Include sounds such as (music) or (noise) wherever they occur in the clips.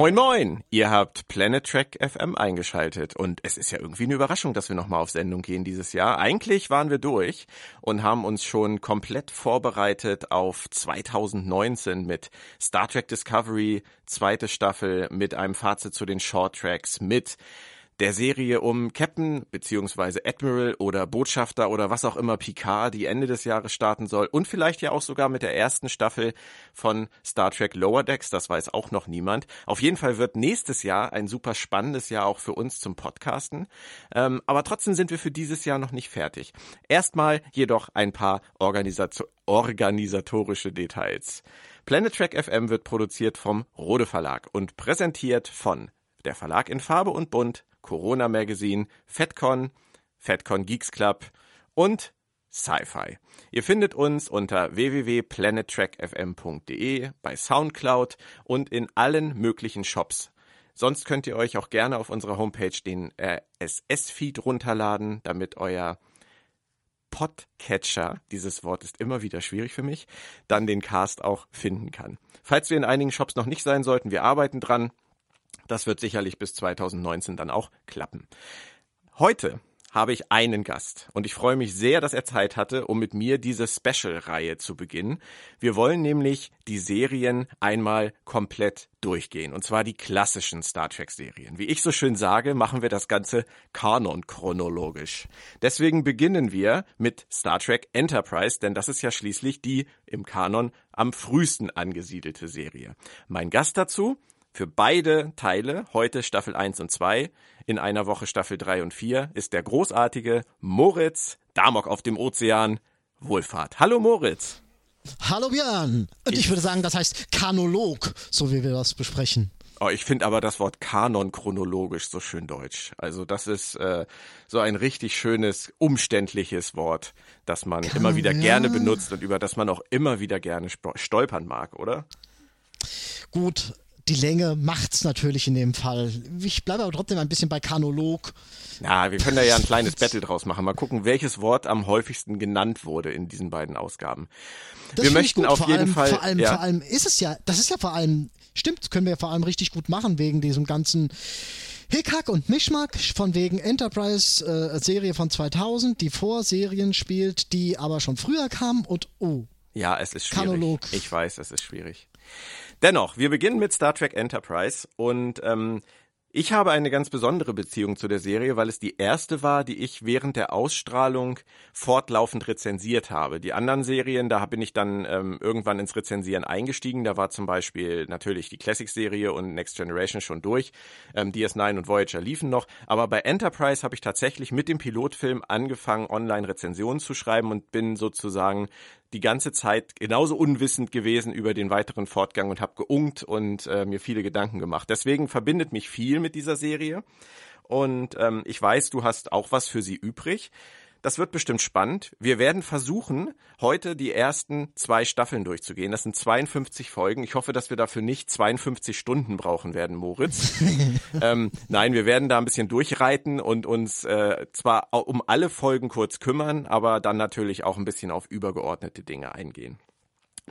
Moin moin, ihr habt Planet Trek FM eingeschaltet und es ist ja irgendwie eine Überraschung, dass wir nochmal auf Sendung gehen dieses Jahr. Eigentlich waren wir durch und haben uns schon komplett vorbereitet auf 2019 mit Star Trek Discovery, zweite Staffel, mit einem Fazit zu den Short Tracks, mit der Serie um Captain bzw. Admiral oder Botschafter oder was auch immer Picard, die Ende des Jahres starten soll und vielleicht ja auch sogar mit der ersten Staffel von Star Trek Lower Decks, das weiß auch noch niemand. Auf jeden Fall wird nächstes Jahr ein super spannendes Jahr auch für uns zum Podcasten, ähm, aber trotzdem sind wir für dieses Jahr noch nicht fertig. Erstmal jedoch ein paar Organisator organisatorische Details. Planet Trek FM wird produziert vom Rode Verlag und präsentiert von der Verlag in Farbe und Bunt, Corona Magazine, FedCon, FedCon Geeks Club und Sci-Fi. Ihr findet uns unter www.planettrackfm.de, bei Soundcloud und in allen möglichen Shops. Sonst könnt ihr euch auch gerne auf unserer Homepage den RSS-Feed runterladen, damit euer Podcatcher, dieses Wort ist immer wieder schwierig für mich, dann den Cast auch finden kann. Falls wir in einigen Shops noch nicht sein sollten, wir arbeiten dran. Das wird sicherlich bis 2019 dann auch klappen. Heute habe ich einen Gast und ich freue mich sehr, dass er Zeit hatte, um mit mir diese Special-Reihe zu beginnen. Wir wollen nämlich die Serien einmal komplett durchgehen und zwar die klassischen Star Trek-Serien. Wie ich so schön sage, machen wir das Ganze kanon-chronologisch. Deswegen beginnen wir mit Star Trek Enterprise, denn das ist ja schließlich die im Kanon am frühesten angesiedelte Serie. Mein Gast dazu für beide Teile, heute Staffel 1 und 2, in einer Woche Staffel 3 und 4, ist der großartige Moritz Damok auf dem Ozean Wohlfahrt. Hallo Moritz. Hallo Björn. Und ich, ich würde sagen, das heißt Kanolog, so wie wir das besprechen. Oh, ich finde aber das Wort Kanon chronologisch so schön deutsch. Also das ist äh, so ein richtig schönes, umständliches Wort, das man Kann, immer wieder gerne benutzt und über das man auch immer wieder gerne stolpern mag, oder? Gut, die Länge macht's natürlich in dem Fall. Ich bleibe aber trotzdem ein bisschen bei Kanolog. Ja, wir können da ja ein kleines Battle draus machen. Mal gucken, welches Wort am häufigsten genannt wurde in diesen beiden Ausgaben. Das wir möchten auf vor jeden allem, Fall. Vor allem, ja. vor allem ist es ja, das ist ja vor allem, stimmt, können wir vor allem richtig gut machen wegen diesem ganzen Hickhack und Mischmack von wegen Enterprise äh, Serie von 2000, die vor Serien spielt, die aber schon früher kam und oh. Ja, es ist schwierig. Kanolog. Ich weiß, es ist schwierig. Dennoch, wir beginnen mit Star Trek Enterprise und ähm, ich habe eine ganz besondere Beziehung zu der Serie, weil es die erste war, die ich während der Ausstrahlung fortlaufend rezensiert habe. Die anderen Serien, da bin ich dann ähm, irgendwann ins Rezensieren eingestiegen. Da war zum Beispiel natürlich die Classic-Serie und Next Generation schon durch. Ähm, DS9 und Voyager liefen noch. Aber bei Enterprise habe ich tatsächlich mit dem Pilotfilm angefangen, online Rezensionen zu schreiben und bin sozusagen die ganze Zeit genauso unwissend gewesen über den weiteren Fortgang und habe geungt und äh, mir viele Gedanken gemacht. Deswegen verbindet mich viel mit dieser Serie. Und ähm, ich weiß, du hast auch was für sie übrig. Das wird bestimmt spannend. Wir werden versuchen, heute die ersten zwei Staffeln durchzugehen. Das sind 52 Folgen. Ich hoffe, dass wir dafür nicht 52 Stunden brauchen werden, Moritz. (laughs) ähm, nein, wir werden da ein bisschen durchreiten und uns äh, zwar um alle Folgen kurz kümmern, aber dann natürlich auch ein bisschen auf übergeordnete Dinge eingehen.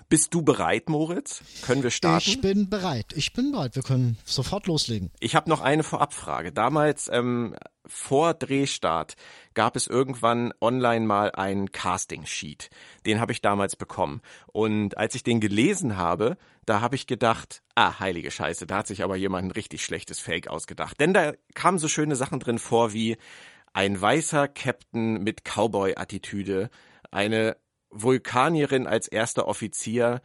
Bist du bereit, Moritz? Können wir starten? Ich bin bereit. Ich bin bereit. Wir können sofort loslegen. Ich habe noch eine Vorabfrage. Damals ähm, vor Drehstart gab es irgendwann online mal einen Casting-Sheet. Den habe ich damals bekommen. Und als ich den gelesen habe, da habe ich gedacht, ah, heilige Scheiße, da hat sich aber jemand ein richtig schlechtes Fake ausgedacht. Denn da kamen so schöne Sachen drin vor wie ein weißer Captain mit Cowboy-Attitüde, eine Vulkanierin als erster Offizier,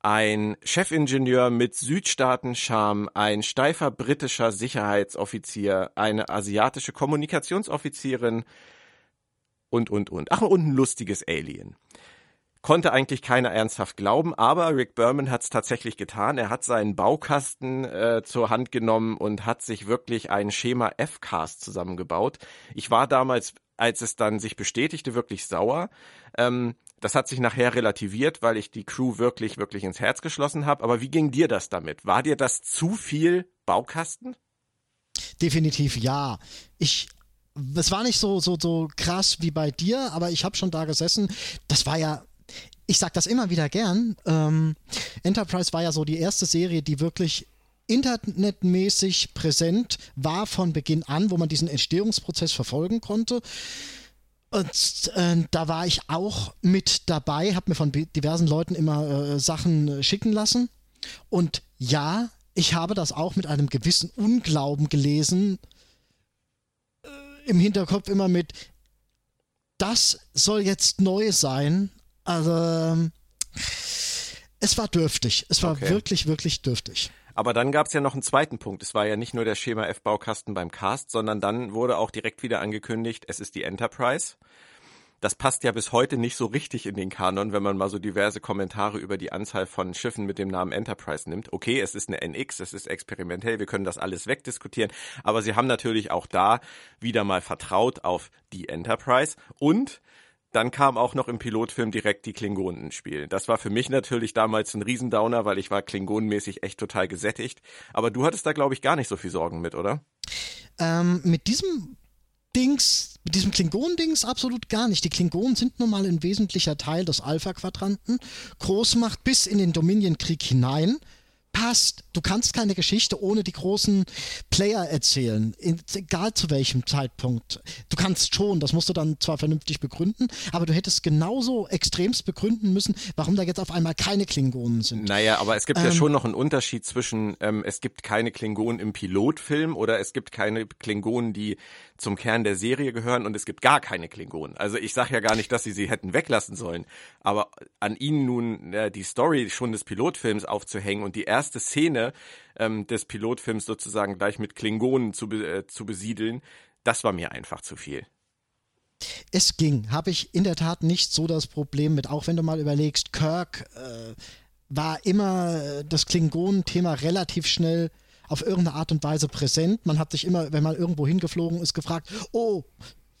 ein Chefingenieur mit Südstaaten-Charme, ein steifer britischer Sicherheitsoffizier, eine asiatische Kommunikationsoffizierin und, und, und. Ach, und ein lustiges Alien. Konnte eigentlich keiner ernsthaft glauben, aber Rick Berman hat es tatsächlich getan. Er hat seinen Baukasten äh, zur Hand genommen und hat sich wirklich ein Schema F-Cast zusammengebaut. Ich war damals, als es dann sich bestätigte, wirklich sauer. Ähm, das hat sich nachher relativiert, weil ich die Crew wirklich, wirklich ins Herz geschlossen habe. Aber wie ging dir das damit? War dir das zu viel Baukasten? Definitiv ja. Ich es war nicht so so so krass wie bei dir, aber ich habe schon da gesessen. Das war ja ich sag das immer wieder gern. Ähm, Enterprise war ja so die erste Serie, die wirklich internetmäßig präsent war von Beginn an, wo man diesen Entstehungsprozess verfolgen konnte. Und äh, da war ich auch mit dabei, habe mir von diversen Leuten immer äh, Sachen äh, schicken lassen. Und ja, ich habe das auch mit einem gewissen Unglauben gelesen. Äh, Im Hinterkopf immer mit, das soll jetzt neu sein. Also, es war dürftig. Es war okay. wirklich, wirklich dürftig. Aber dann gab es ja noch einen zweiten Punkt. Es war ja nicht nur der Schema F-Baukasten beim Cast, sondern dann wurde auch direkt wieder angekündigt, es ist die Enterprise. Das passt ja bis heute nicht so richtig in den Kanon, wenn man mal so diverse Kommentare über die Anzahl von Schiffen mit dem Namen Enterprise nimmt. Okay, es ist eine NX, es ist experimentell, wir können das alles wegdiskutieren, aber sie haben natürlich auch da wieder mal vertraut auf die Enterprise und dann kam auch noch im Pilotfilm direkt die Klingonen ins Spiel. Das war für mich natürlich damals ein Riesendowner, weil ich war klingonenmäßig echt total gesättigt. Aber du hattest da, glaube ich, gar nicht so viel Sorgen mit, oder? Ähm, mit diesem Dings, mit diesem Klingonen-Dings absolut gar nicht. Die Klingonen sind nun mal ein wesentlicher Teil des Alpha-Quadranten. Großmacht bis in den Dominion-Krieg hinein passt. Du kannst keine Geschichte ohne die großen Player erzählen, egal zu welchem Zeitpunkt. Du kannst schon, das musst du dann zwar vernünftig begründen, aber du hättest genauso extremst begründen müssen, warum da jetzt auf einmal keine Klingonen sind. Naja, aber es gibt ähm, ja schon noch einen Unterschied zwischen, ähm, es gibt keine Klingonen im Pilotfilm oder es gibt keine Klingonen, die zum Kern der Serie gehören und es gibt gar keine Klingonen. Also ich sage ja gar nicht, dass sie sie hätten weglassen sollen, aber an ihnen nun äh, die Story schon des Pilotfilms aufzuhängen und die erste Szene ähm, des Pilotfilms sozusagen gleich mit Klingonen zu, äh, zu besiedeln, das war mir einfach zu viel. Es ging, habe ich in der Tat nicht so das Problem mit, auch wenn du mal überlegst, Kirk äh, war immer das Klingonen-Thema relativ schnell auf irgendeine Art und Weise präsent. Man hat sich immer, wenn man irgendwo hingeflogen ist, gefragt, oh,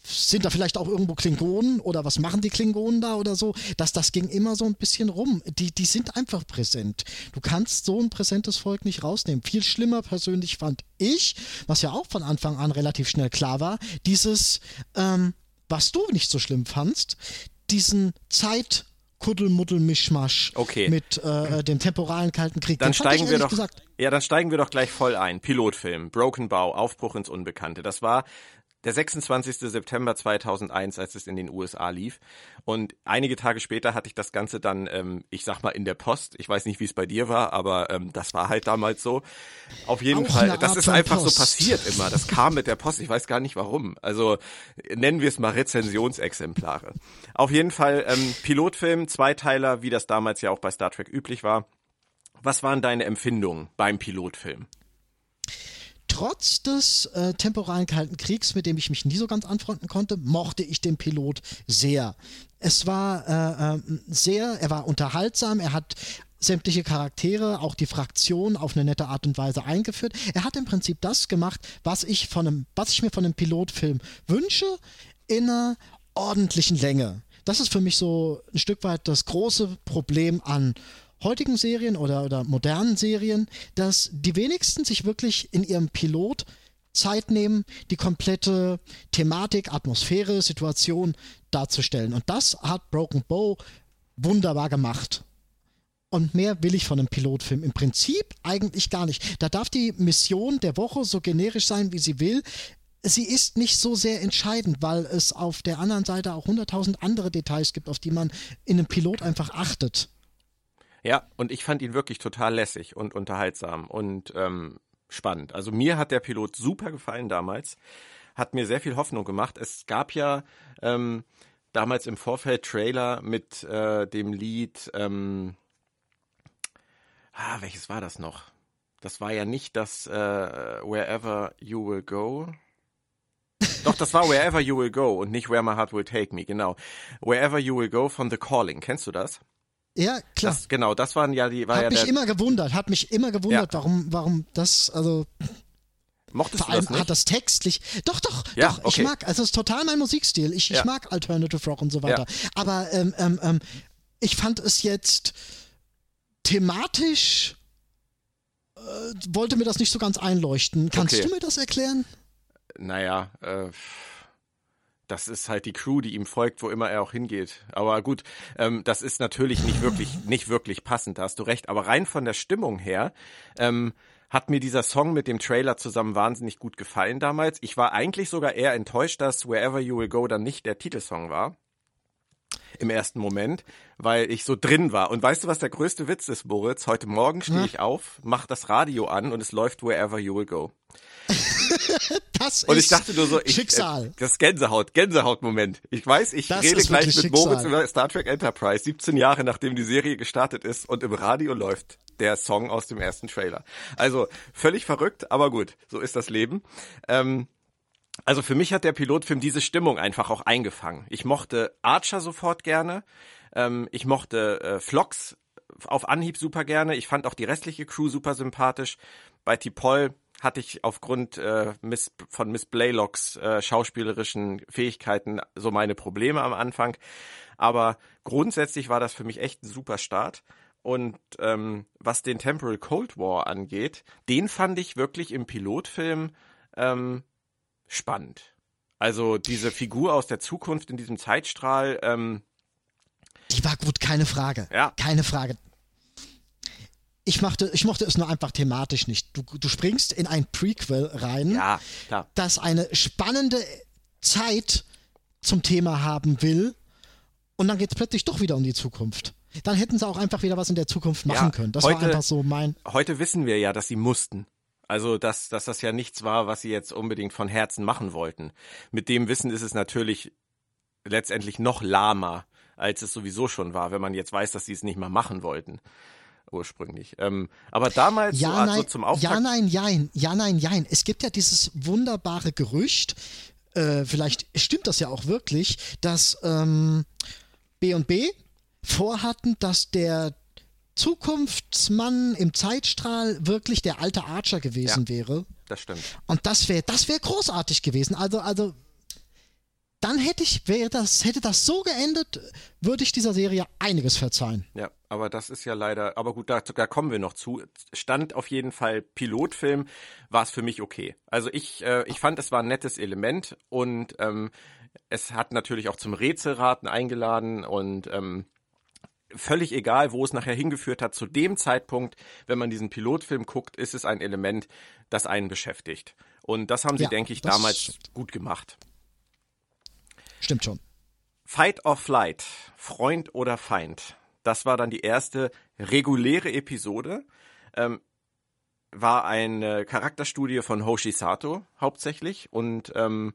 sind da vielleicht auch irgendwo Klingonen oder was machen die Klingonen da oder so? Das, das ging immer so ein bisschen rum. Die, die sind einfach präsent. Du kannst so ein präsentes Volk nicht rausnehmen. Viel schlimmer persönlich fand ich, was ja auch von Anfang an relativ schnell klar war, dieses, ähm, was du nicht so schlimm fandst, diesen Zeit- Kuddelmuddel-Mischmasch okay. mit äh, dem temporalen Kalten Krieg. Dann steigen wir doch, gesagt, ja, dann steigen wir doch gleich voll ein. Pilotfilm, Broken Bow, Aufbruch ins Unbekannte. Das war der 26. September 2001, als es in den USA lief. Und einige Tage später hatte ich das Ganze dann, ähm, ich sag mal, in der Post. Ich weiß nicht, wie es bei dir war, aber ähm, das war halt damals so. Auf jeden Auch Fall, das ist einfach Post. so passiert immer. Das kam mit der Post. Ich weiß gar nicht warum. Also nennen wir es mal Rezensionsexemplare. Auf jeden Fall ähm, Pilotfilm, Zweiteiler, wie das damals ja auch bei Star Trek üblich war. Was waren deine Empfindungen beim Pilotfilm? Trotz des äh, temporalen Kalten Kriegs, mit dem ich mich nie so ganz anfreunden konnte, mochte ich den Pilot sehr. Es war äh, äh, sehr, er war unterhaltsam, er hat sämtliche Charaktere, auch die Fraktion auf eine nette Art und Weise eingeführt. Er hat im Prinzip das gemacht, was ich von einem, was ich mir von einem Pilotfilm wünsche, in einer ordentlichen Länge. Das ist für mich so ein Stück weit das große Problem an heutigen Serien oder, oder modernen Serien, dass die wenigsten sich wirklich in ihrem Pilot Zeit nehmen, die komplette Thematik, Atmosphäre, Situation darzustellen. Und das hat Broken Bow wunderbar gemacht. Und mehr will ich von einem Pilotfilm im Prinzip eigentlich gar nicht. Da darf die Mission der Woche so generisch sein, wie sie will. Sie ist nicht so sehr entscheidend, weil es auf der anderen Seite auch hunderttausend andere Details gibt, auf die man in einem Pilot einfach achtet. Ja, und ich fand ihn wirklich total lässig und unterhaltsam und ähm, spannend. Also mir hat der Pilot super gefallen damals, hat mir sehr viel Hoffnung gemacht. Es gab ja ähm, damals im Vorfeld Trailer mit äh, dem Lied, ähm, ah, welches war das noch? Das war ja nicht das äh, Wherever You Will Go. Doch, das war Wherever You Will Go und nicht Where My Heart Will Take Me, genau. Wherever You Will Go von The Calling. Kennst du das? Ja, klar. Das, genau, das waren ja die. War hat ja mich der, immer gewundert, hat mich immer gewundert, ja. warum, warum das, also. Mochtest Vor allem das nicht? hat das textlich. Doch, doch, ja, doch. Okay. Ich mag, also es ist total mein Musikstil. Ich, ja. ich mag Alternative Rock und so weiter. Aber ähm, ähm, ähm, ich fand es jetzt thematisch äh, wollte mir das nicht so ganz einleuchten. Kannst okay. du mir das erklären? Naja, äh das ist halt die Crew, die ihm folgt, wo immer er auch hingeht. Aber gut, ähm, das ist natürlich nicht wirklich, nicht wirklich passend, da hast du recht. Aber rein von der Stimmung her ähm, hat mir dieser Song mit dem Trailer zusammen wahnsinnig gut gefallen damals. Ich war eigentlich sogar eher enttäuscht, dass Wherever You Will Go dann nicht der Titelsong war. Im ersten Moment, weil ich so drin war. Und weißt du, was der größte Witz ist, Moritz? Heute Morgen stehe ich auf, mach das Radio an und es läuft Wherever You Will Go. (laughs) das und ich dachte nur so, ich, Schicksal. Äh, das Gänsehaut, Gänsehaut-Moment. Ich weiß, ich das rede gleich mit Schicksal. Moritz über Star Trek Enterprise, 17 Jahre nachdem die Serie gestartet ist und im Radio läuft der Song aus dem ersten Trailer. Also völlig verrückt, aber gut, so ist das Leben. Ähm, also für mich hat der Pilotfilm diese Stimmung einfach auch eingefangen. Ich mochte Archer sofort gerne. Ähm, ich mochte äh, Flox auf Anhieb super gerne. Ich fand auch die restliche Crew super sympathisch. Bei Tipol hatte ich aufgrund äh, Miss, von Miss Blaylocks äh, schauspielerischen Fähigkeiten so meine Probleme am Anfang. Aber grundsätzlich war das für mich echt ein super Start. Und ähm, was den Temporal Cold War angeht, den fand ich wirklich im Pilotfilm ähm, spannend. Also diese Figur aus der Zukunft in diesem Zeitstrahl. Ähm, die war gut, keine Frage. Ja. Keine Frage ich mochte, ich mochte es nur einfach thematisch nicht. Du, du springst in ein Prequel rein, ja, das eine spannende Zeit zum Thema haben will und dann geht es plötzlich doch wieder um die Zukunft. Dann hätten sie auch einfach wieder was in der Zukunft machen ja, können. Das heute, war einfach so mein. Heute wissen wir ja, dass sie mussten. Also, dass, dass das ja nichts war, was sie jetzt unbedingt von Herzen machen wollten. Mit dem Wissen ist es natürlich letztendlich noch lahmer, als es sowieso schon war, wenn man jetzt weiß, dass sie es nicht mal machen wollten ursprünglich. Ähm, aber damals ja, so, also nein, zum Auftakt. Ja, nein, jein. Ja, nein, jein. Es gibt ja dieses wunderbare Gerücht, äh, vielleicht stimmt das ja auch wirklich, dass ähm, B&B vorhatten, dass der Zukunftsmann im Zeitstrahl wirklich der alte Archer gewesen ja, wäre. Das stimmt. Und das wäre das wäre großartig gewesen. Also also dann hätte ich wäre das hätte das so geendet, würde ich dieser Serie einiges verzeihen. Ja, aber das ist ja leider, aber gut, da, da kommen wir noch zu. Stand auf jeden Fall Pilotfilm, war es für mich okay. Also ich, äh, ich fand, es war ein nettes Element und ähm, es hat natürlich auch zum Rätselraten eingeladen und ähm, völlig egal, wo es nachher hingeführt hat, zu dem Zeitpunkt, wenn man diesen Pilotfilm guckt, ist es ein Element, das einen beschäftigt. Und das haben sie, ja, denke ich, damals stimmt. gut gemacht. Stimmt schon. Fight or Flight, Freund oder Feind. Das war dann die erste reguläre Episode. Ähm, war eine Charakterstudie von Hoshi Sato hauptsächlich und ähm,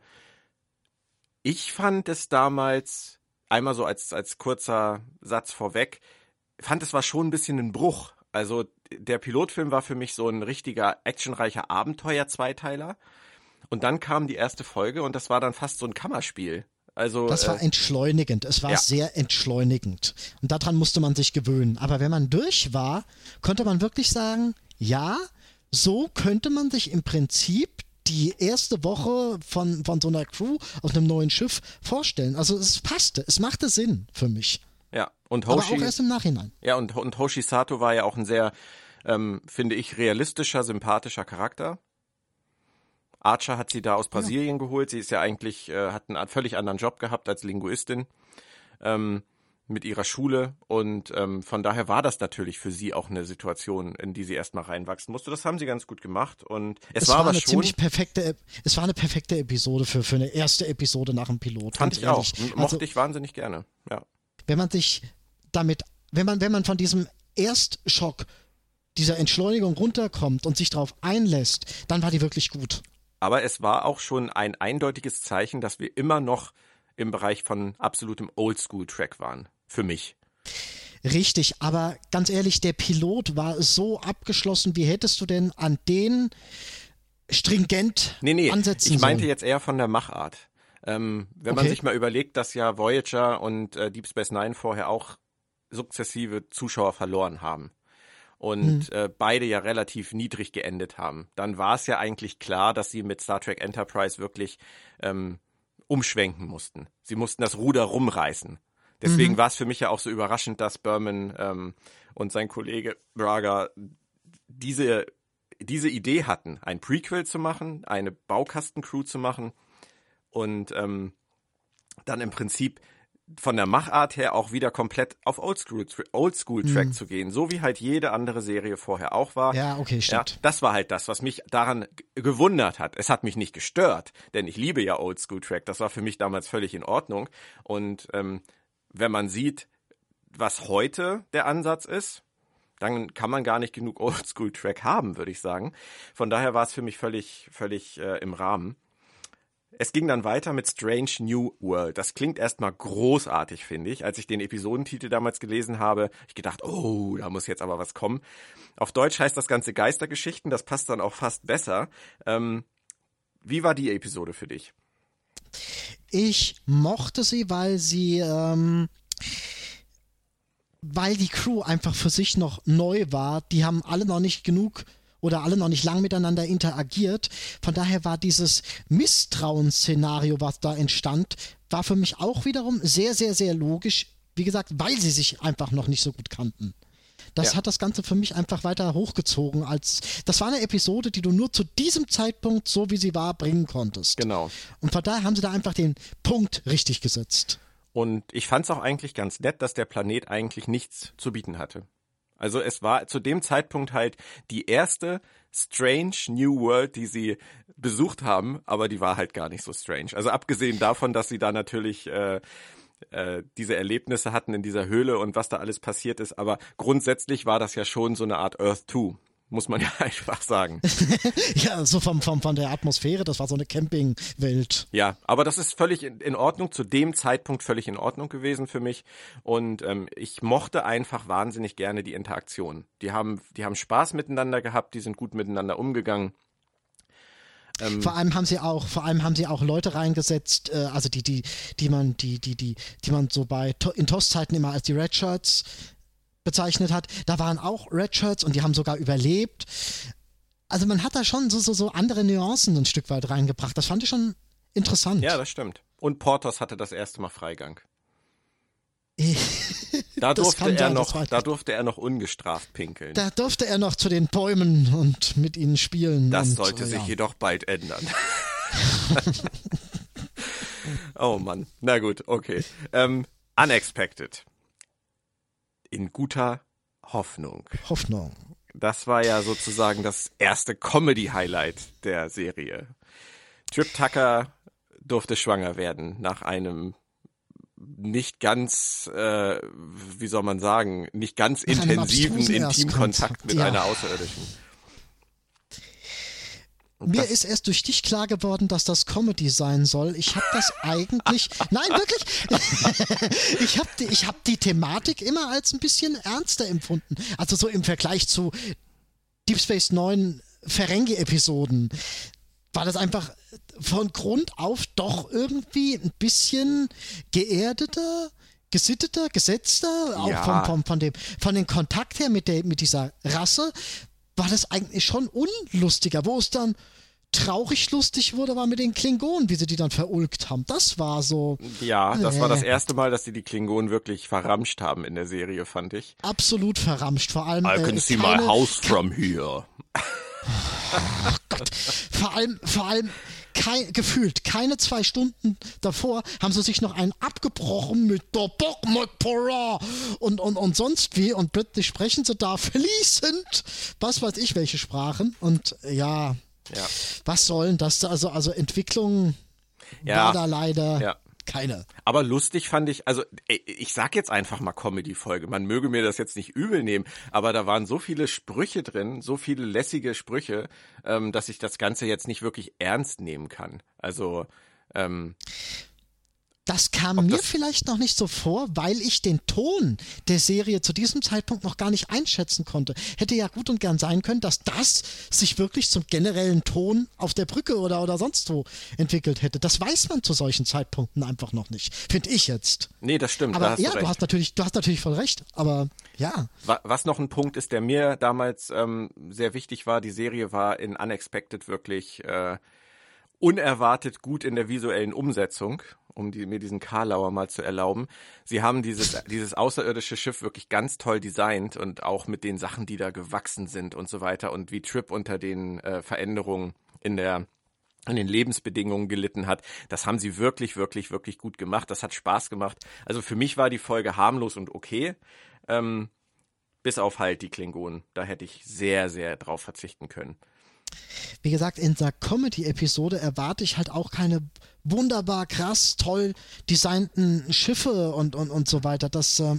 ich fand es damals einmal so als als kurzer Satz vorweg fand es war schon ein bisschen ein Bruch. Also der Pilotfilm war für mich so ein richtiger actionreicher Abenteuer-Zweiteiler. Und dann kam die erste Folge und das war dann fast so ein Kammerspiel. Also, das war äh, entschleunigend. Es war ja. sehr entschleunigend. Und daran musste man sich gewöhnen. Aber wenn man durch war, konnte man wirklich sagen, ja, so könnte man sich im Prinzip die erste Woche von, von so einer Crew auf einem neuen Schiff vorstellen. Also es passte, es machte Sinn für mich. Ja, und Hoshi. Aber auch erst im Nachhinein. Ja, und, und Hoshi Sato war ja auch ein sehr, ähm, finde ich, realistischer, sympathischer Charakter. Archer hat sie da aus Brasilien ja. geholt. Sie ist ja eigentlich, äh, hat einen völlig anderen Job gehabt als Linguistin ähm, mit ihrer Schule. Und ähm, von daher war das natürlich für sie auch eine Situation, in die sie erstmal reinwachsen musste. Das haben sie ganz gut gemacht. Und es, es war, war aber eine schon. Ziemlich perfekte, es war eine perfekte Episode für, für eine erste Episode nach dem Pilot. Fand ich ehrlich. auch. Mochte also, ich wahnsinnig gerne. Ja. Wenn man sich damit, wenn man, wenn man von diesem Erstschock dieser Entschleunigung runterkommt und sich darauf einlässt, dann war die wirklich gut. Aber es war auch schon ein eindeutiges Zeichen, dass wir immer noch im Bereich von absolutem Oldschool-Track waren. Für mich. Richtig, aber ganz ehrlich, der Pilot war so abgeschlossen. Wie hättest du denn an den stringent nee, nee, ansetzen Ich meinte sollen? jetzt eher von der Machart. Ähm, wenn okay. man sich mal überlegt, dass ja Voyager und äh, Deep Space Nine vorher auch sukzessive Zuschauer verloren haben und mhm. äh, beide ja relativ niedrig geendet haben, dann war es ja eigentlich klar, dass sie mit Star Trek Enterprise wirklich ähm, umschwenken mussten. Sie mussten das Ruder rumreißen. Deswegen mhm. war es für mich ja auch so überraschend, dass Berman ähm, und sein Kollege Braga diese, diese Idee hatten, ein Prequel zu machen, eine Baukastencrew zu machen und ähm, dann im Prinzip von der Machart her auch wieder komplett auf Oldschool Oldschool Track mhm. zu gehen, so wie halt jede andere Serie vorher auch war. Ja, okay, stimmt. Ja, das war halt das, was mich daran gewundert hat. Es hat mich nicht gestört, denn ich liebe ja Oldschool Track. Das war für mich damals völlig in Ordnung. Und ähm, wenn man sieht, was heute der Ansatz ist, dann kann man gar nicht genug Oldschool Track haben, würde ich sagen. Von daher war es für mich völlig, völlig äh, im Rahmen. Es ging dann weiter mit Strange New World. Das klingt erstmal großartig, finde ich. Als ich den Episodentitel damals gelesen habe, ich gedacht, oh, da muss jetzt aber was kommen. Auf Deutsch heißt das Ganze Geistergeschichten. Das passt dann auch fast besser. Ähm, wie war die Episode für dich? Ich mochte sie, weil sie, ähm, weil die Crew einfach für sich noch neu war. Die haben alle noch nicht genug oder alle noch nicht lang miteinander interagiert. Von daher war dieses Misstrauensszenario, was da entstand, war für mich auch wiederum sehr, sehr, sehr logisch. Wie gesagt, weil sie sich einfach noch nicht so gut kannten. Das ja. hat das Ganze für mich einfach weiter hochgezogen als das war eine Episode, die du nur zu diesem Zeitpunkt, so wie sie war, bringen konntest. Genau. Und von daher haben sie da einfach den Punkt richtig gesetzt. Und ich fand es auch eigentlich ganz nett, dass der Planet eigentlich nichts zu bieten hatte. Also es war zu dem Zeitpunkt halt die erste Strange New World, die sie besucht haben, aber die war halt gar nicht so strange. Also abgesehen davon, dass sie da natürlich äh, äh, diese Erlebnisse hatten in dieser Höhle und was da alles passiert ist, aber grundsätzlich war das ja schon so eine Art Earth 2 muss man (laughs) ja einfach sagen. (laughs) ja, so vom, vom, von der Atmosphäre, das war so eine Campingwelt. Ja, aber das ist völlig in, in, Ordnung, zu dem Zeitpunkt völlig in Ordnung gewesen für mich. Und ähm, ich mochte einfach wahnsinnig gerne die Interaktion. Die haben, die haben Spaß miteinander gehabt, die sind gut miteinander umgegangen. Ähm, vor allem haben sie auch, vor allem haben sie auch Leute reingesetzt, äh, also die, die, die man, die, die, die, die man so bei in TOS-Zeiten immer als die Red Shirts bezeichnet hat. Da waren auch Redshirts und die haben sogar überlebt. Also man hat da schon so, so, so andere Nuancen ein Stück weit reingebracht. Das fand ich schon interessant. Ja, das stimmt. Und Portos hatte das erste Mal Freigang. (laughs) da, durfte er noch, da durfte er noch ungestraft pinkeln. Da durfte er noch zu den Bäumen und mit ihnen spielen. Das und, sollte sich ja. jedoch bald ändern. (laughs) oh Mann. Na gut, okay. Ähm, unexpected in guter Hoffnung. Hoffnung. Das war ja sozusagen das erste Comedy-Highlight der Serie. Trip Tucker durfte schwanger werden nach einem nicht ganz, äh, wie soll man sagen, nicht ganz intensiven Intimkontakt mit ja. einer Außerirdischen. Mir ist erst durch dich klar geworden, dass das Comedy sein soll. Ich habe das (laughs) eigentlich. Nein, wirklich. (laughs) ich habe die, hab die Thematik immer als ein bisschen ernster empfunden. Also so im Vergleich zu Deep Space 9 Ferengi-Episoden war das einfach von Grund auf doch irgendwie ein bisschen geerdeter, gesitteter, gesetzter, auch ja. vom, vom, von, dem, von dem Kontakt her mit, der, mit dieser Rasse, war das eigentlich schon unlustiger. Wo es dann traurig lustig wurde, war mit den Klingonen, wie sie die dann verulgt haben. Das war so. Ja, das äh. war das erste Mal, dass sie die Klingonen wirklich verramscht haben in der Serie, fand ich. Absolut verramscht. Vor allem. I can äh, see keine, my house from here. (laughs) Oh Gott. Vor allem, vor allem. Kein, gefühlt keine zwei Stunden davor haben sie sich noch einen abgebrochen mit der Bock und, und, und sonst wie und plötzlich sprechen sie da fließend, was weiß ich, welche Sprachen und ja, ja. Was sollen das? Also, also Entwicklung ja. war da leider ja. Keine. Aber lustig fand ich, also ich sag jetzt einfach mal Comedy-Folge. Man möge mir das jetzt nicht übel nehmen, aber da waren so viele Sprüche drin, so viele lässige Sprüche, ähm, dass ich das Ganze jetzt nicht wirklich ernst nehmen kann. Also ähm, das kam Ob mir das vielleicht noch nicht so vor, weil ich den Ton der Serie zu diesem Zeitpunkt noch gar nicht einschätzen konnte. Hätte ja gut und gern sein können, dass das sich wirklich zum generellen Ton auf der Brücke oder, oder sonst wo entwickelt hätte. Das weiß man zu solchen Zeitpunkten einfach noch nicht. Finde ich jetzt. Nee, das stimmt. Aber ja, du, du, hast natürlich, du hast natürlich voll recht. Aber ja. Was noch ein Punkt ist, der mir damals ähm, sehr wichtig war, die Serie war in Unexpected wirklich äh, unerwartet gut in der visuellen Umsetzung um die, mir diesen Karlauer mal zu erlauben. Sie haben dieses, (laughs) dieses außerirdische Schiff wirklich ganz toll designt und auch mit den Sachen, die da gewachsen sind und so weiter und wie Trip unter den äh, Veränderungen in der an den Lebensbedingungen gelitten hat. Das haben sie wirklich, wirklich, wirklich gut gemacht. Das hat Spaß gemacht. Also für mich war die Folge harmlos und okay. Ähm, bis auf halt die Klingonen. Da hätte ich sehr, sehr drauf verzichten können. Wie gesagt, in der Comedy-Episode erwarte ich halt auch keine wunderbar krass, toll designten Schiffe und, und, und so weiter. Das, äh,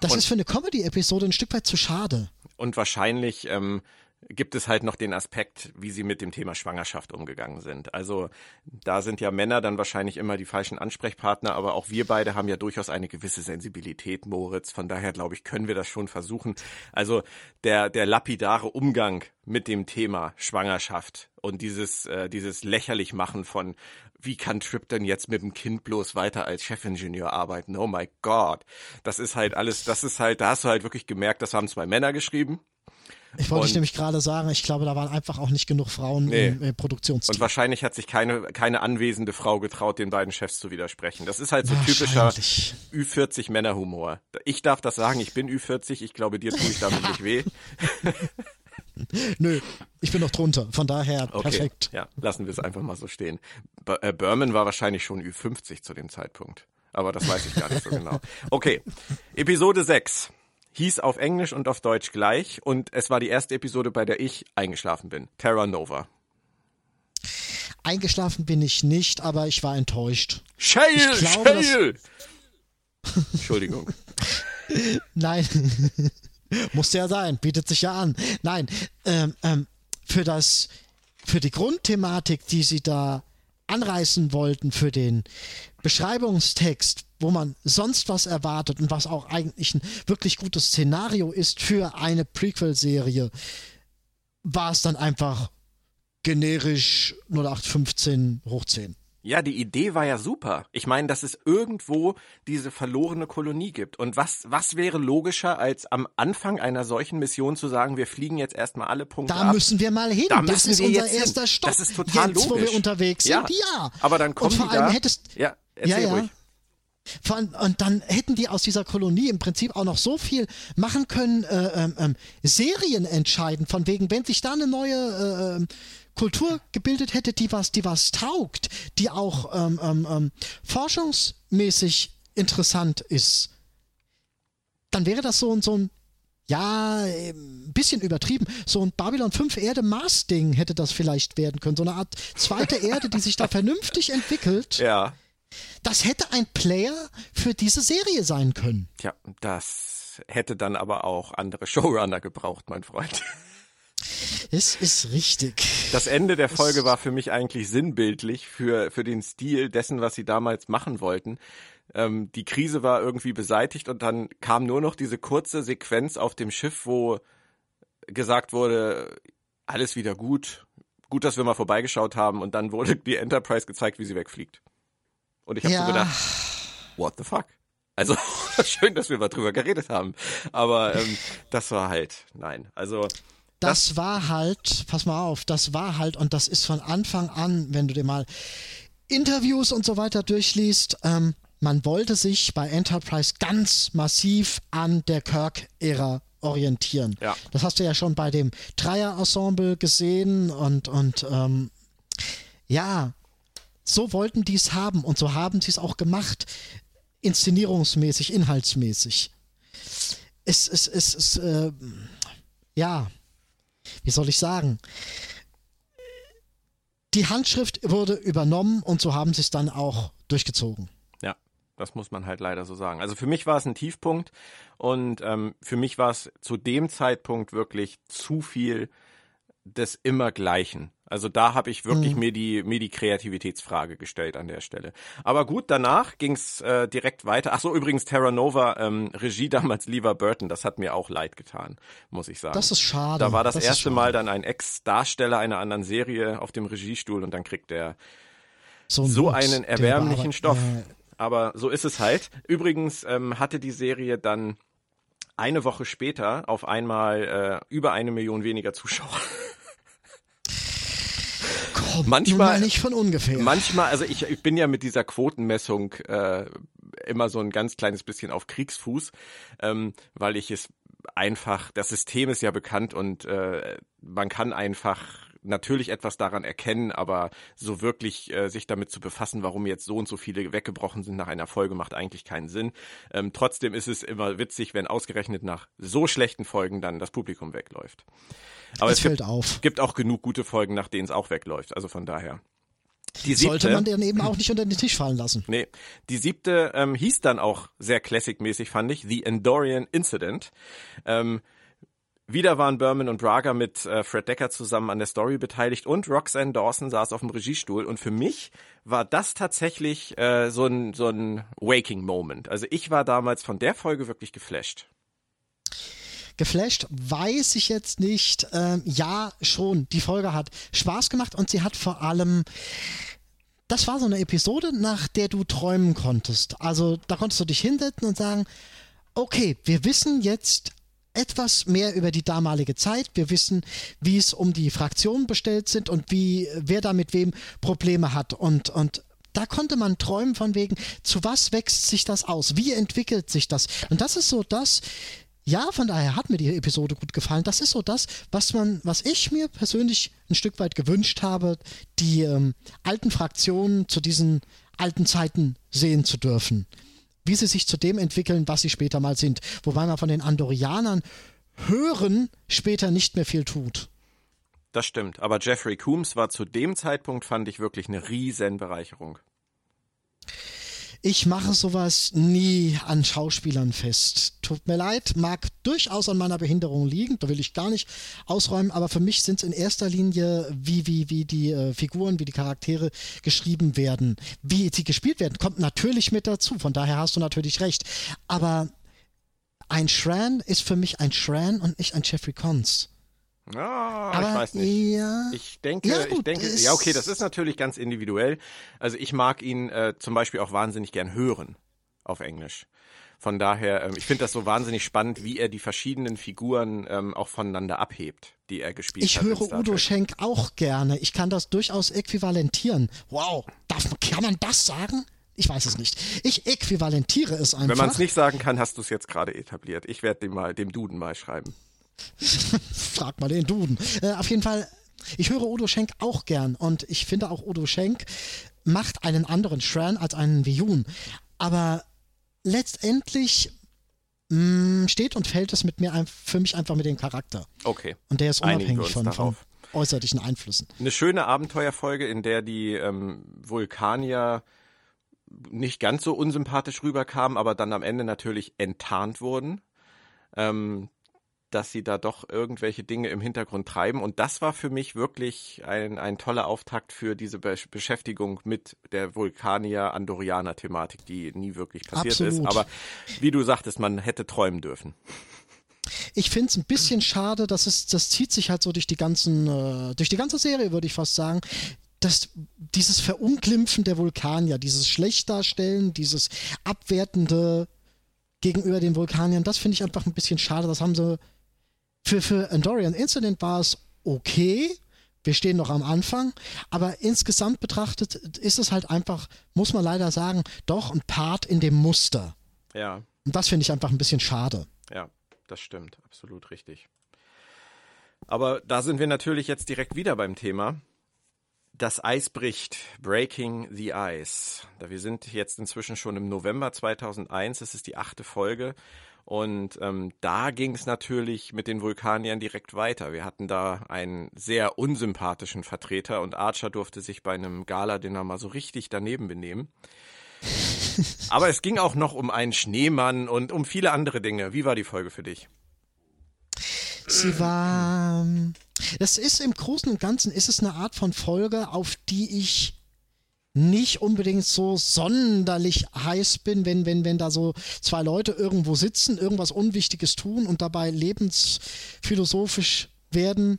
das ist für eine Comedy-Episode ein Stück weit zu schade. Und wahrscheinlich ähm, gibt es halt noch den Aspekt, wie sie mit dem Thema Schwangerschaft umgegangen sind. Also da sind ja Männer dann wahrscheinlich immer die falschen Ansprechpartner, aber auch wir beide haben ja durchaus eine gewisse Sensibilität, Moritz. Von daher glaube ich, können wir das schon versuchen. Also der der lapidare Umgang mit dem Thema Schwangerschaft und dieses äh, dieses lächerlich machen von wie kann Trip denn jetzt mit dem Kind bloß weiter als Chefingenieur arbeiten? Oh my God. Das ist halt alles, das ist halt, da hast du halt wirklich gemerkt, das haben zwei Männer geschrieben ich wollte ich nämlich gerade sagen, ich glaube, da waren einfach auch nicht genug Frauen nee. im, im Produktionsteam. Und wahrscheinlich hat sich keine, keine anwesende Frau getraut, den beiden Chefs zu widersprechen. Das ist halt so typischer Ü40 Männerhumor. Ich darf das sagen, ich bin Ü40, ich glaube, dir tue ich damit nicht weh. (laughs) Nö, ich bin noch drunter, von daher okay. perfekt. Ja, lassen wir es einfach mal so stehen. B äh, Berman war wahrscheinlich schon Ü50 zu dem Zeitpunkt. Aber das weiß ich gar nicht so (laughs) genau. Okay, Episode 6 hieß auf Englisch und auf Deutsch gleich und es war die erste Episode, bei der ich eingeschlafen bin. Terra Nova. Eingeschlafen bin ich nicht, aber ich war enttäuscht. Shale! Glaube, Shale! (laughs) Entschuldigung. (laughs) Nein. (laughs) Musste ja sein, bietet sich ja an. Nein, ähm, ähm, für das, für die Grundthematik, die sie da anreißen wollten, für den Beschreibungstext, wo man sonst was erwartet und was auch eigentlich ein wirklich gutes Szenario ist für eine Prequel-Serie, war es dann einfach generisch 0815 hoch 10. Ja, die Idee war ja super. Ich meine, dass es irgendwo diese verlorene Kolonie gibt. Und was, was wäre logischer, als am Anfang einer solchen Mission zu sagen, wir fliegen jetzt erstmal alle Punkte da ab. Da müssen wir mal hin. Da das ist unser erster Stopp. Das ist total jetzt, logisch. wo wir unterwegs sind, ja. ja. Aber dann kommen und vor allem da. Hättest, ja, erzähl ja, ja. ruhig. Und dann hätten die aus dieser Kolonie im Prinzip auch noch so viel machen können, äh, ähm, ähm Serien entscheiden, von wegen, wenn sich da eine neue äh, ähm, Kultur gebildet hätte, die was, die was taugt, die auch ähm, ähm, ähm, forschungsmäßig interessant ist, dann wäre das so, so ein ja, ein bisschen übertrieben. So ein Babylon 5 Erde Mars Ding hätte das vielleicht werden können. So eine Art zweite Erde, die sich da (laughs) vernünftig entwickelt. Ja. Das hätte ein Player für diese Serie sein können. Tja, das hätte dann aber auch andere Showrunner gebraucht, mein Freund. Es ist richtig. Das Ende der Folge war für mich eigentlich sinnbildlich für, für den Stil dessen, was sie damals machen wollten. Ähm, die Krise war irgendwie beseitigt und dann kam nur noch diese kurze Sequenz auf dem Schiff, wo gesagt wurde, alles wieder gut, gut, dass wir mal vorbeigeschaut haben und dann wurde die Enterprise gezeigt, wie sie wegfliegt. Und ich habe ja. so gedacht, what the fuck? Also (laughs) schön, dass wir mal drüber geredet haben, aber ähm, das war halt, nein, also das, das war halt, pass mal auf, das war halt und das ist von Anfang an, wenn du dir mal Interviews und so weiter durchliest, ähm, man wollte sich bei Enterprise ganz massiv an der Kirk-Ära orientieren. Ja. Das hast du ja schon bei dem Dreier-Ensemble gesehen und, und ähm, ja, so wollten die es haben und so haben sie es auch gemacht. Inszenierungsmäßig, inhaltsmäßig. Es ist, es, es, äh, ja, wie soll ich sagen? Die Handschrift wurde übernommen und so haben sie es dann auch durchgezogen. Ja, das muss man halt leider so sagen. Also für mich war es ein Tiefpunkt und ähm, für mich war es zu dem Zeitpunkt wirklich zu viel des Immergleichen. Also da habe ich wirklich mhm. mir die mir die Kreativitätsfrage gestellt an der Stelle. Aber gut, danach ging's äh, direkt weiter. Ach so, übrigens Terra Nova ähm, Regie (laughs) damals Lever Burton, das hat mir auch leid getan, muss ich sagen. Das ist schade. Da war das, das erste Mal dann ein Ex-Darsteller einer anderen Serie auf dem Regiestuhl und dann kriegt der so, ein so einen erbärmlichen Stoff. Äh, Aber so ist es halt. Übrigens ähm, hatte die Serie dann eine Woche später auf einmal äh, über eine Million weniger Zuschauer. (laughs) kommt manchmal nicht von ungefähr. Manchmal, also ich, ich bin ja mit dieser Quotenmessung äh, immer so ein ganz kleines bisschen auf Kriegsfuß, ähm, weil ich es einfach, das System ist ja bekannt und äh, man kann einfach natürlich etwas daran erkennen, aber so wirklich äh, sich damit zu befassen, warum jetzt so und so viele weggebrochen sind nach einer Folge, macht eigentlich keinen Sinn. Ähm, trotzdem ist es immer witzig, wenn ausgerechnet nach so schlechten Folgen dann das Publikum wegläuft. Aber es, es fällt gibt, auf. gibt auch genug gute Folgen, nach denen es auch wegläuft. Also von daher. Die siebte, Sollte man den eben auch nicht unter den Tisch fallen lassen. Nee, die siebte ähm, hieß dann auch sehr Classic-mäßig, fand ich, The Endorian Incident. Ähm, wieder waren Berman und Braga mit äh, Fred Decker zusammen an der Story beteiligt und Roxanne Dawson saß auf dem Regiestuhl. Und für mich war das tatsächlich äh, so ein, so ein Waking-Moment. Also ich war damals von der Folge wirklich geflasht. Geflasht weiß ich jetzt nicht. Ähm, ja, schon. Die Folge hat Spaß gemacht und sie hat vor allem das war so eine Episode, nach der du träumen konntest. Also da konntest du dich hinsetzen und sagen, okay, wir wissen jetzt etwas mehr über die damalige Zeit. Wir wissen, wie es um die Fraktionen bestellt sind und wie wer da mit wem Probleme hat. Und, und da konnte man träumen von wegen, zu was wächst sich das aus? Wie entwickelt sich das? Und das ist so das, ja, von daher hat mir die Episode gut gefallen. Das ist so das, was man, was ich mir persönlich ein Stück weit gewünscht habe, die ähm, alten Fraktionen zu diesen alten Zeiten sehen zu dürfen. Wie sie sich zu dem entwickeln, was sie später mal sind. Wobei man von den Andorianern hören später nicht mehr viel tut. Das stimmt. Aber Jeffrey Coombs war zu dem Zeitpunkt, fand ich, wirklich eine riesen Bereicherung. Ich mache sowas nie an Schauspielern fest. Tut mir leid, mag durchaus an meiner Behinderung liegen, da will ich gar nicht ausräumen, aber für mich sind es in erster Linie, wie, wie, wie die äh, Figuren, wie die Charaktere geschrieben werden. Wie sie gespielt werden, kommt natürlich mit dazu, von daher hast du natürlich recht. Aber ein Shran ist für mich ein Shran und nicht ein Jeffrey Cons. Ah, aber, ich weiß nicht. Ja, ich denke, ja, gut, ich denke, ja, okay, das ist natürlich ganz individuell. Also ich mag ihn äh, zum Beispiel auch wahnsinnig gern hören auf Englisch. Von daher, ähm, ich finde das so wahnsinnig spannend, wie er die verschiedenen Figuren ähm, auch voneinander abhebt, die er gespielt ich hat. Ich höre Udo Schenk auch gerne. Ich kann das durchaus äquivalentieren. Wow, darf, kann man das sagen? Ich weiß es nicht. Ich äquivalentiere es einfach. Wenn man es nicht sagen kann, hast du es jetzt gerade etabliert. Ich werde dem mal, dem Duden mal schreiben. (laughs) Frag mal den Duden. Äh, auf jeden Fall, ich höre Udo Schenk auch gern und ich finde auch Udo Schenk macht einen anderen Shran als einen Viyun. Aber letztendlich mh, mm, steht und fällt es mit mir für mich einfach mit dem Charakter. Okay. Und der ist unabhängig von, von, äußerlichen Einflüssen. Eine schöne Abenteuerfolge, in der die ähm, Vulkanier nicht ganz so unsympathisch rüberkamen, aber dann am Ende natürlich enttarnt wurden. Ähm, dass sie da doch irgendwelche Dinge im Hintergrund treiben. Und das war für mich wirklich ein, ein toller Auftakt für diese Be Beschäftigung mit der Vulkanier-Andorianer-Thematik, die nie wirklich passiert Absolut. ist. Aber wie du sagtest, man hätte träumen dürfen. Ich finde es ein bisschen schade, dass es, das zieht sich halt so durch die ganzen, äh, durch die ganze Serie, würde ich fast sagen. Das, dieses Verunglimpfen der Vulkanier, dieses Schlechtdarstellen, dieses abwertende gegenüber den Vulkaniern, das finde ich einfach ein bisschen schade. Das haben sie für, für Endorian Incident war es okay. Wir stehen noch am Anfang, aber insgesamt betrachtet ist es halt einfach, muss man leider sagen, doch ein Part in dem Muster. Ja. Und das finde ich einfach ein bisschen schade. Ja, das stimmt, absolut richtig. Aber da sind wir natürlich jetzt direkt wieder beim Thema. Das Eis bricht. Breaking the Ice. Wir sind jetzt inzwischen schon im November 2001. Es ist die achte Folge. Und ähm, da ging es natürlich mit den Vulkaniern direkt weiter. Wir hatten da einen sehr unsympathischen Vertreter und Archer durfte sich bei einem Gala-Dinner mal so richtig daneben benehmen. (laughs) Aber es ging auch noch um einen Schneemann und um viele andere Dinge. Wie war die Folge für dich? Sie war. Das ist im Großen und Ganzen ist es eine Art von Folge, auf die ich nicht unbedingt so sonderlich heiß bin, wenn, wenn, wenn da so zwei Leute irgendwo sitzen, irgendwas Unwichtiges tun und dabei lebensphilosophisch werden.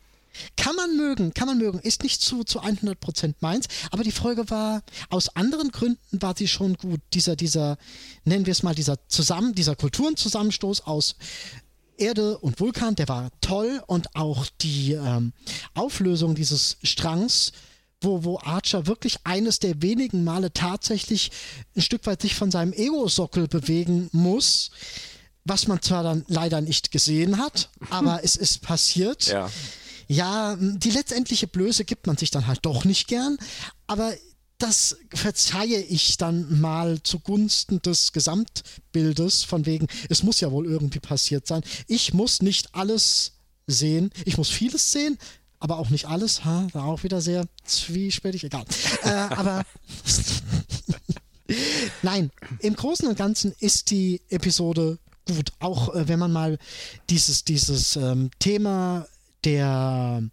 Kann man mögen, kann man mögen, ist nicht zu, zu 100% meins, aber die Folge war, aus anderen Gründen war sie schon gut. Dieser, dieser, nennen wir es mal, dieser zusammen, dieser Kulturenzusammenstoß aus Erde und Vulkan, der war toll und auch die ähm, Auflösung dieses Strangs wo, wo Archer wirklich eines der wenigen Male tatsächlich ein Stück weit sich von seinem Ego-Sockel bewegen muss, was man zwar dann leider nicht gesehen hat, (laughs) aber es ist passiert. Ja. Ja, die letztendliche Blöße gibt man sich dann halt doch nicht gern, aber das verzeihe ich dann mal zugunsten des Gesamtbildes, von wegen, es muss ja wohl irgendwie passiert sein. Ich muss nicht alles sehen, ich muss vieles sehen, aber auch nicht alles, ha, da auch wieder sehr zwiespältig, egal. (laughs) äh, aber (laughs) nein, im Großen und Ganzen ist die Episode gut, auch äh, wenn man mal dieses, dieses ähm, Thema der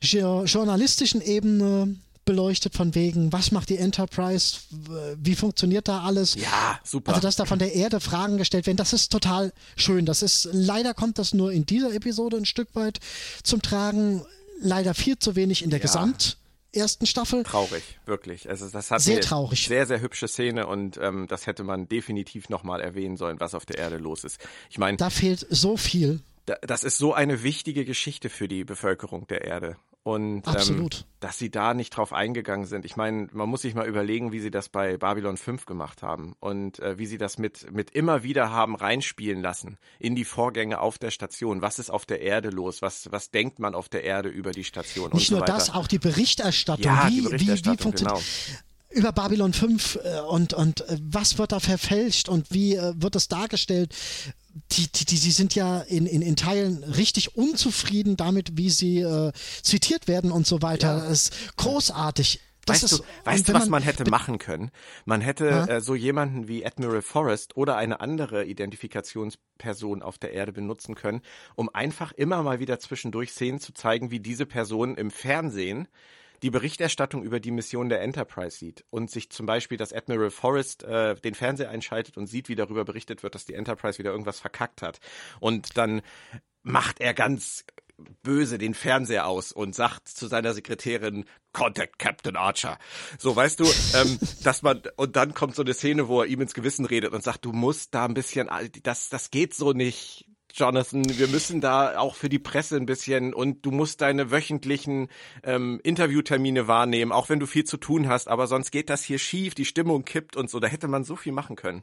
journalistischen Ebene beleuchtet von wegen, was macht die Enterprise, wie funktioniert da alles? Ja, super. Also, dass da von der Erde Fragen gestellt werden, das ist total schön. Das ist, leider kommt das nur in dieser Episode ein Stück weit zum Tragen. Leider viel zu wenig in der ja. Gesamt ersten Staffel. Traurig, wirklich. Also das hat sehr traurig. Sehr, sehr hübsche Szene und ähm, das hätte man definitiv nochmal erwähnen sollen, was auf der Erde los ist. Ich meine, da fehlt so viel. Das ist so eine wichtige Geschichte für die Bevölkerung der Erde. Und ähm, dass sie da nicht drauf eingegangen sind. Ich meine, man muss sich mal überlegen, wie sie das bei Babylon 5 gemacht haben und äh, wie sie das mit, mit immer wieder haben reinspielen lassen in die Vorgänge auf der Station. Was ist auf der Erde los? Was, was denkt man auf der Erde über die Station? Nicht nur so das, auch die Berichterstattung. Ja, wie, die Berichterstattung, wie, wie funktioniert genau über Babylon 5 äh, und, und äh, was wird da verfälscht und wie äh, wird das dargestellt? Die, die, die, die sind ja in, in, in Teilen richtig unzufrieden damit, wie sie äh, zitiert werden und so weiter. Ja. Das ist großartig. Das weißt ist, du, weißt du, was man, man hätte machen können? Man hätte äh, so jemanden wie Admiral Forrest oder eine andere Identifikationsperson auf der Erde benutzen können, um einfach immer mal wieder zwischendurch Szenen zu zeigen, wie diese Person im Fernsehen die Berichterstattung über die Mission der Enterprise sieht und sich zum Beispiel, dass Admiral Forrest äh, den Fernseher einschaltet und sieht, wie darüber berichtet wird, dass die Enterprise wieder irgendwas verkackt hat. Und dann macht er ganz böse den Fernseher aus und sagt zu seiner Sekretärin, Contact Captain Archer. So, weißt du, ähm, (laughs) dass man, und dann kommt so eine Szene, wo er ihm ins Gewissen redet und sagt, du musst da ein bisschen, das, das geht so nicht, Jonathan, wir müssen da auch für die Presse ein bisschen und du musst deine wöchentlichen ähm, Interviewtermine wahrnehmen, auch wenn du viel zu tun hast, aber sonst geht das hier schief, die Stimmung kippt und so. Da hätte man so viel machen können.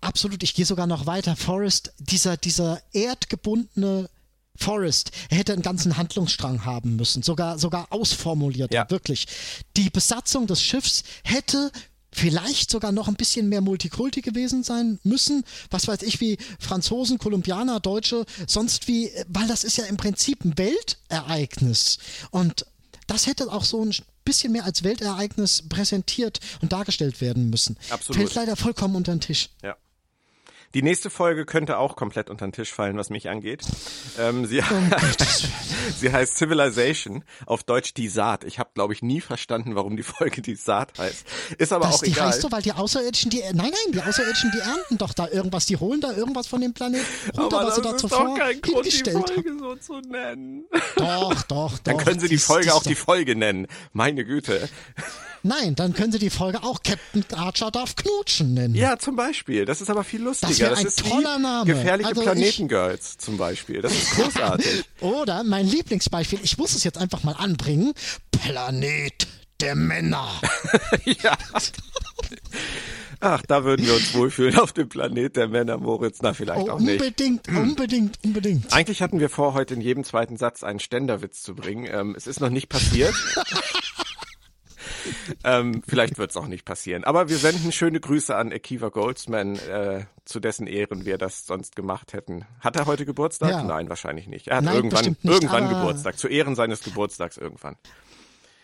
Absolut, ich gehe sogar noch weiter. Forrest, dieser, dieser erdgebundene Forrest, er hätte einen ganzen Handlungsstrang haben müssen, sogar, sogar ausformuliert, ja. wirklich. Die Besatzung des Schiffs hätte vielleicht sogar noch ein bisschen mehr Multikulti gewesen sein müssen. Was weiß ich, wie Franzosen, Kolumbianer, Deutsche, sonst wie, weil das ist ja im Prinzip ein Weltereignis. Und das hätte auch so ein bisschen mehr als Weltereignis präsentiert und dargestellt werden müssen. Absolut. Fällt leider vollkommen unter den Tisch. Ja. Die nächste Folge könnte auch komplett unter den Tisch fallen, was mich angeht. Ähm, sie, (laughs) (laughs) sie heißt Civilization, auf Deutsch die Saat. Ich habe, glaube ich, nie verstanden, warum die Folge die Saat heißt. Ist aber das, auch die egal. Die heißt so, weil die Außerirdischen, die, nein, nein, die Außerirdischen, die ernten doch da irgendwas, die holen da irgendwas von dem Planeten runter, aber was sie da zuvor hingestellt haben. die Folge so zu nennen. Doch, doch, doch. Dann können sie die Folge auch die Folge nennen. Meine Güte. Nein, dann können Sie die Folge auch Captain Archer darf knutschen nennen. Ja, zum Beispiel. Das ist aber viel lustiger. Das, das ist toller Name. Gefährliche also Planetengirls zum Beispiel. Das ist großartig. (laughs) Oder mein Lieblingsbeispiel, ich muss es jetzt einfach mal anbringen. Planet der Männer. (laughs) ja. Ach, da würden wir uns wohlfühlen auf dem Planet der Männer, Moritz. Na, vielleicht oh, auch nicht. Unbedingt, unbedingt, unbedingt. Eigentlich hatten wir vor, heute in jedem zweiten Satz einen Ständerwitz zu bringen. Ähm, es ist noch nicht passiert. (laughs) ähm, vielleicht wird es auch nicht passieren. Aber wir senden schöne Grüße an Akiva Goldsman, äh, zu dessen Ehren wir das sonst gemacht hätten. Hat er heute Geburtstag? Ja. Nein, wahrscheinlich nicht. Er hat Nein, irgendwann, nicht, irgendwann Geburtstag, zu Ehren seines Geburtstags irgendwann.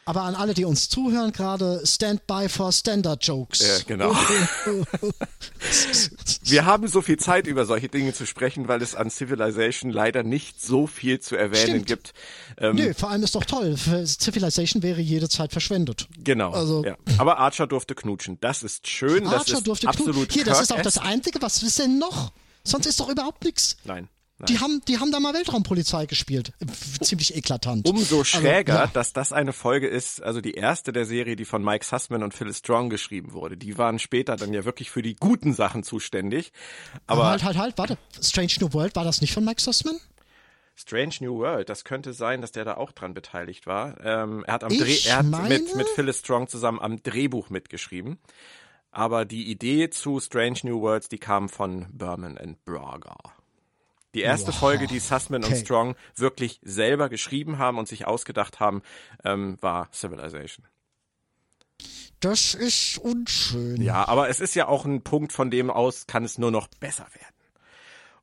Aber an alle, die uns zuhören, gerade Stand by for Standard Jokes. Ja, genau. (laughs) Wir haben so viel Zeit, über solche Dinge zu sprechen, weil es an Civilization leider nicht so viel zu erwähnen Stimmt. gibt. Ähm, Nö, vor allem ist doch toll. Civilization wäre jede Zeit verschwendet. Genau. Also, ja. Aber Archer durfte knutschen. Das ist schön. Archer das ist durfte absolut knutschen. Hier, das ist auch das Einzige. Was ist denn noch? Sonst ist doch überhaupt nichts. Nein. Nein. Die haben, die haben da mal Weltraumpolizei gespielt. Ziemlich eklatant. Umso schräger, also, ja. dass das eine Folge ist, also die erste der Serie, die von Mike Sussman und Phyllis Strong geschrieben wurde. Die waren später dann ja wirklich für die guten Sachen zuständig. Aber, Aber halt, halt, halt, warte. Strange New World, war das nicht von Mike Sussman? Strange New World, das könnte sein, dass der da auch dran beteiligt war. Ähm, er hat am Dreh, er hat mit, mit Phyllis Strong zusammen am Drehbuch mitgeschrieben. Aber die Idee zu Strange New Worlds, die kam von Berman and Braga. Die erste wow. Folge, die Sussman okay. und Strong wirklich selber geschrieben haben und sich ausgedacht haben, ähm, war Civilization. Das ist unschön. Ja, aber es ist ja auch ein Punkt, von dem aus kann es nur noch besser werden.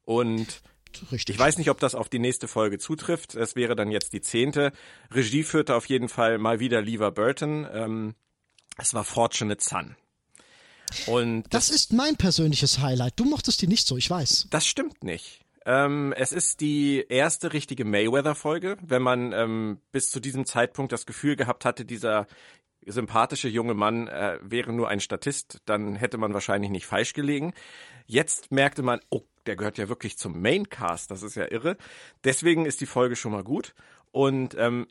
Und Richtig. Ich weiß nicht, ob das auf die nächste Folge zutrifft. Es wäre dann jetzt die zehnte. Regie führte auf jeden Fall mal wieder Lever Burton. Ähm, es war Fortunate Son. Und das, das, ist mein persönliches Highlight. Du mochtest die nicht so, ich weiß. Das stimmt nicht. Ähm, es ist die erste richtige Mayweather-Folge, wenn man ähm, bis zu diesem Zeitpunkt das Gefühl gehabt hatte, dieser sympathische junge Mann äh, wäre nur ein Statist, dann hätte man wahrscheinlich nicht falsch gelegen. Jetzt merkte man, oh, der gehört ja wirklich zum Maincast, das ist ja irre. Deswegen ist die Folge schon mal gut. Und ähm,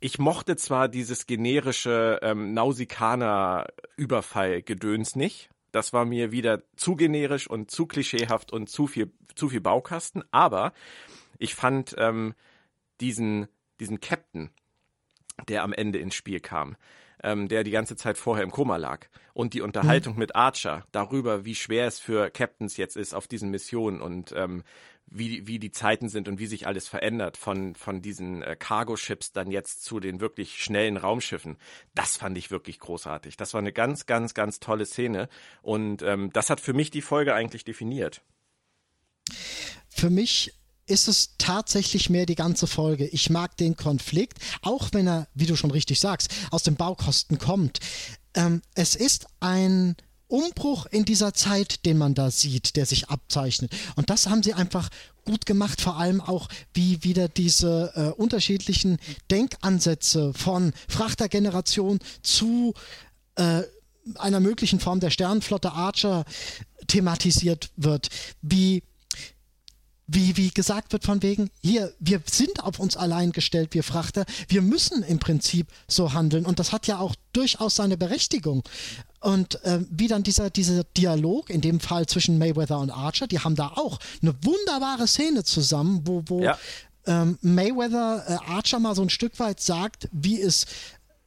ich mochte zwar dieses generische ähm, Nausikaner-Überfall-Gedöns nicht. Das war mir wieder zu generisch und zu klischeehaft und zu viel, zu viel Baukasten. Aber ich fand ähm, diesen, diesen Captain, der am Ende ins Spiel kam, ähm, der die ganze Zeit vorher im Koma lag. Und die Unterhaltung mhm. mit Archer darüber, wie schwer es für Captains jetzt ist auf diesen Missionen und ähm, wie, wie die Zeiten sind und wie sich alles verändert von, von diesen äh, Cargo-Ships dann jetzt zu den wirklich schnellen Raumschiffen. Das fand ich wirklich großartig. Das war eine ganz, ganz, ganz tolle Szene. Und ähm, das hat für mich die Folge eigentlich definiert. Für mich ist es tatsächlich mehr die ganze Folge. Ich mag den Konflikt, auch wenn er, wie du schon richtig sagst, aus den Baukosten kommt. Ähm, es ist ein Umbruch in dieser Zeit, den man da sieht, der sich abzeichnet. Und das haben sie einfach gut gemacht, vor allem auch, wie wieder diese äh, unterschiedlichen Denkansätze von Frachtergeneration zu äh, einer möglichen Form der Sternenflotte Archer thematisiert wird, wie wie, wie gesagt wird von wegen, hier, wir sind auf uns allein gestellt, wir Frachter, wir müssen im Prinzip so handeln und das hat ja auch durchaus seine Berechtigung. Und äh, wie dann dieser, dieser Dialog, in dem Fall zwischen Mayweather und Archer, die haben da auch eine wunderbare Szene zusammen, wo, wo ja. ähm, Mayweather äh, Archer mal so ein Stück weit sagt, wie es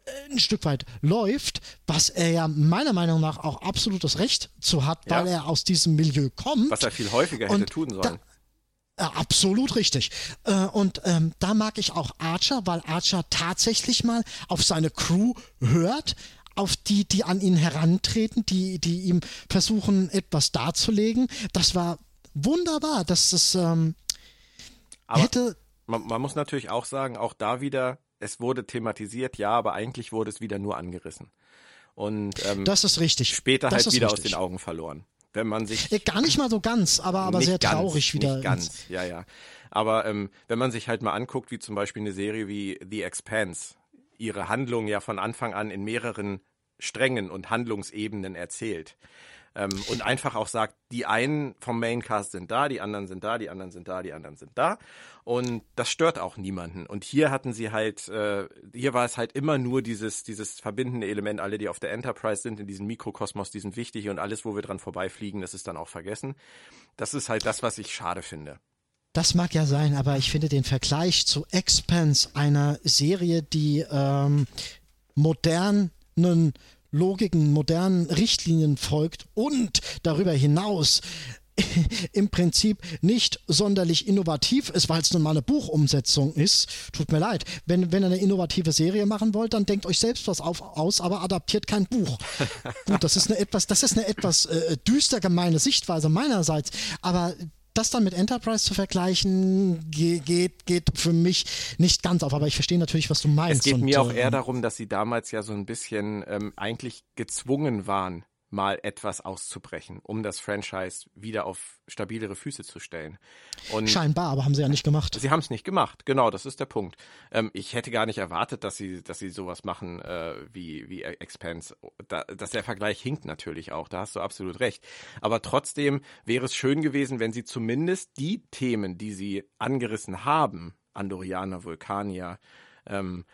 äh, ein Stück weit läuft, was er ja meiner Meinung nach auch absolutes Recht zu hat, ja. weil er aus diesem Milieu kommt. Was er viel häufiger hätte und tun sollen. Da, äh, absolut richtig. Äh, und ähm, da mag ich auch Archer, weil Archer tatsächlich mal auf seine Crew hört, auf die, die an ihn herantreten, die, die ihm versuchen, etwas darzulegen. Das war wunderbar. dass es ähm, hätte. Man, man muss natürlich auch sagen, auch da wieder, es wurde thematisiert, ja, aber eigentlich wurde es wieder nur angerissen. Und ähm, das ist richtig. Später das halt wieder richtig. aus den Augen verloren wenn man sich. Äh, gar nicht mal so ganz, aber, aber sehr ganz, traurig wieder. Nicht ganz, ja, ja. Aber ähm, wenn man sich halt mal anguckt, wie zum Beispiel eine Serie wie The Expanse, ihre Handlung ja von Anfang an in mehreren Strängen und Handlungsebenen erzählt. Ähm, und einfach auch sagt, die einen vom Maincast sind da, die anderen sind da, die anderen sind da, die anderen sind da. Und das stört auch niemanden. Und hier hatten sie halt, äh, hier war es halt immer nur dieses, dieses verbindende Element, alle, die auf der Enterprise sind, in diesem Mikrokosmos, die sind wichtig und alles, wo wir dran vorbeifliegen, das ist dann auch vergessen. Das ist halt das, was ich schade finde. Das mag ja sein, aber ich finde den Vergleich zu Expanse, einer Serie, die ähm, modernen Logiken, modernen Richtlinien folgt und darüber hinaus (laughs) im Prinzip nicht sonderlich innovativ ist, weil es nun mal eine Buchumsetzung ist. Tut mir leid. Wenn, wenn ihr eine innovative Serie machen wollt, dann denkt euch selbst was auf, aus, aber adaptiert kein Buch. (laughs) Gut, das ist eine etwas, das ist eine etwas äh, düster gemeine Sichtweise meinerseits, aber das dann mit Enterprise zu vergleichen, geht, geht für mich nicht ganz auf. Aber ich verstehe natürlich, was du meinst. Es geht und, mir auch eher ähm, darum, dass sie damals ja so ein bisschen ähm, eigentlich gezwungen waren, mal etwas auszubrechen, um das Franchise wieder auf stabilere Füße zu stellen. Und Scheinbar, aber haben sie ja nicht gemacht. Sie haben es nicht gemacht, genau, das ist der Punkt. Ähm, ich hätte gar nicht erwartet, dass sie, dass sie sowas machen äh, wie, wie Expanse. Da, dass der Vergleich hinkt natürlich auch, da hast du absolut recht. Aber trotzdem wäre es schön gewesen, wenn sie zumindest die Themen, die sie angerissen haben, Andorianer, Vulkanier, ähm,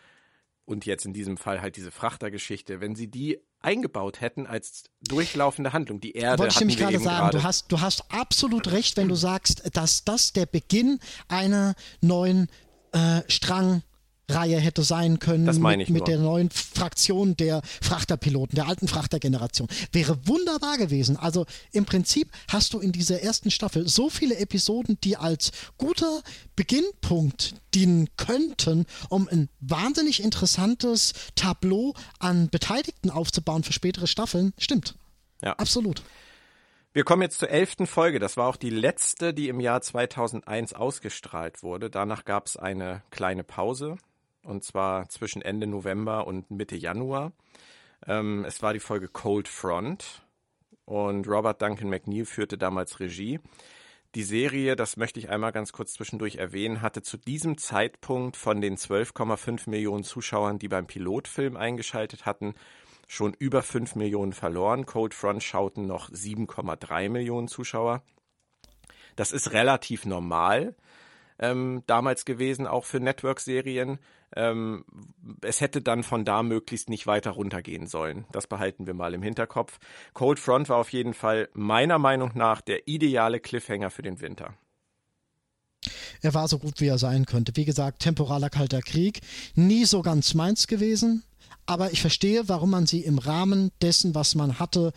und jetzt in diesem Fall halt diese Frachtergeschichte, wenn sie die eingebaut hätten als durchlaufende Handlung. Die Erde Wollte ich nämlich gerade sagen, du hast, du hast absolut recht, wenn du sagst, dass das der Beginn einer neuen äh, Strang Reihe hätte sein können das meine mit, mit der neuen Fraktion der Frachterpiloten, der alten Frachtergeneration. Wäre wunderbar gewesen. Also im Prinzip hast du in dieser ersten Staffel so viele Episoden, die als guter Beginnpunkt dienen könnten, um ein wahnsinnig interessantes Tableau an Beteiligten aufzubauen für spätere Staffeln. Stimmt. Ja. Absolut. Wir kommen jetzt zur elften Folge. Das war auch die letzte, die im Jahr 2001 ausgestrahlt wurde. Danach gab es eine kleine Pause und zwar zwischen Ende November und Mitte Januar. Ähm, es war die Folge Cold Front und Robert Duncan McNeil führte damals Regie. Die Serie, das möchte ich einmal ganz kurz zwischendurch erwähnen, hatte zu diesem Zeitpunkt von den 12,5 Millionen Zuschauern, die beim Pilotfilm eingeschaltet hatten, schon über 5 Millionen verloren. Cold Front schauten noch 7,3 Millionen Zuschauer. Das ist relativ normal ähm, damals gewesen, auch für Network-Serien. Ähm, es hätte dann von da möglichst nicht weiter runtergehen sollen. Das behalten wir mal im Hinterkopf. Cold Front war auf jeden Fall meiner Meinung nach der ideale Cliffhanger für den Winter. Er war so gut, wie er sein könnte. Wie gesagt, temporaler kalter Krieg. Nie so ganz meins gewesen. Aber ich verstehe, warum man sie im Rahmen dessen, was man hatte,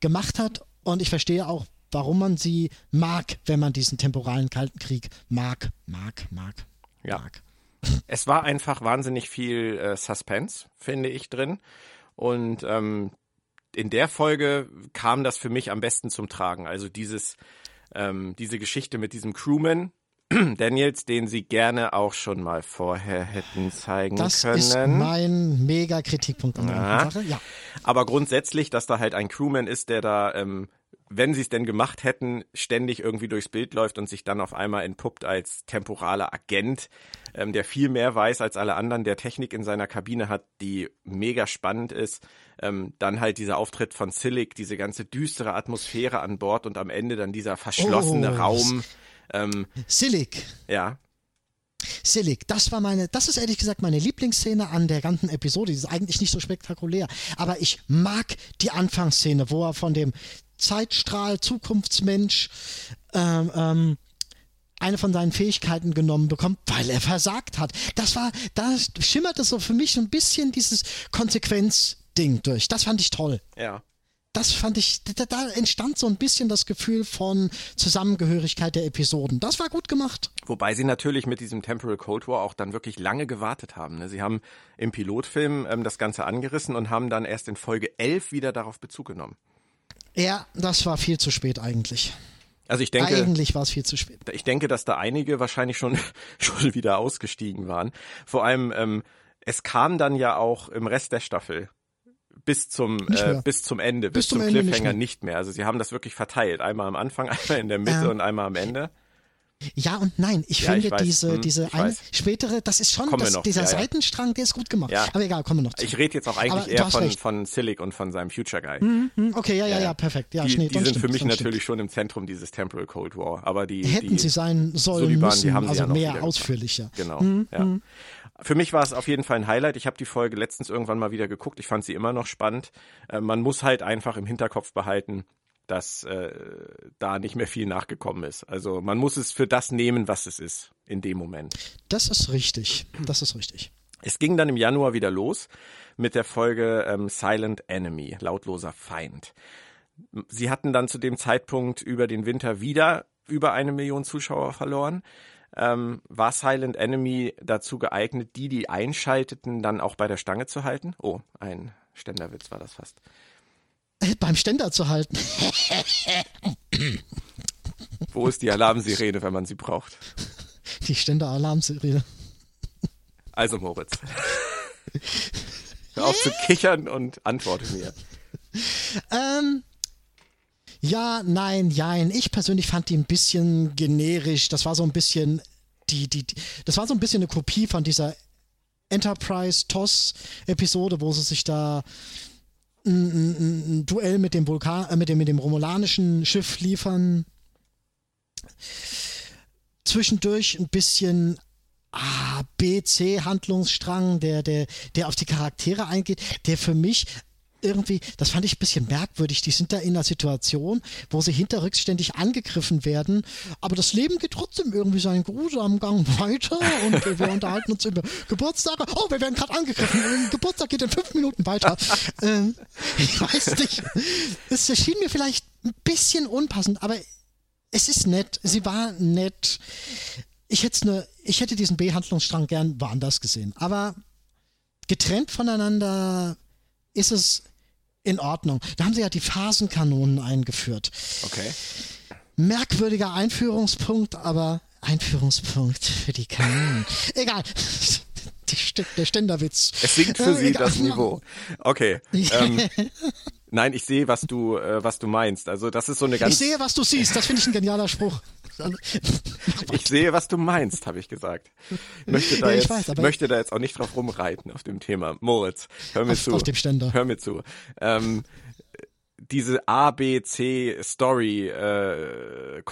gemacht hat. Und ich verstehe auch, warum man sie mag, wenn man diesen temporalen Kalten Krieg mag, mag, mag, ja. mag. Es war einfach wahnsinnig viel äh, Suspense, finde ich, drin. Und ähm, in der Folge kam das für mich am besten zum Tragen. Also dieses, ähm, diese Geschichte mit diesem Crewman, (clears throat) Daniels, den sie gerne auch schon mal vorher hätten zeigen das können. Das ist mein mega Kritikpunkt an der Sache. Ja. Aber grundsätzlich, dass da halt ein Crewman ist, der da ähm, wenn sie es denn gemacht hätten, ständig irgendwie durchs Bild läuft und sich dann auf einmal entpuppt als temporaler Agent, ähm, der viel mehr weiß als alle anderen, der Technik in seiner Kabine hat, die mega spannend ist. Ähm, dann halt dieser Auftritt von Silic, diese ganze düstere Atmosphäre an Bord und am Ende dann dieser verschlossene oh, Raum. Ähm, Silic. Ja. Silic, das war meine, das ist ehrlich gesagt meine Lieblingsszene an der ganzen Episode. Die ist eigentlich nicht so spektakulär, aber ich mag die Anfangsszene, wo er von dem Zeitstrahl, Zukunftsmensch, ähm, ähm, eine von seinen Fähigkeiten genommen bekommt, weil er versagt hat. Das war, da schimmerte so für mich so ein bisschen dieses Konsequenzding durch. Das fand ich toll. Ja. Das fand ich, da, da, entstand so ein bisschen das Gefühl von Zusammengehörigkeit der Episoden. Das war gut gemacht. Wobei sie natürlich mit diesem Temporal Cold War auch dann wirklich lange gewartet haben. Ne? Sie haben im Pilotfilm ähm, das Ganze angerissen und haben dann erst in Folge 11 wieder darauf Bezug genommen. Ja, das war viel zu spät eigentlich. Also ich denke, eigentlich war es viel zu spät. Ich denke, dass da einige wahrscheinlich schon (laughs) schon wieder ausgestiegen waren. Vor allem, ähm, es kam dann ja auch im Rest der Staffel bis zum äh, bis zum Ende, bis, bis zum, zum Cliffhanger nicht mehr. nicht mehr. Also sie haben das wirklich verteilt, einmal am Anfang, (laughs) einmal in der Mitte ähm, und einmal am Ende. Ja und nein. Ich ja, finde ich diese, hm, diese eine, spätere, das ist schon, das, dieser ja, Seitenstrang, der ist gut gemacht. Ja. Aber egal, kommen wir noch zu. Ich rede jetzt auch eigentlich Aber eher von, von Silic und von seinem Future Guy. Mhm, mhm, okay, ja, ja, ja, perfekt. Ja, die, Schnee, die sind stimmt, für mich natürlich stimmt. schon im Zentrum dieses Temporal Cold War. Aber die hätten die sie sein sollen Suliban, müssen, also mehr ausführlicher. Genau. Mhm, ja. Mhm. Für mich war es auf jeden Fall ein Highlight. Ich habe die Folge letztens irgendwann mal wieder geguckt. Ich fand sie immer noch spannend. Äh, man muss halt einfach im Hinterkopf behalten, dass äh, da nicht mehr viel nachgekommen ist. Also man muss es für das nehmen, was es ist in dem Moment. Das ist richtig. Das ist richtig. Es ging dann im Januar wieder los mit der Folge ähm, Silent Enemy, lautloser Feind. Sie hatten dann zu dem Zeitpunkt über den Winter wieder über eine Million Zuschauer verloren. Ähm, war Silent Enemy dazu geeignet, die, die einschalteten, dann auch bei der Stange zu halten? Oh, ein Ständerwitz war das fast. Beim Ständer zu halten. Wo ist die Alarmsirene, wenn man sie braucht? Die Ständer-Alarmsirene. Also Moritz. Hör auf zu kichern und antworte mir. Ähm, ja, nein, jein. Ich persönlich fand die ein bisschen generisch. Das war so ein bisschen die, die, die das war so ein bisschen eine Kopie von dieser Enterprise TOS Episode, wo sie sich da ein, ein, Duell mit dem Vulkan, äh, mit dem, mit dem romulanischen Schiff liefern. Zwischendurch ein bisschen A, B, C Handlungsstrang, der, der, der auf die Charaktere eingeht, der für mich irgendwie, das fand ich ein bisschen merkwürdig. Die sind da in einer Situation, wo sie hinterrücks ständig angegriffen werden, aber das Leben geht trotzdem irgendwie seinen grusamen Gang weiter und wir unterhalten uns über Geburtstage. Oh, wir werden gerade angegriffen. Geburtstag geht in fünf Minuten weiter. ähm, ich weiß nicht. Es erschien mir vielleicht ein bisschen unpassend, aber es ist nett. Sie war nett. Ich ne, ich hätte diesen Behandlungsstrang gern woanders gesehen. Aber getrennt voneinander ist es in Ordnung. Da haben sie ja die Phasenkanonen eingeführt. Okay. Merkwürdiger Einführungspunkt, aber Einführungspunkt für die Kanonen. Egal. Der Ständerwitz. Es sinkt für äh, sie egal. das Niveau. Okay. Ähm, (laughs) nein, ich sehe, was du, äh, was du meinst. Also das ist so eine ganz. Ich sehe, was du siehst. Das finde ich ein genialer Spruch. (laughs) ich sehe, was du meinst, habe ich gesagt. Möchte da, ja, jetzt, weiß, möchte da jetzt auch nicht drauf rumreiten auf dem Thema. Moritz, hör mir auf, zu. Auf dem Ständer. Hör mir zu. Ähm, diese A, B, C Story äh,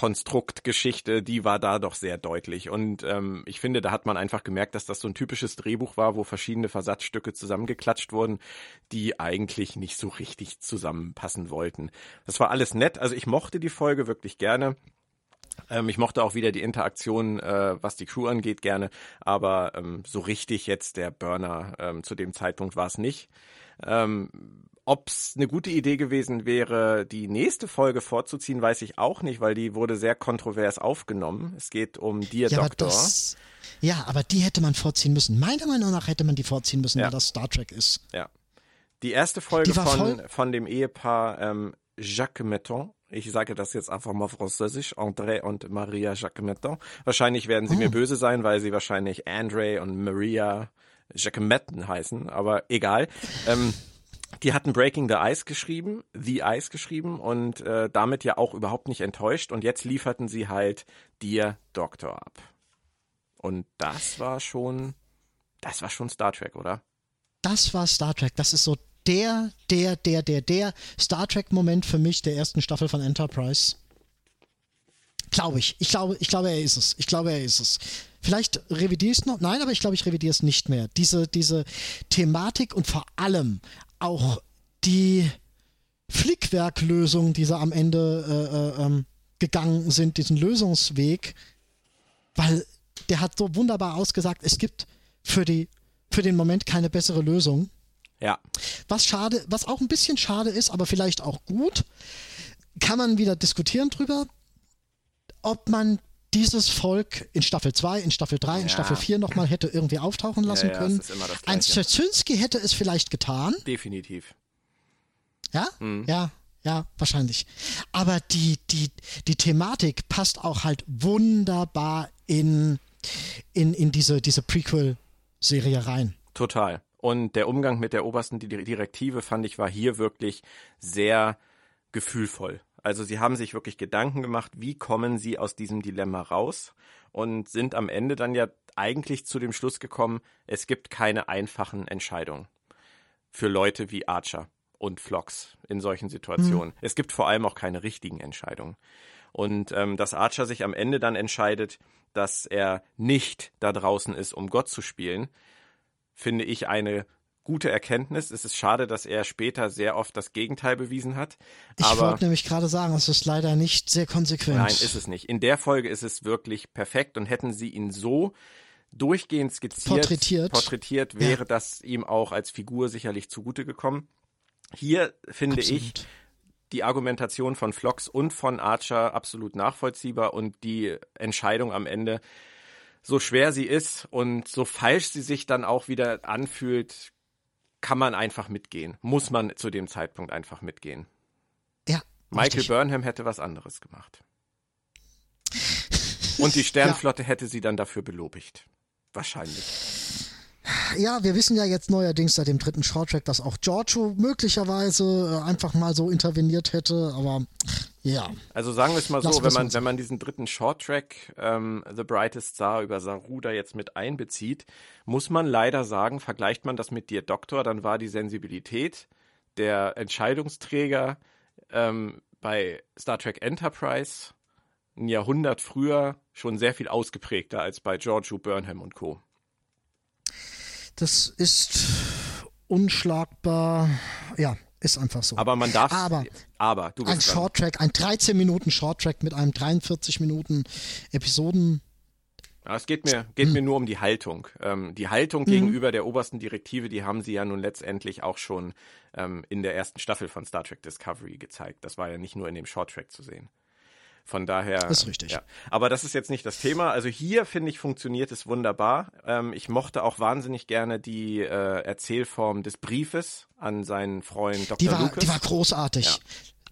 die war da doch sehr deutlich und ähm, ich finde, da hat man einfach gemerkt, dass das so ein typisches Drehbuch war, wo verschiedene Versatzstücke zusammengeklatscht wurden, die eigentlich nicht so richtig zusammenpassen wollten. Das war alles nett, also ich mochte die Folge wirklich gerne. Ähm, ich mochte auch wieder die Interaktion, äh, was die Crew angeht, gerne, aber ähm, so richtig jetzt der Burner ähm, zu dem Zeitpunkt war es nicht. Ähm, ob es eine gute Idee gewesen wäre, die nächste Folge vorzuziehen, weiß ich auch nicht, weil die wurde sehr kontrovers aufgenommen. Es geht um Dear ja, Doctor. Aber das, ja, aber die hätte man vorziehen müssen. Meiner Meinung nach hätte man die vorziehen müssen, ja. weil das Star Trek ist. Ja. Die erste Folge von, von dem Ehepaar ähm, Jacques Metton. Ich sage das jetzt einfach mal französisch. André und Maria Jacques Metton. Wahrscheinlich werden sie oh. mir böse sein, weil sie wahrscheinlich André und Maria Jacques Metten heißen, aber egal. Ähm, die hatten Breaking the Ice geschrieben, The Ice geschrieben und äh, damit ja auch überhaupt nicht enttäuscht. Und jetzt lieferten sie halt Dear Doctor ab. Und das war schon, das war schon Star Trek, oder? Das war Star Trek. Das ist so der, der, der, der, der Star Trek-Moment für mich der ersten Staffel von Enterprise. Glaube ich. Ich glaube, ich glaube, er ist es. Ich glaube, er ist es. Vielleicht revidiere ich es noch. Nein, aber ich glaube, ich revidiere es nicht mehr. Diese, diese Thematik und vor allem auch die Flickwerklösungen, die sie am Ende äh, äh, ähm, gegangen sind, diesen Lösungsweg, weil der hat so wunderbar ausgesagt, es gibt für die für den Moment keine bessere Lösung. Ja. Was schade, was auch ein bisschen schade ist, aber vielleicht auch gut, kann man wieder diskutieren drüber, ob man dieses Volk in Staffel 2, in Staffel 3, ja. in Staffel 4 nochmal hätte irgendwie auftauchen lassen ja, ja, können. Ein Szczerzinski hätte es vielleicht getan. Definitiv. Ja? Mhm. Ja, ja, wahrscheinlich. Aber die, die, die Thematik passt auch halt wunderbar in, in, in diese, diese Prequel-Serie rein. Total. Und der Umgang mit der obersten Direktive fand ich war hier wirklich sehr gefühlvoll. Also sie haben sich wirklich Gedanken gemacht, wie kommen sie aus diesem Dilemma raus und sind am Ende dann ja eigentlich zu dem Schluss gekommen, es gibt keine einfachen Entscheidungen für Leute wie Archer und Flox in solchen Situationen. Mhm. Es gibt vor allem auch keine richtigen Entscheidungen. Und ähm, dass Archer sich am Ende dann entscheidet, dass er nicht da draußen ist, um Gott zu spielen, finde ich eine gute Erkenntnis. Es ist schade, dass er später sehr oft das Gegenteil bewiesen hat. ich wollte nämlich gerade sagen, es ist leider nicht sehr konsequent. Nein, ist es nicht. In der Folge ist es wirklich perfekt und hätten sie ihn so durchgehend skizziert, porträtiert, porträtiert wäre ja. das ihm auch als Figur sicherlich zugute gekommen. Hier finde absolut. ich die Argumentation von Flox und von Archer absolut nachvollziehbar und die Entscheidung am Ende, so schwer sie ist und so falsch sie sich dann auch wieder anfühlt, kann man einfach mitgehen. Muss man zu dem Zeitpunkt einfach mitgehen. Ja. Michael richtig. Burnham hätte was anderes gemacht. Und die (laughs) Sternflotte ja. hätte sie dann dafür belobigt. Wahrscheinlich. Ja, wir wissen ja jetzt neuerdings seit dem dritten Shorttrack, dass auch Giorgio möglicherweise äh, einfach mal so interveniert hätte, aber ja. Also sagen wir es mal so, wenn man, wenn man diesen dritten Shorttrack ähm, The Brightest Star über Saruda jetzt mit einbezieht, muss man leider sagen, vergleicht man das mit dir Doktor, dann war die Sensibilität der Entscheidungsträger ähm, bei Star Trek Enterprise ein Jahrhundert früher schon sehr viel ausgeprägter als bei George Burnham und Co. Das ist unschlagbar. Ja, Ist einfach so. Aber man darf. Aber, aber du bist ein Shorttrack, ein 13 Minuten Shorttrack mit einem 43 Minuten Episoden. Ja, es geht mir, geht hm. mir nur um die Haltung. Ähm, die Haltung hm. gegenüber der obersten Direktive, die haben sie ja nun letztendlich auch schon ähm, in der ersten Staffel von Star Trek Discovery gezeigt. Das war ja nicht nur in dem Shorttrack zu sehen. Von daher. Das ist richtig. Ja. Aber das ist jetzt nicht das Thema. Also hier finde ich funktioniert es wunderbar. Ähm, ich mochte auch wahnsinnig gerne die äh, Erzählform des Briefes an seinen Freund Dr. Die war, Lucas. Die war großartig. Ja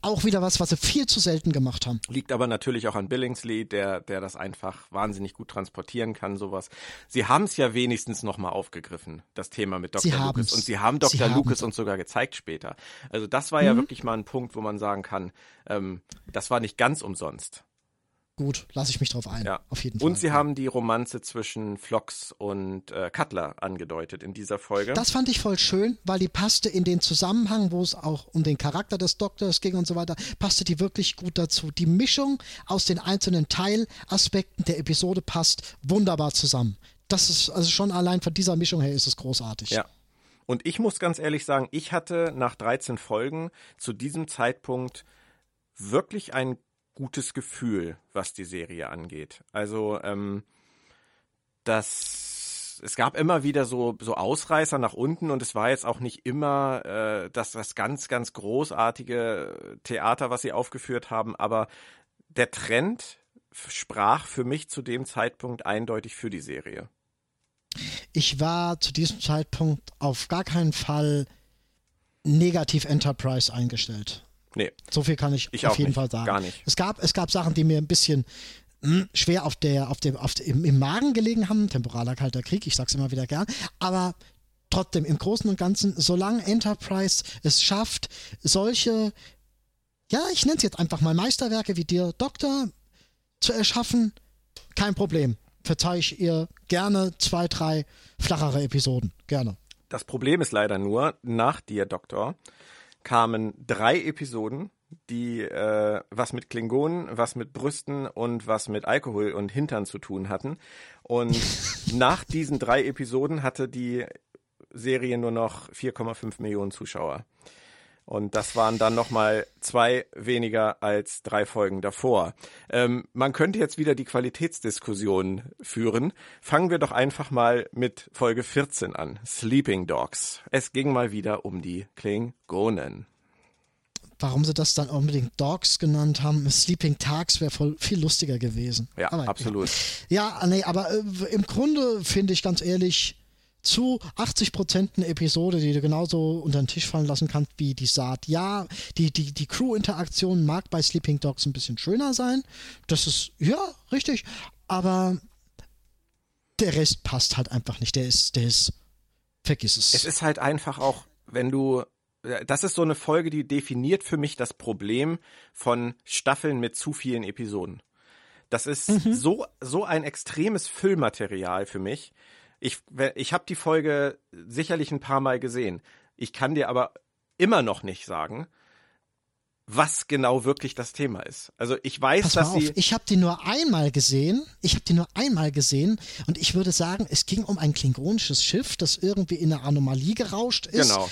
auch wieder was, was sie viel zu selten gemacht haben. Liegt aber natürlich auch an Billingsley, der, der das einfach wahnsinnig gut transportieren kann, sowas. Sie haben es ja wenigstens nochmal aufgegriffen, das Thema mit Dr. Sie Lucas. Und sie haben Dr. Sie Lucas uns sogar gezeigt später. Also das war mhm. ja wirklich mal ein Punkt, wo man sagen kann, ähm, das war nicht ganz umsonst. Gut, lasse ich mich drauf ein. Ja. Auf jeden Fall. Und sie haben die Romanze zwischen Flox und äh, Cutler angedeutet in dieser Folge. Das fand ich voll schön, weil die passte in den Zusammenhang, wo es auch um den Charakter des Doktors ging und so weiter, passte die wirklich gut dazu. Die Mischung aus den einzelnen Teilaspekten der Episode passt wunderbar zusammen. Das ist also schon allein von dieser Mischung her ist es großartig. Ja. Und ich muss ganz ehrlich sagen, ich hatte nach 13 Folgen zu diesem Zeitpunkt wirklich ein gutes Gefühl, was die Serie angeht. Also ähm, das es gab immer wieder so so Ausreißer nach unten und es war jetzt auch nicht immer äh, das das ganz ganz großartige Theater, was sie aufgeführt haben, aber der Trend sprach für mich zu dem Zeitpunkt eindeutig für die Serie. Ich war zu diesem Zeitpunkt auf gar keinen Fall negativ Enterprise eingestellt. Nee. So viel kann ich, ich auf jeden nicht. Fall sagen. Gar nicht. Es gab, es gab Sachen, die mir ein bisschen mh, hm, schwer auf der, auf dem, auf dem, im Magen gelegen haben. Temporaler kalter Krieg, ich sag's immer wieder gern. Aber trotzdem, im Großen und Ganzen, solange Enterprise es schafft, solche, ja, ich nenne es jetzt einfach mal Meisterwerke wie dir, Doktor, zu erschaffen, kein Problem. Verzeih ich ihr gerne zwei, drei flachere Episoden. Gerne. Das Problem ist leider nur, nach dir, Doktor, kamen drei Episoden, die äh, was mit Klingonen, was mit Brüsten und was mit Alkohol und Hintern zu tun hatten. Und (laughs) nach diesen drei Episoden hatte die Serie nur noch 4,5 Millionen Zuschauer. Und das waren dann nochmal zwei weniger als drei Folgen davor. Ähm, man könnte jetzt wieder die Qualitätsdiskussion führen. Fangen wir doch einfach mal mit Folge 14 an. Sleeping Dogs. Es ging mal wieder um die Klingonen. Warum sie das dann unbedingt Dogs genannt haben, Sleeping Tags wäre voll viel lustiger gewesen. Ja, aber, absolut. Ja, ja nee, aber äh, im Grunde finde ich ganz ehrlich, zu 80 Prozent eine Episode, die du genauso unter den Tisch fallen lassen kannst wie die Saat. Ja, die, die, die Crew-Interaktion mag bei Sleeping Dogs ein bisschen schöner sein. Das ist, ja, richtig. Aber der Rest passt halt einfach nicht. Der ist, der ist, vergiss es. Es ist halt einfach auch, wenn du das ist so eine Folge, die definiert für mich das Problem von Staffeln mit zu vielen Episoden. Das ist mhm. so, so ein extremes Füllmaterial für mich, ich, ich habe die Folge sicherlich ein paar Mal gesehen. Ich kann dir aber immer noch nicht sagen, was genau wirklich das Thema ist. Also ich weiß, Pass dass sie. Ich habe die nur einmal gesehen. Ich habe die nur einmal gesehen und ich würde sagen, es ging um ein klingonisches Schiff, das irgendwie in eine Anomalie gerauscht ist. Genau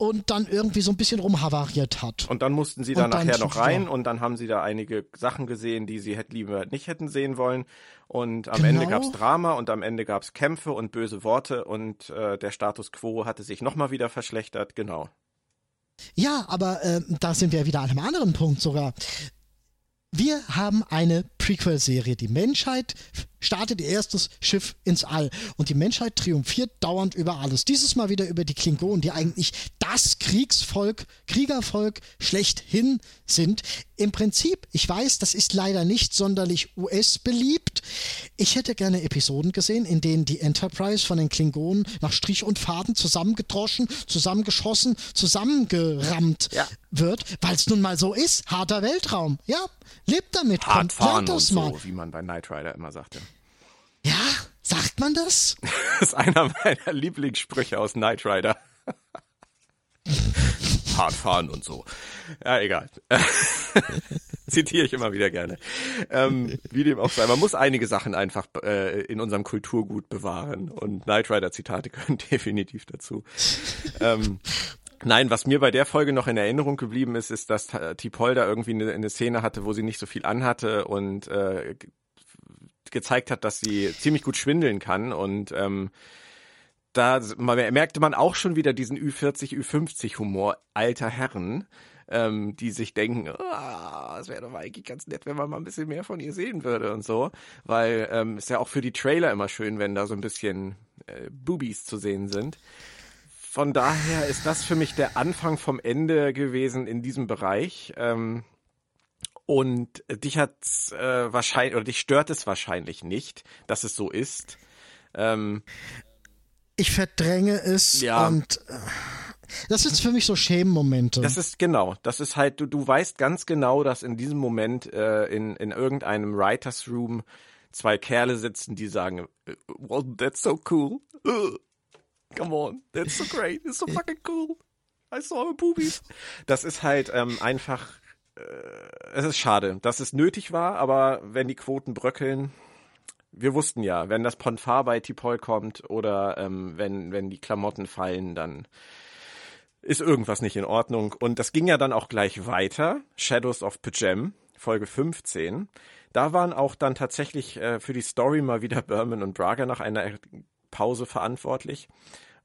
und dann irgendwie so ein bisschen rumhavariert hat. Und dann mussten sie da nachher noch rein und dann haben sie da einige Sachen gesehen, die sie hätte lieber nicht hätten sehen wollen. Und am genau. Ende gab's Drama und am Ende gab's Kämpfe und böse Worte und äh, der Status quo hatte sich nochmal wieder verschlechtert, genau. Ja, aber äh, da sind wir wieder an einem anderen Punkt sogar. Wir haben eine Prequel-Serie. Die Menschheit startet ihr erstes Schiff ins All und die Menschheit triumphiert dauernd über alles. Dieses Mal wieder über die Klingonen, die eigentlich das Kriegsvolk, Kriegervolk schlechthin sind. Im Prinzip, ich weiß, das ist leider nicht sonderlich US-beliebt. Ich hätte gerne Episoden gesehen, in denen die Enterprise von den Klingonen nach Strich und Faden zusammengedroschen, zusammengeschossen, zusammengerammt ja. wird, weil es nun mal so ist. Harter Weltraum. Ja, lebt damit. Hart fahren und so, mal. wie man bei Knight Rider immer sagte. Ja, sagt man das? (laughs) das ist einer meiner Lieblingssprüche aus Knight Rider. (laughs) Hart fahren und so. Ja, egal. (laughs) Zitiere ich immer wieder gerne. Ähm, wie dem auch sei. Man muss einige Sachen einfach äh, in unserem Kulturgut bewahren und Knight Rider Zitate (laughs) gehören definitiv dazu. Ähm, Nein, was mir bei der Folge noch in Erinnerung geblieben ist, ist, dass Tipol da irgendwie eine, eine, Szene hatte, wo sie nicht so viel anhatte und äh, gezeigt hat, dass sie ziemlich gut schwindeln kann und ähm, da merkte man auch schon wieder diesen Ü40, Ü50 Humor alter Herren, ähm, die sich denken, oh, es wäre doch eigentlich ganz nett, wenn man mal ein bisschen mehr von ihr sehen würde und so, weil ähm, ist ja auch für die Trailer immer schön, wenn da so ein bisschen äh, Boobies zu sehen sind. Von daher ist das für mich der Anfang vom Ende gewesen in diesem Bereich. Ähm, und dich hat äh, wahrscheinlich oder dich stört es wahrscheinlich nicht, dass es so ist. Ähm, ich verdränge es ja. und äh, das ist für mich so Schämenmomente. Das ist genau, das ist halt, du, du weißt ganz genau, dass in diesem Moment äh, in, in irgendeinem Writers Room zwei Kerle sitzen, die sagen, well, that's so cool. Uh, come on, that's so great, it's so fucking cool. I saw a boobies. Das ist halt ähm, einfach, äh, es ist schade, dass es nötig war, aber wenn die Quoten bröckeln, wir wussten ja, wenn das Ponfar bei Tipol kommt oder ähm, wenn, wenn die Klamotten fallen, dann ist irgendwas nicht in Ordnung. Und das ging ja dann auch gleich weiter. Shadows of Pajem, Folge 15. Da waren auch dann tatsächlich äh, für die Story mal wieder Berman und Braga nach einer Pause verantwortlich.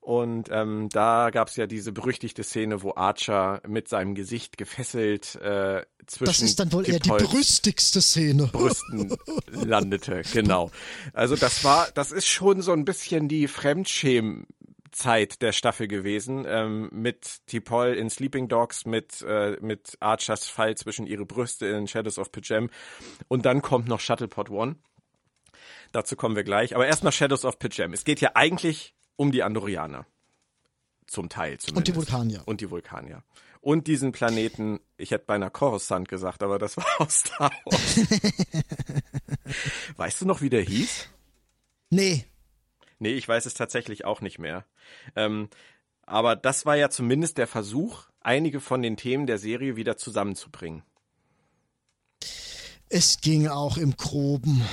Und ähm, da gab es ja diese berüchtigte Szene, wo Archer mit seinem Gesicht gefesselt äh, zwischen Das ist dann wohl eher die brüstigste Szene. Brüsten (laughs) landete, genau. Also das war, das ist schon so ein bisschen die Fremdschämen Zeit der Staffel gewesen, ähm, mit T'Pol in Sleeping Dogs, mit, äh, mit Archers Fall zwischen ihre Brüste in Shadows of Pajem und dann kommt noch Shuttlepod One. Dazu kommen wir gleich. Aber erstmal Shadows of Pajem. Es geht ja eigentlich um die Andorianer. Zum Teil zumindest. Und die Vulkanier. Und die Vulkanier. Und diesen Planeten, ich hätte beinahe Coruscant gesagt, aber das (laughs) war aus Star Wars. (laughs) weißt du noch, wie der hieß? Nee. Nee, ich weiß es tatsächlich auch nicht mehr. Ähm, aber das war ja zumindest der Versuch, einige von den Themen der Serie wieder zusammenzubringen. Es ging auch im Groben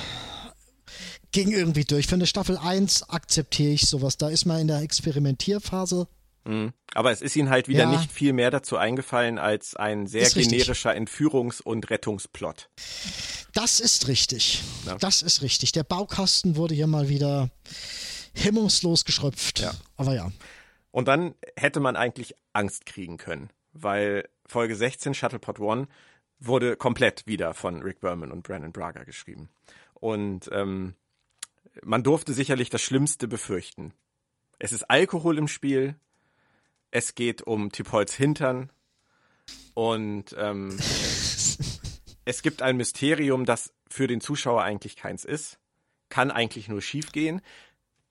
ging irgendwie durch. Für eine Staffel 1 akzeptiere ich sowas. Da ist man in der Experimentierphase. Mhm. Aber es ist ihnen halt wieder ja. nicht viel mehr dazu eingefallen als ein sehr generischer Entführungs- und Rettungsplot. Das ist richtig. Ja. Das ist richtig. Der Baukasten wurde hier mal wieder hemmungslos geschröpft. Ja. Aber ja. Und dann hätte man eigentlich Angst kriegen können, weil Folge 16 Shuttlepod One wurde komplett wieder von Rick Berman und Brandon Braga geschrieben. Und ähm, man durfte sicherlich das Schlimmste befürchten. Es ist Alkohol im Spiel, es geht um Tipolz Hintern und ähm, (laughs) es gibt ein Mysterium, das für den Zuschauer eigentlich keins ist, kann eigentlich nur schief gehen.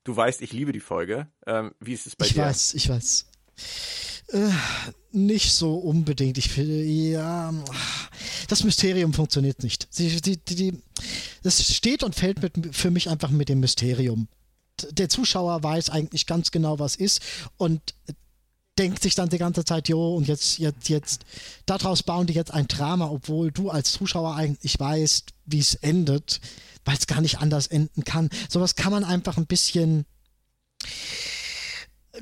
Du weißt, ich liebe die Folge. Ähm, wie ist es bei ich dir? Ich weiß, ich weiß. Äh, nicht so unbedingt. Ich finde, ja, das Mysterium funktioniert nicht. Die, die, die, das steht und fällt mit, für mich einfach mit dem Mysterium. Der Zuschauer weiß eigentlich ganz genau, was ist und denkt sich dann die ganze Zeit, jo, und jetzt, jetzt, jetzt, daraus bauen die jetzt ein Drama, obwohl du als Zuschauer eigentlich weißt, wie es endet, weil es gar nicht anders enden kann. Sowas kann man einfach ein bisschen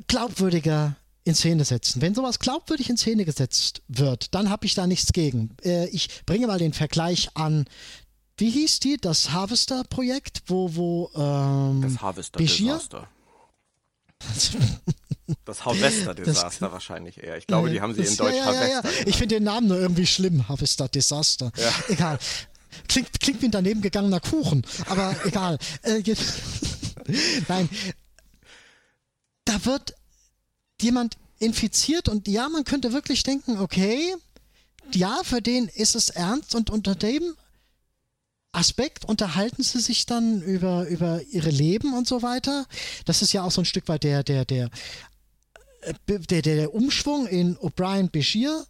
glaubwürdiger in Szene setzen. Wenn sowas glaubwürdig in Szene gesetzt wird, dann habe ich da nichts gegen. Äh, ich bringe mal den Vergleich an. Wie hieß die? Das Harvester-Projekt, wo, wo ähm, Das Harvester-Desaster. (laughs) Das Harvester-Desaster wahrscheinlich eher. Ich glaube, die haben sie in Deutsch ja, ja, ja, Harvester. Ich finde den Namen nur irgendwie schlimm. Harvester-Desaster. Egal. Klingt, klingt wie ein daneben gegangener Kuchen, aber egal. Äh, (laughs) Nein. Da wird jemand infiziert und ja, man könnte wirklich denken, okay, ja, für den ist es ernst und unter dem Aspekt unterhalten sie sich dann über, über ihre Leben und so weiter. Das ist ja auch so ein Stück weit der, der, der, äh, der, der Umschwung in O'Brien Bashir.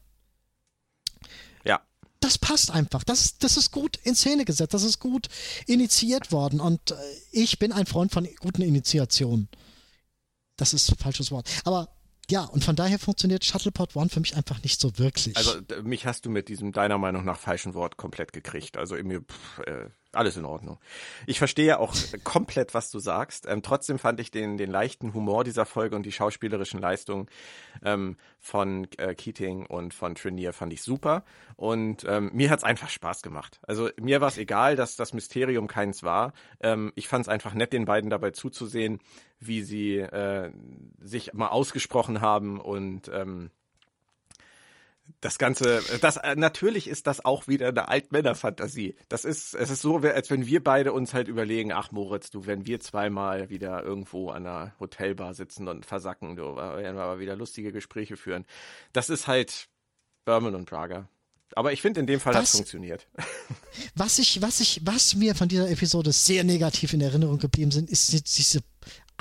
Ja. Das passt einfach. Das, das ist gut in Szene gesetzt. Das ist gut initiiert worden. Und äh, ich bin ein Freund von guten Initiationen. Das ist ein falsches Wort. Aber ja, und von daher funktioniert Shuttlepod One für mich einfach nicht so wirklich. Also mich hast du mit diesem deiner Meinung nach falschen Wort komplett gekriegt. Also in mir, pff, äh, alles in Ordnung. Ich verstehe auch (laughs) komplett, was du sagst. Ähm, trotzdem fand ich den, den leichten Humor dieser Folge und die schauspielerischen Leistungen ähm, von äh, Keating und von Trinier fand ich super. Und ähm, mir hat's einfach Spaß gemacht. Also mir war es egal, dass das Mysterium keins war. Ähm, ich fand es einfach nett, den beiden dabei zuzusehen, wie sie äh, sich mal ausgesprochen haben und ähm, das Ganze, das äh, natürlich ist das auch wieder eine Altmännerfantasie. Das ist, es ist so, als wenn wir beide uns halt überlegen, ach Moritz, du, wenn wir zweimal wieder irgendwo an einer Hotelbar sitzen und versacken, du, werden wir aber wieder lustige Gespräche führen. Das ist halt Berman und Prager. Aber ich finde, in dem Fall hat es funktioniert. Was ich, was ich, was mir von dieser Episode sehr negativ in Erinnerung geblieben sind, ist diese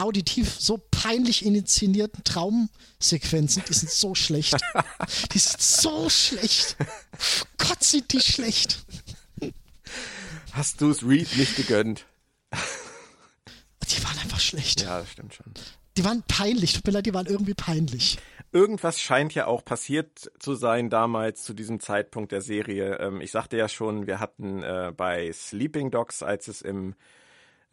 auditiv so peinlich inszenierten Traumsequenzen, die sind so schlecht. Die sind so schlecht. Gott, sind die schlecht. Hast du es Reed nicht gegönnt? Die waren einfach schlecht. Ja, das stimmt schon. Die waren peinlich, tut mir leid, die waren irgendwie peinlich. Irgendwas scheint ja auch passiert zu sein damals zu diesem Zeitpunkt der Serie. Ähm, ich sagte ja schon, wir hatten äh, bei Sleeping Dogs, als es im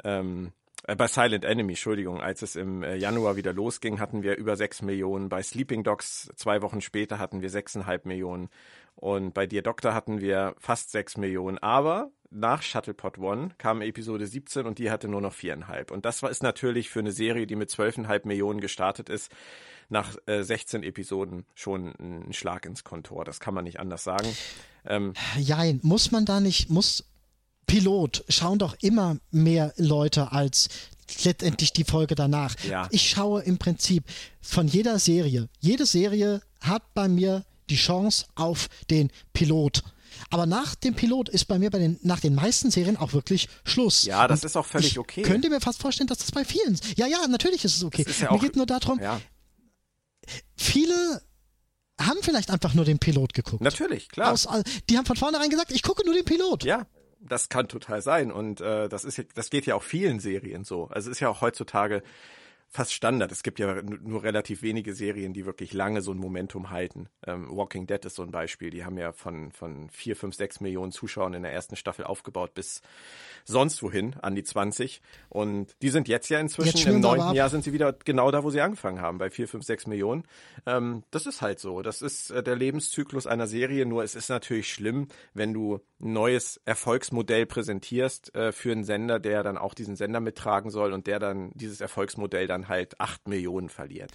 ähm, äh, bei Silent Enemy, Entschuldigung, als es im äh, Januar wieder losging, hatten wir über sechs Millionen. Bei Sleeping Dogs zwei Wochen später hatten wir sechseinhalb Millionen. Und bei Dear Doctor hatten wir fast sechs Millionen. Aber nach Shuttlepod One kam Episode 17 und die hatte nur noch viereinhalb. Und das war, ist natürlich für eine Serie, die mit zwölfeinhalb Millionen gestartet ist, nach äh, 16 Episoden schon ein Schlag ins Kontor. Das kann man nicht anders sagen. Ähm, Jein, muss man da nicht, muss Pilot schauen doch immer mehr Leute als letztendlich die Folge danach. Ja. Ich schaue im Prinzip von jeder Serie. Jede Serie hat bei mir die Chance auf den Pilot. Aber nach dem Pilot ist bei mir bei den, nach den meisten Serien auch wirklich Schluss. Ja, das Und ist auch völlig okay. Könnt ihr mir fast vorstellen, dass das bei vielen. Ja, ja, natürlich ist es okay. Ist ja mir geht nur darum, ja. viele haben vielleicht einfach nur den Pilot geguckt. Natürlich, klar. Aus, die haben von vornherein gesagt, ich gucke nur den Pilot. Ja, das kann total sein. Und äh, das ist das geht ja auch vielen Serien so. Also es ist ja auch heutzutage fast Standard. Es gibt ja nur relativ wenige Serien, die wirklich lange so ein Momentum halten. Ähm, Walking Dead ist so ein Beispiel. Die haben ja von, von vier, fünf, sechs Millionen Zuschauern in der ersten Staffel aufgebaut bis sonst wohin, an die 20. Und die sind jetzt ja inzwischen, jetzt im neunten Jahr sind sie wieder genau da, wo sie angefangen haben, bei vier, fünf, sechs Millionen. Ähm, das ist halt so. Das ist äh, der Lebenszyklus einer Serie. Nur es ist natürlich schlimm, wenn du ein neues Erfolgsmodell präsentierst äh, für einen Sender, der dann auch diesen Sender mittragen soll und der dann dieses Erfolgsmodell dann dann halt 8 Millionen verliert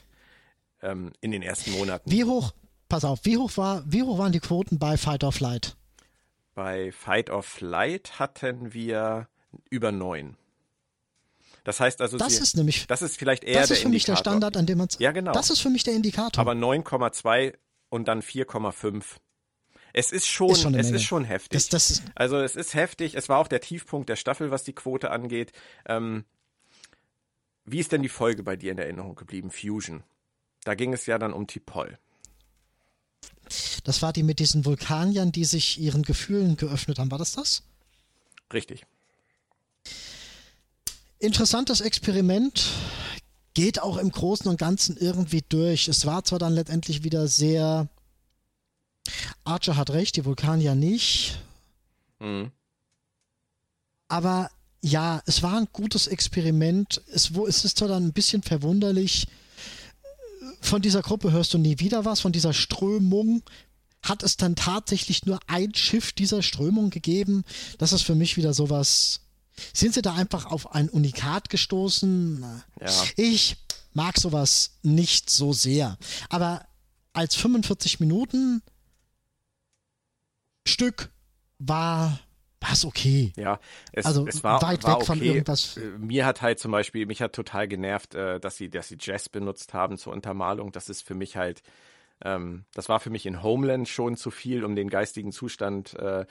ähm, in den ersten Monaten. Wie hoch, pass auf, wie hoch, war, wie hoch waren die Quoten bei Fight or Flight? Bei Fight or Flight hatten wir über 9. Das heißt also, das sie, ist nämlich, das ist vielleicht eher das ist für mich der Standard, an dem man ja genau. Das ist für mich der Indikator. Aber 9,2 und dann 4,5. Es ist schon, ist schon es Menge. ist schon heftig. Das, das ist also es ist heftig. Es war auch der Tiefpunkt der Staffel, was die Quote angeht. Ähm, wie ist denn die Folge bei dir in Erinnerung geblieben? Fusion. Da ging es ja dann um Tipol. Das war die mit diesen Vulkaniern, die sich ihren Gefühlen geöffnet haben. War das das? Richtig. Interessantes Experiment. Geht auch im Großen und Ganzen irgendwie durch. Es war zwar dann letztendlich wieder sehr. Archer hat recht, die Vulkanier nicht. Mhm. Aber ja, es war ein gutes Experiment. Es, wo, es ist zwar dann ein bisschen verwunderlich, von dieser Gruppe hörst du nie wieder was, von dieser Strömung. Hat es dann tatsächlich nur ein Schiff dieser Strömung gegeben? Das ist für mich wieder sowas. Sind sie da einfach auf ein Unikat gestoßen? Ja. Ich mag sowas nicht so sehr. Aber als 45 Minuten Stück war war es okay. Ja, es, also es war weit war weg okay. von irgendwas. Äh, mir hat halt zum Beispiel, mich hat total genervt, äh, dass sie, dass sie Jazz benutzt haben zur Untermalung. Das ist für mich halt, ähm, das war für mich in Homeland schon zu viel, um den geistigen Zustand äh,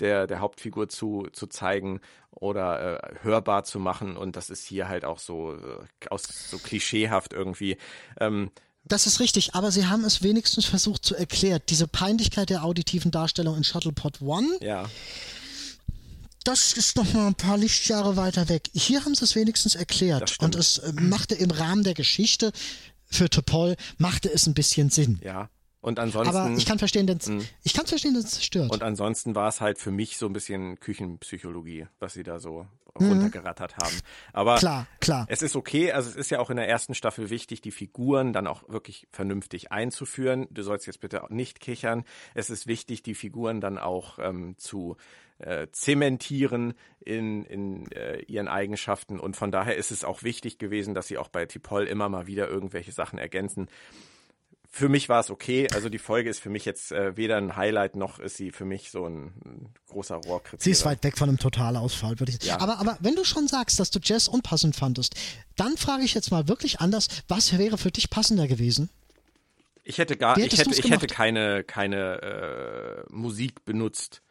der, der Hauptfigur zu, zu zeigen oder äh, hörbar zu machen. Und das ist hier halt auch so, äh, aus, so klischeehaft irgendwie. Ähm, das ist richtig, aber sie haben es wenigstens versucht zu erklären. Diese Peinlichkeit der auditiven Darstellung in Shuttlepod One. Ja das ist noch mal ein paar Lichtjahre weiter weg. Hier haben sie es wenigstens erklärt und es äh, machte im Rahmen der Geschichte für Topol machte es ein bisschen Sinn. Ja. Und ansonsten. Aber ich kann verstehen, dass, hm. ich kann verstehen, dass es stört. Und ansonsten war es halt für mich so ein bisschen Küchenpsychologie, was sie da so mhm. runtergerattert haben. Aber klar, klar. es ist okay. Also es ist ja auch in der ersten Staffel wichtig, die Figuren dann auch wirklich vernünftig einzuführen. Du sollst jetzt bitte nicht kichern. Es ist wichtig, die Figuren dann auch ähm, zu äh, zementieren in, in äh, ihren Eigenschaften. Und von daher ist es auch wichtig gewesen, dass sie auch bei Tipol immer mal wieder irgendwelche Sachen ergänzen für mich war es okay. Also die Folge ist für mich jetzt äh, weder ein Highlight noch ist sie für mich so ein, ein großer Rohrkritik. Sie ist weit weg von einem Totalausfall, würde ich sagen. Ja. Aber, aber wenn du schon sagst, dass du Jazz unpassend fandest, dann frage ich jetzt mal wirklich anders, was wäre für dich passender gewesen? Ich hätte gar, ich hätte, ich hätte keine, keine äh, Musik benutzt,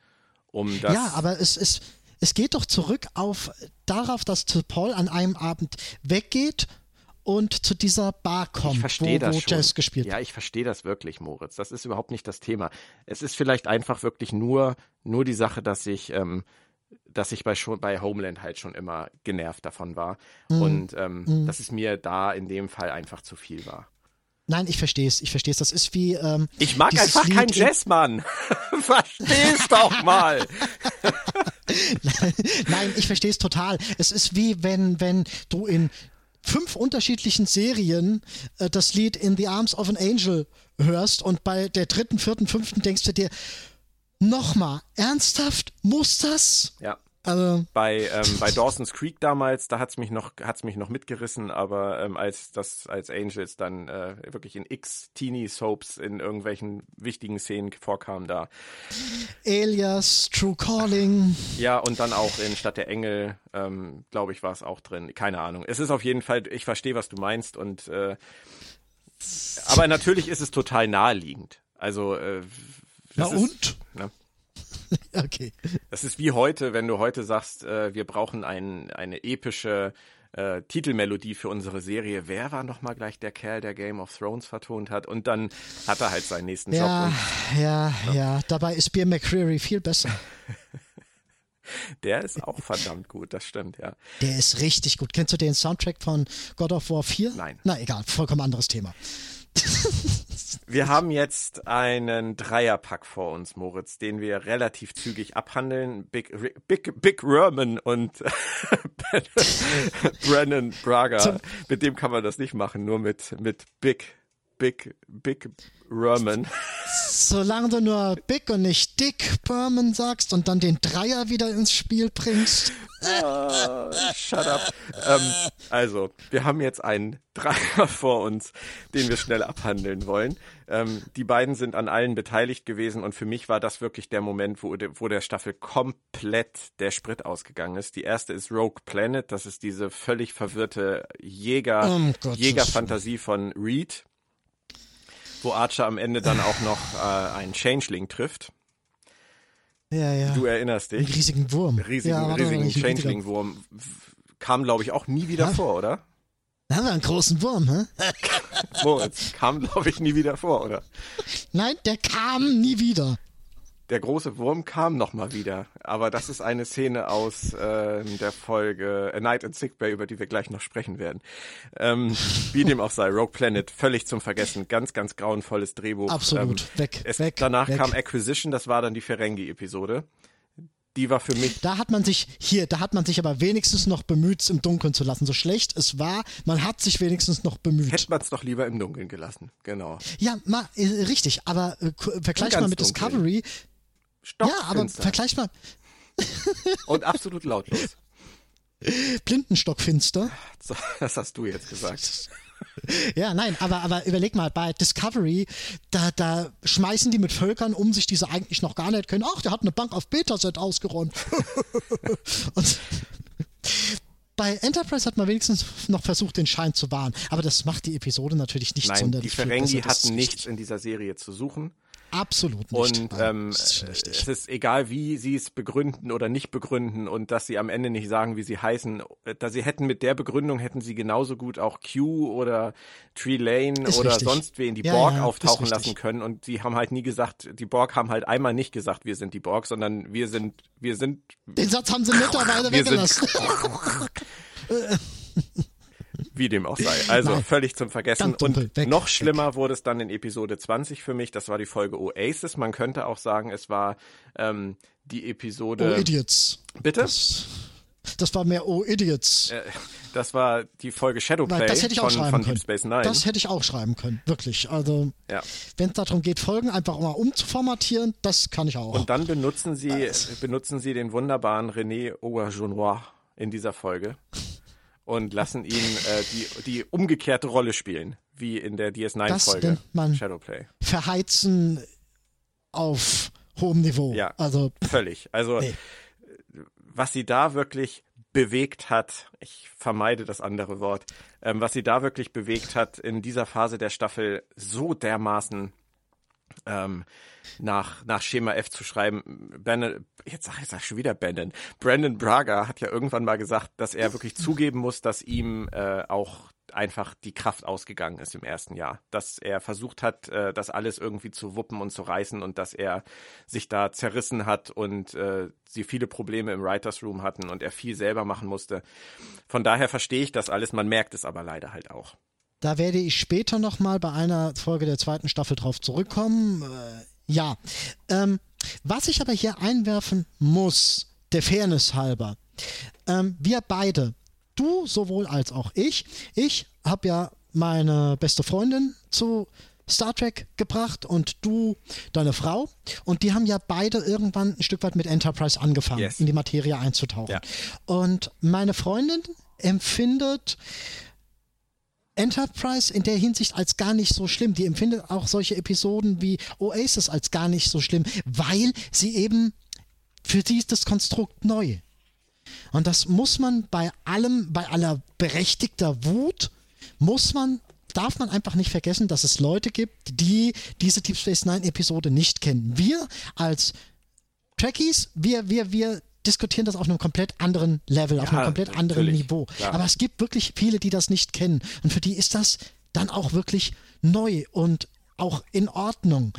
um das. Ja, aber es ist, es geht doch zurück auf darauf, dass Paul an einem Abend weggeht und zu dieser Bar kommt, wo, wo Jazz gespielt Ja, ich verstehe das wirklich, Moritz. Das ist überhaupt nicht das Thema. Es ist vielleicht einfach wirklich nur, nur die Sache, dass ich, ähm, dass ich bei, schon, bei Homeland halt schon immer genervt davon war. Mhm. Und ähm, mhm. dass es mir da in dem Fall einfach zu viel war. Nein, ich verstehe es, ich verstehe es. Das ist wie. Ähm, ich mag einfach keinen Jazzmann. (laughs) Versteh's doch mal. (laughs) Nein, ich verstehe es total. Es ist wie wenn, wenn du in fünf unterschiedlichen Serien äh, das Lied In the Arms of an Angel hörst und bei der dritten, vierten, fünften denkst du dir, nochmal, ernsthaft, muss das? Ja. Also, bei, ähm, bei Dawson's Creek damals, da hat's mich noch, hat's mich noch mitgerissen, aber ähm, als das, als Angels dann äh, wirklich in X Teeny Soaps in irgendwelchen wichtigen Szenen vorkam, da. Alias, True Calling. Ja, und dann auch in Stadt der Engel, ähm, glaube ich, war es auch drin. Keine Ahnung. Es ist auf jeden Fall, ich verstehe, was du meinst und äh, aber natürlich ist es total naheliegend. Also äh, Na und? Ist, ne? (laughs) okay. Das ist wie heute, wenn du heute sagst, äh, wir brauchen ein, eine epische äh, Titelmelodie für unsere Serie. Wer war nochmal gleich der Kerl, der Game of Thrones vertont hat? Und dann hat er halt seinen nächsten ja, Job. Und, ja, ja, ja. Dabei ist Beer McCreary viel besser. (laughs) Der ist auch verdammt gut, das stimmt, ja. Der ist richtig gut. Kennst du den Soundtrack von God of War 4? Nein. Na egal, vollkommen anderes Thema. (laughs) Wir haben jetzt einen Dreierpack vor uns, Moritz, den wir relativ zügig abhandeln. Big, Big, Big Rurman und (laughs) Brennan Braga. Mit dem kann man das nicht machen, nur mit, mit Big, Big, Big Rurman. Solange du nur Big und nicht Dick Berman sagst und dann den Dreier wieder ins Spiel bringst. Oh, shut up. Ähm, also, wir haben jetzt einen Dreier (laughs) vor uns, den wir schnell abhandeln wollen. Ähm, die beiden sind an allen beteiligt gewesen und für mich war das wirklich der Moment, wo, wo der Staffel komplett der Sprit ausgegangen ist. Die erste ist Rogue Planet, das ist diese völlig verwirrte Jäger, oh, Jägerfantasie von Reed wo Archer am Ende dann auch noch äh, einen Changeling trifft. Ja, ja. Du erinnerst dich. Einen riesigen Wurm. Riesigen, ja, riesigen Changeling-Wurm. Kam, glaube ich, auch nie wieder ja. vor, oder? Da haben wir einen großen Wurm, hä? (laughs) Moritz, kam, glaube ich, nie wieder vor, oder? Nein, der kam nie wieder der große Wurm kam nochmal wieder. Aber das ist eine Szene aus äh, der Folge A Night in Sick Bay, über die wir gleich noch sprechen werden. Ähm, wie dem auch sei, Rogue Planet, völlig zum Vergessen. Ganz, ganz grauenvolles Drehbuch. Absolut, ähm, weg, es, weg. Danach weg. kam Acquisition, das war dann die Ferengi-Episode. Die war für mich. Da hat man sich, hier, da hat man sich aber wenigstens noch bemüht, es im Dunkeln zu lassen. So schlecht es war, man hat sich wenigstens noch bemüht. Hätte man es doch lieber im Dunkeln gelassen, genau. Ja, ma, äh, richtig, aber äh, vergleich mal mit dunkel. Discovery, ja, aber vergleich mal. (laughs) Und absolut lautlos. Blindenstockfinster. Das hast du jetzt gesagt. (laughs) Ja, nein, aber, aber überleg mal, bei Discovery, da, da schmeißen die mit Völkern um sich, die sie eigentlich noch gar nicht können. Ach, der hat eine Bank auf Betaset ausgeräumt. (laughs) Und bei Enterprise hat man wenigstens noch versucht, den Schein zu wahren. Aber das macht die Episode natürlich nicht Nein, sonderlich. Die Ferengi hatten nichts in dieser Serie zu suchen. Absolut nicht. Und ähm, ist es ist egal, wie sie es begründen oder nicht begründen und dass sie am Ende nicht sagen, wie sie heißen. Da sie hätten mit der Begründung hätten sie genauso gut auch Q oder Tree Lane ist oder richtig. sonst wen die ja, Borg ja, auftauchen lassen können. Und sie haben halt nie gesagt, die Borg haben halt einmal nicht gesagt, wir sind die Borg, sondern wir sind, wir sind. Den Satz haben sie mittlerweile weggelassen. (laughs) (laughs) Wie dem auch sei. (laughs) Also Nein. völlig zum Vergessen. Und weg, noch schlimmer weg. wurde es dann in Episode 20 für mich. Das war die Folge Oasis. Man könnte auch sagen, es war ähm, die Episode. Oh, Idiots. Bitte? Das, das war mehr Oh, Idiots. Äh, das war die Folge Shadowplay Nein, das hätte ich auch von, schreiben von können. Deep Space Nine. Das hätte ich auch schreiben können, wirklich. Also, ja. wenn es darum geht, Folgen einfach mal umzuformatieren, das kann ich auch. Und dann benutzen Sie, das. benutzen Sie den wunderbaren René Aubergenois in dieser Folge und lassen ihn äh, die, die umgekehrte Rolle spielen, wie in der DS9-Folge Shadowplay. Verheizen auf hohem Niveau. Ja, also völlig. Also nee. was sie da wirklich bewegt hat, ich vermeide das andere Wort, ähm, was sie da wirklich bewegt hat in dieser Phase der Staffel so dermaßen ähm, nach, nach Schema F zu schreiben. Brandon, jetzt sag ich sag schon wieder Brandon. Brandon Braga hat ja irgendwann mal gesagt, dass er wirklich zugeben muss, dass ihm äh, auch einfach die Kraft ausgegangen ist im ersten Jahr. Dass er versucht hat, äh, das alles irgendwie zu wuppen und zu reißen und dass er sich da zerrissen hat und äh, sie viele Probleme im Writers Room hatten und er viel selber machen musste. Von daher verstehe ich das alles, man merkt es aber leider halt auch. Da werde ich später nochmal bei einer Folge der zweiten Staffel drauf zurückkommen. Äh, ja. Ähm, was ich aber hier einwerfen muss, der Fairness halber. Ähm, wir beide, du sowohl als auch ich, ich habe ja meine beste Freundin zu Star Trek gebracht und du deine Frau. Und die haben ja beide irgendwann ein Stück weit mit Enterprise angefangen, yes. in die Materie einzutauchen. Ja. Und meine Freundin empfindet Enterprise in der Hinsicht als gar nicht so schlimm. Die empfindet auch solche Episoden wie Oasis als gar nicht so schlimm, weil sie eben, für sie ist das Konstrukt neu. Und das muss man bei allem, bei aller berechtigter Wut, muss man, darf man einfach nicht vergessen, dass es Leute gibt, die diese Deep Space Nine Episode nicht kennen. Wir als Trekkies, wir, wir, wir diskutieren das auf einem komplett anderen Level, auf einem komplett anderen Niveau. Klar. Aber es gibt wirklich viele, die das nicht kennen. Und für die ist das dann auch wirklich neu und auch in Ordnung.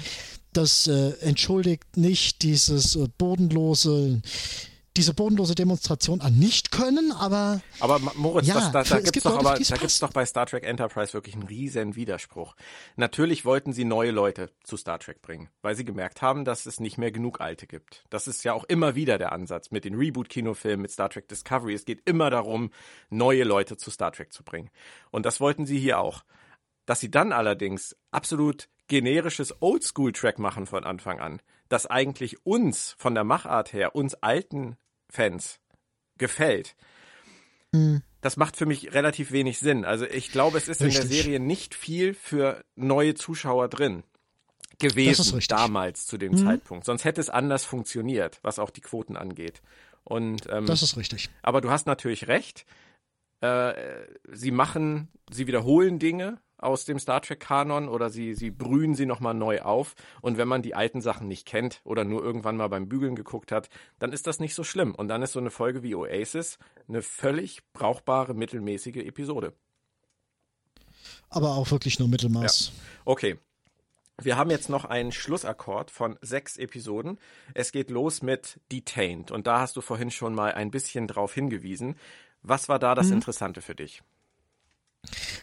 Das äh, entschuldigt nicht dieses äh, bodenlose diese bodenlose Demonstration an nicht können, aber. Aber Moritz, ja, das, da, da gibt's doch Leute, aber, da gibt's doch bei Star Trek Enterprise wirklich einen riesen Widerspruch. Natürlich wollten sie neue Leute zu Star Trek bringen, weil sie gemerkt haben, dass es nicht mehr genug alte gibt. Das ist ja auch immer wieder der Ansatz mit den Reboot-Kinofilmen, mit Star Trek Discovery. Es geht immer darum, neue Leute zu Star Trek zu bringen. Und das wollten sie hier auch. Dass sie dann allerdings absolut generisches Oldschool-Track machen von Anfang an, das eigentlich uns von der Machart her, uns alten Fans gefällt. Mhm. Das macht für mich relativ wenig Sinn. Also ich glaube, es ist richtig. in der Serie nicht viel für neue Zuschauer drin gewesen damals zu dem mhm. Zeitpunkt. Sonst hätte es anders funktioniert, was auch die Quoten angeht. Und ähm, das ist richtig. Aber du hast natürlich recht. Äh, sie machen, sie wiederholen Dinge, aus dem Star Trek-Kanon oder sie, sie brühen sie nochmal neu auf. Und wenn man die alten Sachen nicht kennt oder nur irgendwann mal beim Bügeln geguckt hat, dann ist das nicht so schlimm. Und dann ist so eine Folge wie Oasis eine völlig brauchbare, mittelmäßige Episode. Aber auch wirklich nur Mittelmaß. Ja. Okay. Wir haben jetzt noch einen Schlussakkord von sechs Episoden. Es geht los mit Detained. Und da hast du vorhin schon mal ein bisschen drauf hingewiesen. Was war da das mhm. Interessante für dich?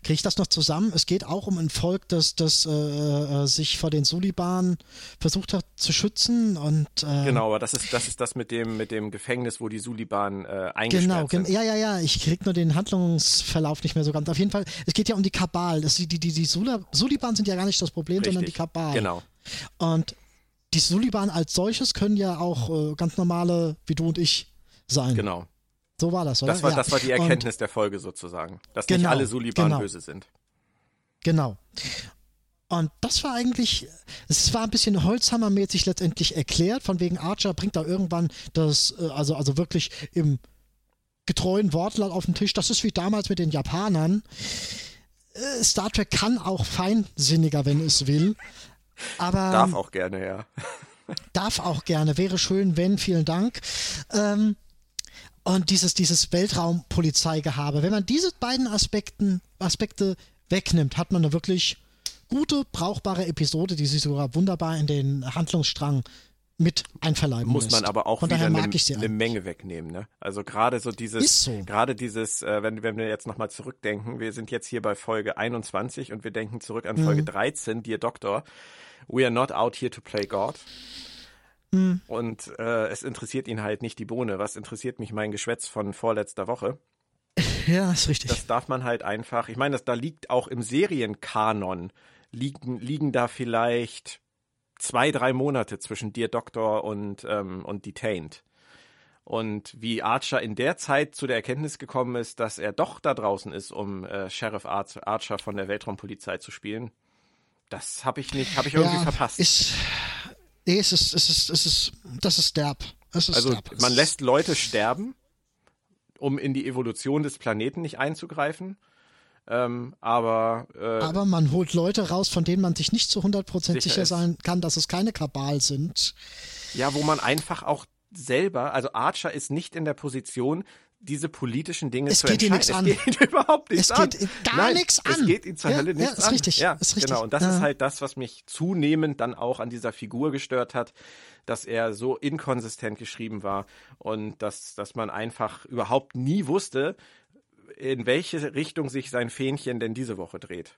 Kriege ich das noch zusammen? Es geht auch um ein Volk, das, das äh, äh, sich vor den Suliban versucht hat zu schützen und äh, genau, aber das ist das ist das mit dem mit dem Gefängnis, wo die Suliban äh, eingesperrt genau, sind. ja, ja, ja. Ich krieg nur den Handlungsverlauf nicht mehr so ganz. Auf jeden Fall, es geht ja um die Kabal. Das, die die die, die Suliban sind ja gar nicht das Problem, Richtig, sondern die Kabal. Genau. Und die Suliban als solches können ja auch äh, ganz normale wie du und ich sein. Genau. So war das, oder? Das war, ja. das war die Erkenntnis und, der Folge sozusagen, dass genau, nicht alle Suliban genau. böse sind. Genau. Und das war eigentlich, es war ein bisschen Holzhammermäßig letztendlich erklärt, von wegen Archer bringt da irgendwann das, äh, also, also wirklich im getreuen Wortlaut auf den Tisch. Das ist wie damals mit den Japanern. Äh, Star Trek kann auch feinsinniger, wenn es will. Aber. Darf auch gerne, ja. (laughs) Darf auch gerne. Wäre schön, wenn. Vielen Dank. Ähm, und dieses, dieses Weltraumpolizeigehabe. Wenn man diese beiden Aspekten, Aspekte wegnimmt, hat man eine wirklich gute, brauchbare Episode, die sich sogar wunderbar in den Handlungsstrang mit einverleiben Muss lässt. man aber auch Von wieder eine, eine Menge wegnehmen. Ne? Also gerade so dieses, so. gerade dieses, äh, wenn, wenn wir jetzt nochmal zurückdenken, wir sind jetzt hier bei Folge 21 und wir denken zurück an Folge mhm. 13, Dear Doctor, we are not out here to play God. Mhm. Und äh, es interessiert ihn halt nicht die Bohne. Was interessiert mich mein Geschwätz von vorletzter Woche? (laughs) Ja, ist richtig. Das darf man halt einfach. Ich meine, das, da liegt auch im Serienkanon liegen, liegen da vielleicht zwei, drei Monate zwischen Dear Doctor und, ähm, und Detained. Und wie Archer in der Zeit zu der Erkenntnis gekommen ist, dass er doch da draußen ist, um äh, Sheriff Archer von der Weltraumpolizei zu spielen, das habe ich nicht, habe ich irgendwie ja, verpasst. Ist, nee, es ist, es ist, es ist, das ist derb. Ist also derb. man lässt Leute sterben, um in die Evolution des Planeten nicht einzugreifen. Ähm, aber, äh, aber man holt Leute raus, von denen man sich nicht zu 100% sicher, sicher sein kann, dass es keine Kabal sind. Ja, wo man einfach auch selber, also Archer ist nicht in der Position, diese politischen Dinge es zu geht entscheiden. Ihn (laughs) es geht überhaupt nichts an. Es geht gar Nein, nichts an. Es geht ihm zur ja, Hölle nichts ja, ist an. Richtig, ja, ist richtig. Genau, und das ja. ist halt das, was mich zunehmend dann auch an dieser Figur gestört hat, dass er so inkonsistent geschrieben war und dass, dass man einfach überhaupt nie wusste, in welche Richtung sich sein Fähnchen denn diese Woche dreht.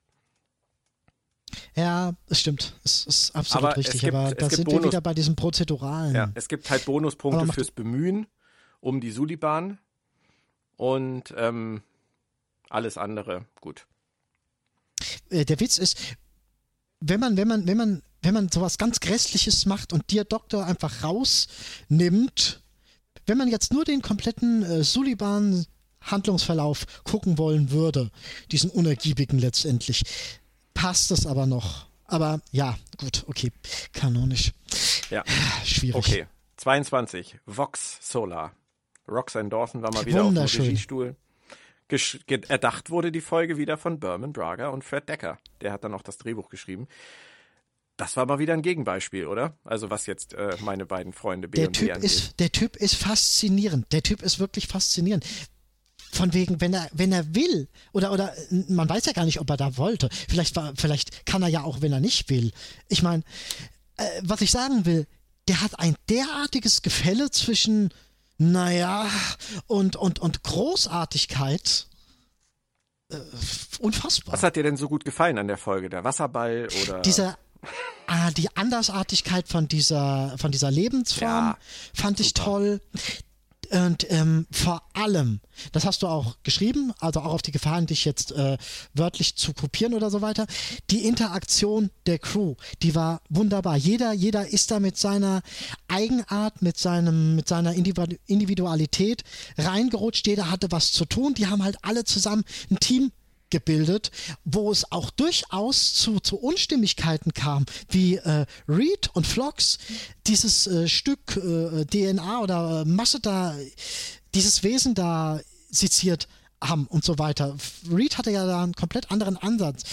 Ja, es stimmt. Es ist absolut aber richtig. Gibt, aber da sind Bonus wir wieder bei diesem Prozeduralen. Ja, es gibt halt Bonuspunkte fürs Bemühen um die Suliban und ähm, alles andere gut. Äh, der Witz ist, wenn man, wenn man, wenn man, wenn man sowas ganz Grässliches macht und dir Doktor einfach rausnimmt, wenn man jetzt nur den kompletten äh, Suliban Handlungsverlauf gucken wollen würde, diesen unergiebigen letztendlich, passt es aber noch. Aber ja, gut, okay, kanonisch. Ja. Schwierig. Okay. 22. Vox Solar. Roxanne Dawson war mal wieder auf dem Regiestuhl. Gesch erdacht wurde die Folge wieder von Berman Braga und Fred Decker. Der hat dann auch das Drehbuch geschrieben. Das war mal wieder ein Gegenbeispiel, oder? Also was jetzt äh, meine beiden Freunde B der und typ angeht. ist Der Typ ist faszinierend. Der Typ ist wirklich faszinierend. Von wegen, wenn er, wenn er will, oder, oder man weiß ja gar nicht, ob er da wollte. Vielleicht, war, vielleicht kann er ja auch, wenn er nicht will. Ich meine, äh, was ich sagen will, der hat ein derartiges Gefälle zwischen, naja, und, und, und Großartigkeit. Äh, unfassbar. Was hat dir denn so gut gefallen an der Folge? Der Wasserball oder? Dieser, ah, die Andersartigkeit von dieser, von dieser Lebensform ja, fand super. ich toll. Und ähm, vor allem, das hast du auch geschrieben, also auch auf die Gefahren, dich jetzt äh, wörtlich zu kopieren oder so weiter, die Interaktion der Crew, die war wunderbar. Jeder, jeder ist da mit seiner Eigenart, mit seinem, mit seiner Individualität reingerutscht. Jeder hatte was zu tun. Die haben halt alle zusammen ein Team gebildet, wo es auch durchaus zu, zu Unstimmigkeiten kam, wie äh, Reed und Flox dieses äh, Stück äh, DNA oder Masse da, dieses Wesen da seziert haben und so weiter. Reed hatte ja da einen komplett anderen Ansatz.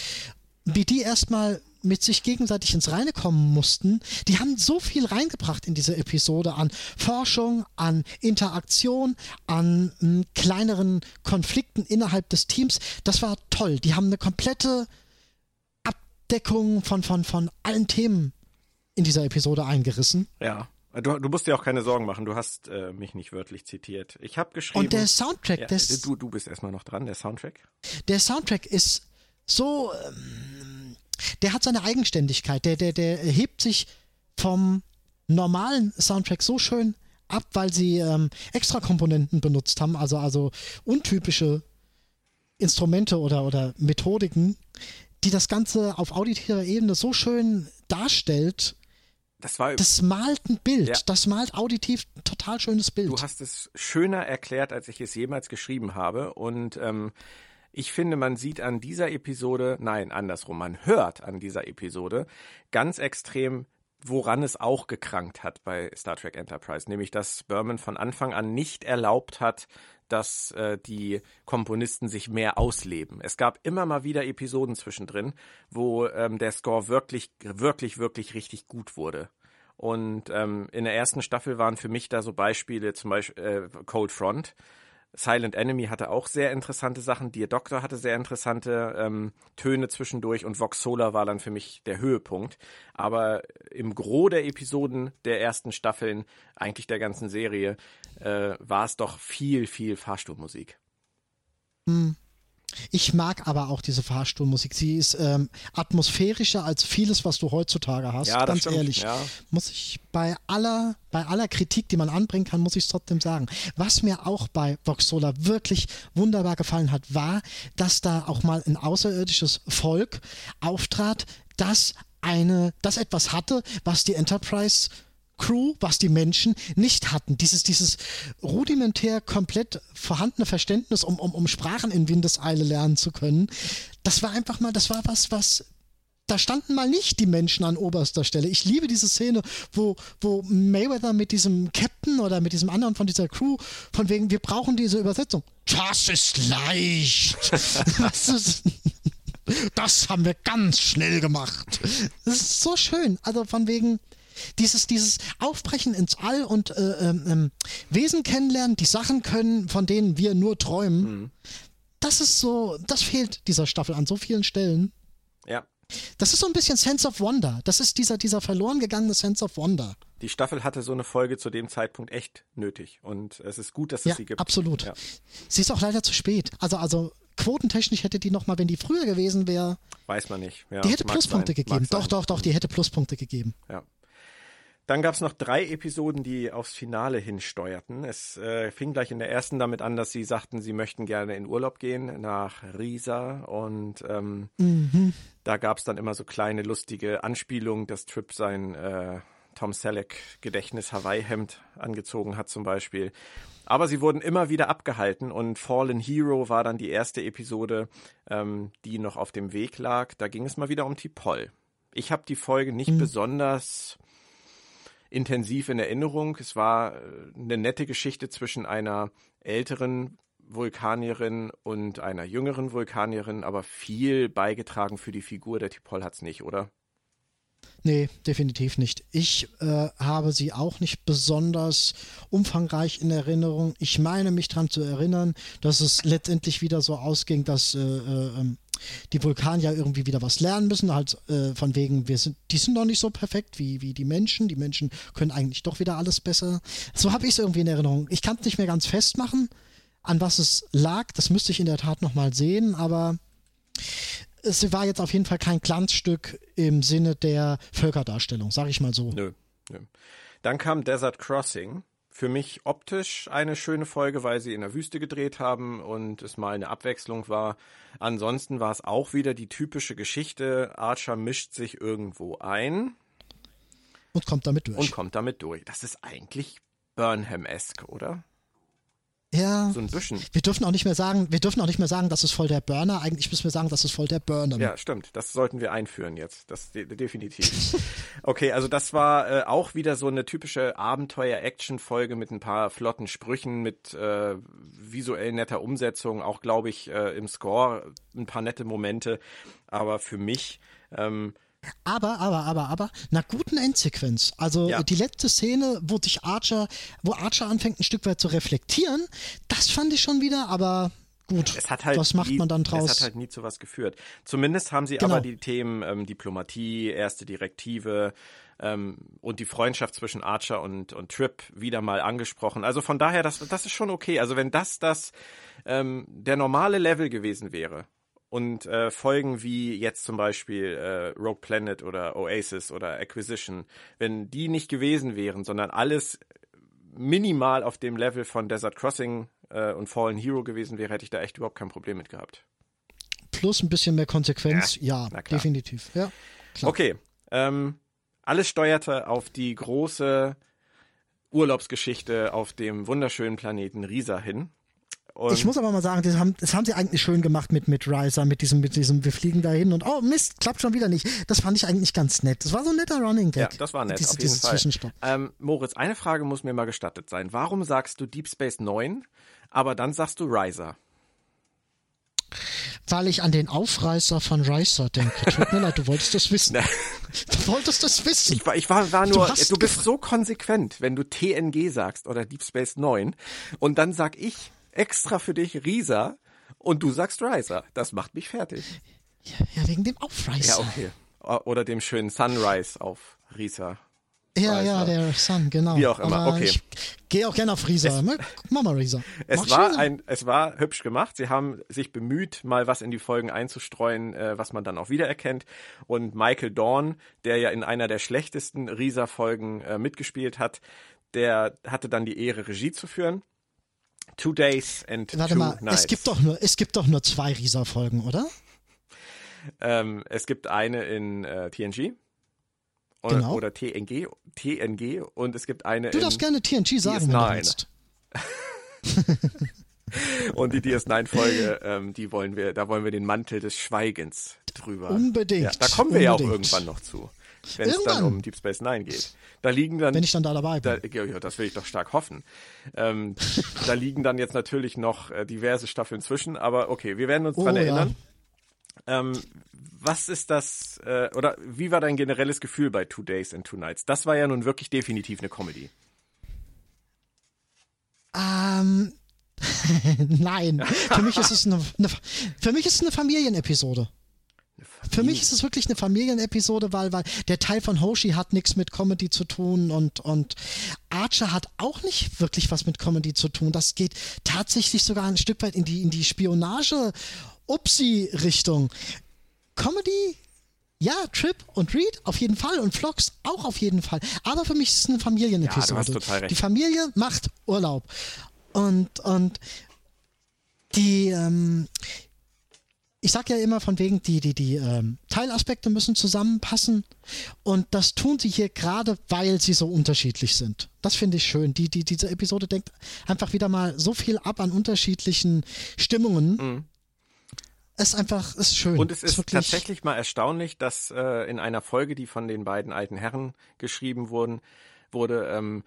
Wie die erstmal mit sich gegenseitig ins Reine kommen mussten, die haben so viel reingebracht in diese Episode an Forschung, an Interaktion, an m, hm, kleineren Konflikten innerhalb des Teams. Das war toll. Die haben eine komplette Abdeckung von, von, von allen Themen in dieser Episode eingerissen. Ja. Du, du musst dir auch keine Sorgen machen, du hast äh, mich nicht wörtlich zitiert. Ich habe geschrieben. Und der Soundtrack, ja, des, du, du bist erstmal noch dran, der Soundtrack. Der Soundtrack ist so ähm, der hat seine Eigenständigkeit. Der, der, der hebt sich vom normalen Soundtrack so schön ab, weil sie ähm, extra Komponenten benutzt haben, also, also untypische Instrumente oder, oder Methodiken, die das Ganze auf auditiver Ebene so schön darstellt. Das, war, das malt ein Bild. Ja. Das malt auditiv ein total schönes Bild. Du hast es schöner erklärt, als ich es jemals geschrieben habe. Und ähm, ich finde, man sieht an dieser Episode, nein, andersrum, man hört an dieser Episode ganz extrem, woran es auch gekrankt hat bei Star Trek Enterprise, nämlich dass Berman von Anfang an nicht erlaubt hat, dass äh, die Komponisten sich mehr ausleben. Es gab immer mal wieder Episoden zwischendrin, wo ähm, der Score wirklich, wirklich, wirklich richtig gut wurde. Und ähm, in der ersten Staffel waren für mich da so Beispiele, zum Beispiel äh, Cold Front, Silent Enemy hatte auch sehr interessante Sachen. Dear Doctor hatte sehr interessante ähm, Töne zwischendurch und Vox Solar war dann für mich der Höhepunkt. Aber im Gros der Episoden der ersten Staffeln, eigentlich der ganzen Serie, äh, war es doch viel, viel Fahrstuhlmusik. Hm. Ich mag aber auch diese Fahrstuhlmusik. Sie ist ähm, atmosphärischer als vieles, was du heutzutage hast. Ja, ganz stimmt. ehrlich. Ja. Muss ich bei aller, bei aller Kritik, die man anbringen kann, muss ich es trotzdem sagen. Was mir auch bei Vox Solar wirklich wunderbar gefallen hat, war, dass da auch mal ein außerirdisches Volk auftrat, das eine, das etwas hatte, was die Enterprise Crew, was die Menschen nicht hatten. Dieses, dieses rudimentär komplett vorhandene Verständnis, um, um, um Sprachen in Windeseile lernen zu können, das war einfach mal, das war was, was da standen mal nicht die Menschen an oberster Stelle. Ich liebe diese Szene, wo, wo Mayweather mit diesem Captain oder mit diesem anderen von dieser Crew, von wegen, wir brauchen diese Übersetzung. Das ist leicht. (laughs) das, ist, das haben wir ganz schnell gemacht. Das ist so schön. Also von wegen, dieses, dieses Aufbrechen ins All und äh, ähm, ähm, Wesen kennenlernen, die Sachen können, von denen wir nur träumen, mhm. das ist so, das fehlt dieser Staffel an so vielen Stellen. Ja. Das ist so ein bisschen Sense of Wonder. Das ist dieser, dieser verloren gegangene Sense of Wonder. Die Staffel hatte so eine Folge zu dem Zeitpunkt echt nötig. Und es ist gut, dass es ja, sie gibt. Absolut. Ja. Sie ist auch leider zu spät. Also, also quotentechnisch hätte die nochmal, wenn die früher gewesen wäre. Weiß man nicht. Ja, die hätte Pluspunkte sein, gegeben. Doch, doch, doch, die hätte Pluspunkte gegeben. Ja. Dann gab es noch drei Episoden, die aufs Finale hinsteuerten. Es äh, fing gleich in der ersten damit an, dass sie sagten, sie möchten gerne in Urlaub gehen nach Riesa. Und ähm, mhm. da gab es dann immer so kleine lustige Anspielungen, dass Trip sein äh, Tom Selleck Gedächtnis Hawaii-Hemd angezogen hat zum Beispiel. Aber sie wurden immer wieder abgehalten und Fallen Hero war dann die erste Episode, ähm, die noch auf dem Weg lag. Da ging es mal wieder um Tipol. Ich habe die Folge nicht mhm. besonders intensiv in Erinnerung. Es war äh, eine nette Geschichte zwischen einer älteren Vulkanierin und einer jüngeren Vulkanierin, aber viel beigetragen für die Figur der Tipol hat es nicht, oder? Nee, definitiv nicht. Ich äh, habe sie auch nicht besonders umfangreich in Erinnerung. Ich meine mich daran zu erinnern, dass es letztendlich wieder so ausging, dass äh, äh, ähm, die Vulkanier irgendwie wieder was lernen müssen, halt äh, von wegen, wir sind, die sind noch nicht so perfekt wie, wie die Menschen. Die Menschen können eigentlich doch wieder alles besser. So habe ich es irgendwie in Erinnerung. Ich kann es nicht mehr ganz festmachen, an was es lag. Das müsste ich in der Tat nochmal sehen, aber es war jetzt auf jeden Fall kein Glanzstück im Sinne der Völkerdarstellung, sage ich mal so. Nö, nö. Dann kam Desert Crossing für mich optisch eine schöne Folge, weil sie in der Wüste gedreht haben und es mal eine Abwechslung war. Ansonsten war es auch wieder die typische Geschichte. Archer mischt sich irgendwo ein. Und kommt damit durch. Und kommt damit durch. Das ist eigentlich Burnham-esque, oder? Ja. So ein bisschen. Wir dürfen auch nicht mehr sagen, wir dürfen auch nicht mehr sagen, das ist voll der Burner. Eigentlich müssen wir sagen, das ist voll der Burner. Ja, stimmt. Das sollten wir einführen jetzt. Das de definitiv. (laughs) okay, also das war äh, auch wieder so eine typische Abenteuer-Action-Folge mit ein paar flotten Sprüchen, mit äh, visuell netter Umsetzung, auch glaube ich äh, im Score ein paar nette Momente. Aber für mich ähm, aber, aber, aber, aber, einer guten Endsequenz. Also ja. die letzte Szene, wo sich Archer, wo Archer anfängt, ein Stück weit zu reflektieren, das fand ich schon wieder, aber gut. Es hat halt was macht nie, man dann draus? Es hat halt nie zu was geführt. Zumindest haben sie genau. aber die Themen ähm, Diplomatie, erste Direktive, ähm, und die Freundschaft zwischen Archer und, und Trip wieder mal angesprochen. Also von daher, das, das ist schon okay. Also wenn das das ähm, der normale Level gewesen wäre, und äh, Folgen wie jetzt zum Beispiel äh, Rogue Planet oder Oasis oder Acquisition, wenn die nicht gewesen wären, sondern alles minimal auf dem Level von Desert Crossing äh, und Fallen Hero gewesen wäre, hätte ich da echt überhaupt kein Problem mit gehabt. Plus ein bisschen mehr Konsequenz, ja, ja definitiv. Ja, klar. Okay, ähm, alles steuerte auf die große Urlaubsgeschichte auf dem wunderschönen Planeten Risa hin. Und ich muss aber mal sagen, das haben, das haben sie eigentlich schön gemacht mit, mit Riser, mit diesem, mit diesem, wir fliegen dahin und oh Mist, klappt schon wieder nicht. Das fand ich eigentlich ganz nett. Das war so ein netter Running Gag. Ja, das war nett, Diese, auf jeden Fall. Ähm, Moritz, eine Frage muss mir mal gestattet sein. Warum sagst du Deep Space 9, aber dann sagst du Riser? Weil ich an den Aufreißer von Riser denke. Tut mir leid, du wolltest das wissen. (laughs) Du wolltest das wissen. Ich war, ich war, war nur, du, du bist so konsequent, wenn du TNG sagst oder Deep Space 9 und dann sag ich extra für dich Risa und du sagst Riser. Das macht mich fertig. Ja, ja wegen dem Aufreißer. Ja, okay. Oder dem schönen Sunrise auf Risa. Ja, ja, der Sun, genau. Wie auch immer, Aber okay. Ich gehe auch gerne auf Risa. Es, Mach mal Risa. Es Mach war, ein, es war hübsch gemacht. Sie haben sich bemüht, mal was in die Folgen einzustreuen, äh, was man dann auch wiedererkennt. Und Michael Dorn, der ja in einer der schlechtesten Risa-Folgen äh, mitgespielt hat, der hatte dann die Ehre, Regie zu führen. Two Days and Warte Two mal, Nights. es gibt doch nur, es gibt doch nur zwei Risa-Folgen, oder? Ähm, es gibt eine in äh, TNG. Und, Genau. Oder TNG, TNG und es gibt eine Du darfst gerne TNG sagen, wenn du DS9. willst. (laughs) und die DS9-Folge, ähm, die wollen wir, da wollen wir den Mantel des Schweigens drüber. Unbedingt, Ja, da kommen wir ja auch unbedingt. irgendwann noch zu, wenn es dann um Deep Space Nine geht. Da liegen dann Wenn ich dann da dabei bin. da, ja, das will ich doch stark hoffen. Ähm, da (laughs) liegen dann jetzt natürlich noch äh, diverse Staffeln zwischen, aber okay, wir werden uns Oh, dran ja. erinnern. Ähm, was ist das, äh, oder wie war dein generelles Gefühl bei Two Days and Two Nights? Das war ja nun wirklich definitiv eine Comedy. Ähm, (laughs) nein. Für mich ist es eine, eine, für mich ist es eine Familienepisode. Für mich ist es wirklich eine Familienepisode, weil, weil der Teil von Hoshi hat nichts mit Comedy zu tun und, und Archer hat auch nicht wirklich was mit Comedy zu tun. Das geht tatsächlich sogar ein Stück weit in die, in die Spionage-Upsi-Richtung. Comedy, ja, Trip und Reed auf jeden Fall und Vlogs auch auf jeden Fall. Aber für mich ist es eine Familienepisode. Ja, du hast total recht. Die Familie macht Urlaub. Und, und die, ähm, ich sag ja immer von wegen, die, die, die ähm, Teilaspekte müssen zusammenpassen. Und das tun sie hier gerade, weil sie so unterschiedlich sind. Das finde ich schön. Die, die, diese Episode denkt einfach wieder mal so viel ab an unterschiedlichen Stimmungen. Es ist einfach, ist schön. Und es ist wirklich, tatsächlich mal erstaunlich, dass äh, in einer Folge, die von den beiden alten Herren geschrieben wurden, wurde ähm,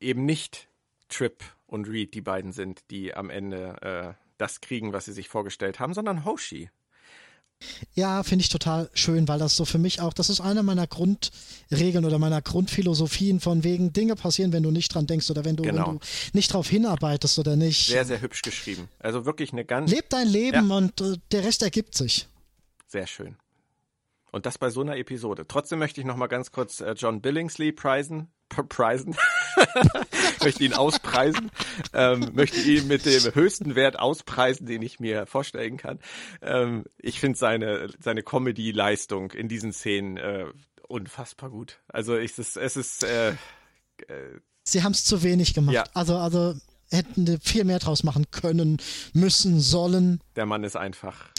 eben nicht Trip und Reed die beiden sind, die am Ende äh, das kriegen, was sie sich vorgestellt haben, sondern Hoshi. Ja, finde ich total schön, weil das so für mich auch, das ist eine meiner Grundregeln oder meiner Grundphilosophien von wegen Dinge passieren, wenn du nicht dran denkst oder wenn du, Genau. wenn du nicht drauf hinarbeitest oder nicht. Sehr, sehr hübsch geschrieben. Also wirklich eine ganz Leb dein Leben und äh, der Rest ergibt sich. Sehr schön. Und das bei so einer Episode. Trotzdem möchte ich noch mal ganz kurz äh, John Billingsley preisen. (laughs) Preisen. (laughs) möchte ihn auspreisen. Ähm, möchte ihn mit dem höchsten Wert auspreisen, den ich mir vorstellen kann. Ähm, ich finde seine, seine Comedy-Leistung in diesen Szenen äh, unfassbar gut. Also ich, es, es ist äh, Sie haben es zu wenig gemacht. Ja. Also, also hätten viel mehr draus machen können, müssen, sollen. Der Mann ist einfach.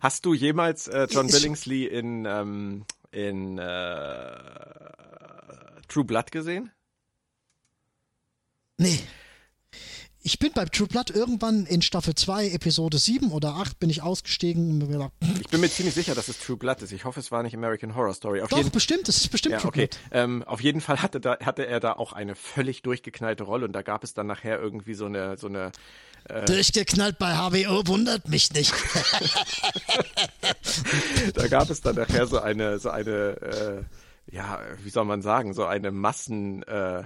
Hast du jemals äh, John Billingsley in, ähm, in äh, True Blood gesehen? Nee. Ich bin bei True Blood irgendwann in Staffel 2, Episode 7 oder 8 bin ich ausgestiegen gedacht, Ich bin mir ziemlich sicher, dass es True Blood ist. Ich hoffe, es war nicht American Horror Story. Auf doch, jeden bestimmt, es ist bestimmt ja, True okay. Blood. Ähm, auf jeden Fall hatte, da, hatte er da auch eine völlig durchgeknallte Rolle und da gab es dann nachher irgendwie so eine, so eine Durchgeknallt bei HBO wundert mich nicht. (laughs) da gab es dann nachher so eine, so eine, äh, ja, wie soll man sagen, so eine Massen, äh,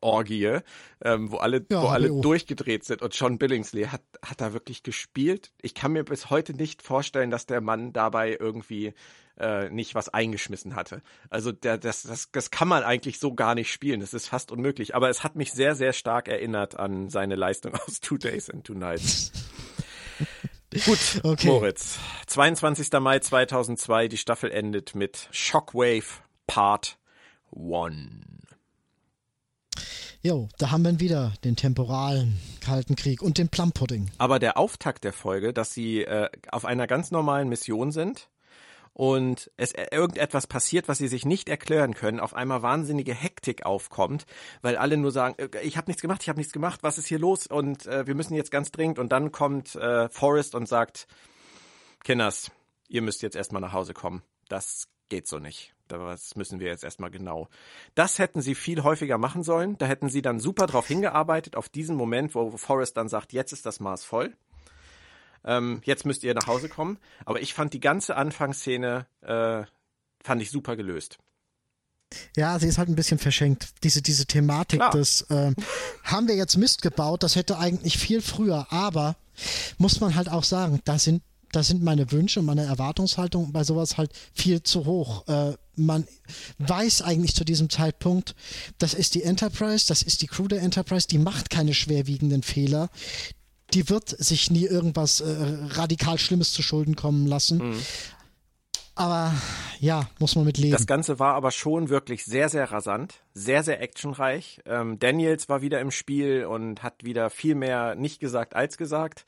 Orgie, ähm, wo alle, Ja, wo alle durchgedreht sind. Und John Billingsley hat, hat da wirklich gespielt. Ich kann mir bis heute nicht vorstellen, dass der Mann dabei irgendwie äh, nicht was eingeschmissen hatte. Also der, das, das, das kann man eigentlich so gar nicht spielen. Das ist fast unmöglich. Aber es hat mich sehr, sehr stark erinnert an seine Leistung (laughs) aus Two Days and Two Nights. (laughs) Gut, Okay. Moritz. 22. Mai 2002, die Staffel endet mit Shockwave Part 1. Jo, da haben wir wieder, den temporalen Kalten Krieg und den Plum-Pudding. Aber der Auftakt der Folge, dass sie äh, auf einer ganz normalen Mission sind und es äh, irgendetwas passiert, was sie sich nicht erklären können, auf einmal wahnsinnige Hektik aufkommt, weil alle nur sagen, äh, ich habe nichts gemacht, ich habe nichts gemacht, was ist hier los und äh, wir müssen jetzt ganz dringend und dann kommt äh, Forrest und sagt, Kinders, ihr müsst jetzt erstmal nach Hause kommen. Das geht so nicht. Das müssen wir jetzt erstmal genau. Das hätten sie viel häufiger machen sollen. Da hätten sie dann super drauf hingearbeitet, auf diesen Moment, wo Forrest dann sagt, jetzt ist das Maß voll. Ähm, jetzt müsst ihr nach Hause kommen. Aber ich fand die ganze Anfangsszene, äh, fand ich super gelöst. Ja, sie ist halt ein bisschen verschenkt. Diese, diese Thematik Klar. des äh, haben wir jetzt Mist gebaut, das hätte eigentlich viel früher, aber muss man halt auch sagen, da sind, da sind meine Wünsche und meine Erwartungshaltung bei sowas halt viel zu hoch. Äh, man weiß eigentlich zu diesem Zeitpunkt, das ist die Enterprise, das ist die Crew der Enterprise, die macht keine schwerwiegenden Fehler. Die wird sich nie irgendwas äh, radikal Schlimmes zu Schulden kommen lassen. Mhm. Aber ja, muss man mit leben. Das Ganze war aber schon wirklich sehr, sehr rasant, sehr, sehr actionreich. Ähm, Daniels war wieder im Spiel und hat wieder viel mehr nicht gesagt als gesagt.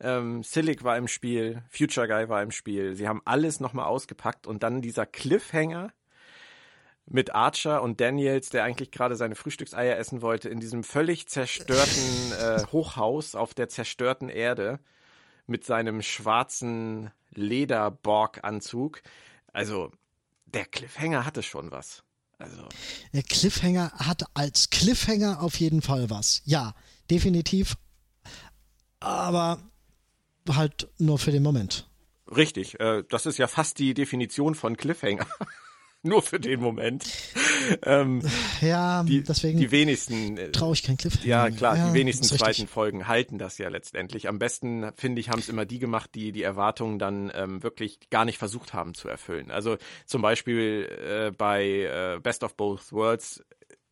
Ähm, Silic war im Spiel, Future Guy war im Spiel. Sie haben alles nochmal ausgepackt und dann dieser Cliffhanger mit Archer und Daniels, der eigentlich gerade seine Frühstückseier essen wollte, in diesem völlig zerstörten (laughs) äh, Hochhaus auf der zerstörten Erde mit seinem schwarzen Lederborg-Anzug. Also, der Cliffhanger hatte schon was. Also. Der Cliffhanger hatte als Cliffhanger auf jeden Fall was. Ja, definitiv. Aber halt nur für den Moment. Richtig, äh, das ist ja fast die Definition von Cliffhanger. (laughs) nur für den Moment. (laughs) Ähm, ja, die, deswegen die wenigsten äh, traue ich kein Cliffhanger. Ja, klar, ja, die wenigsten zweiten Folgen halten das ja letztendlich. Am besten, finde ich, haben es immer die gemacht, die die Erwartungen dann ähm, wirklich gar nicht versucht haben zu erfüllen. Also zum Beispiel äh, bei äh, Best of Both Worlds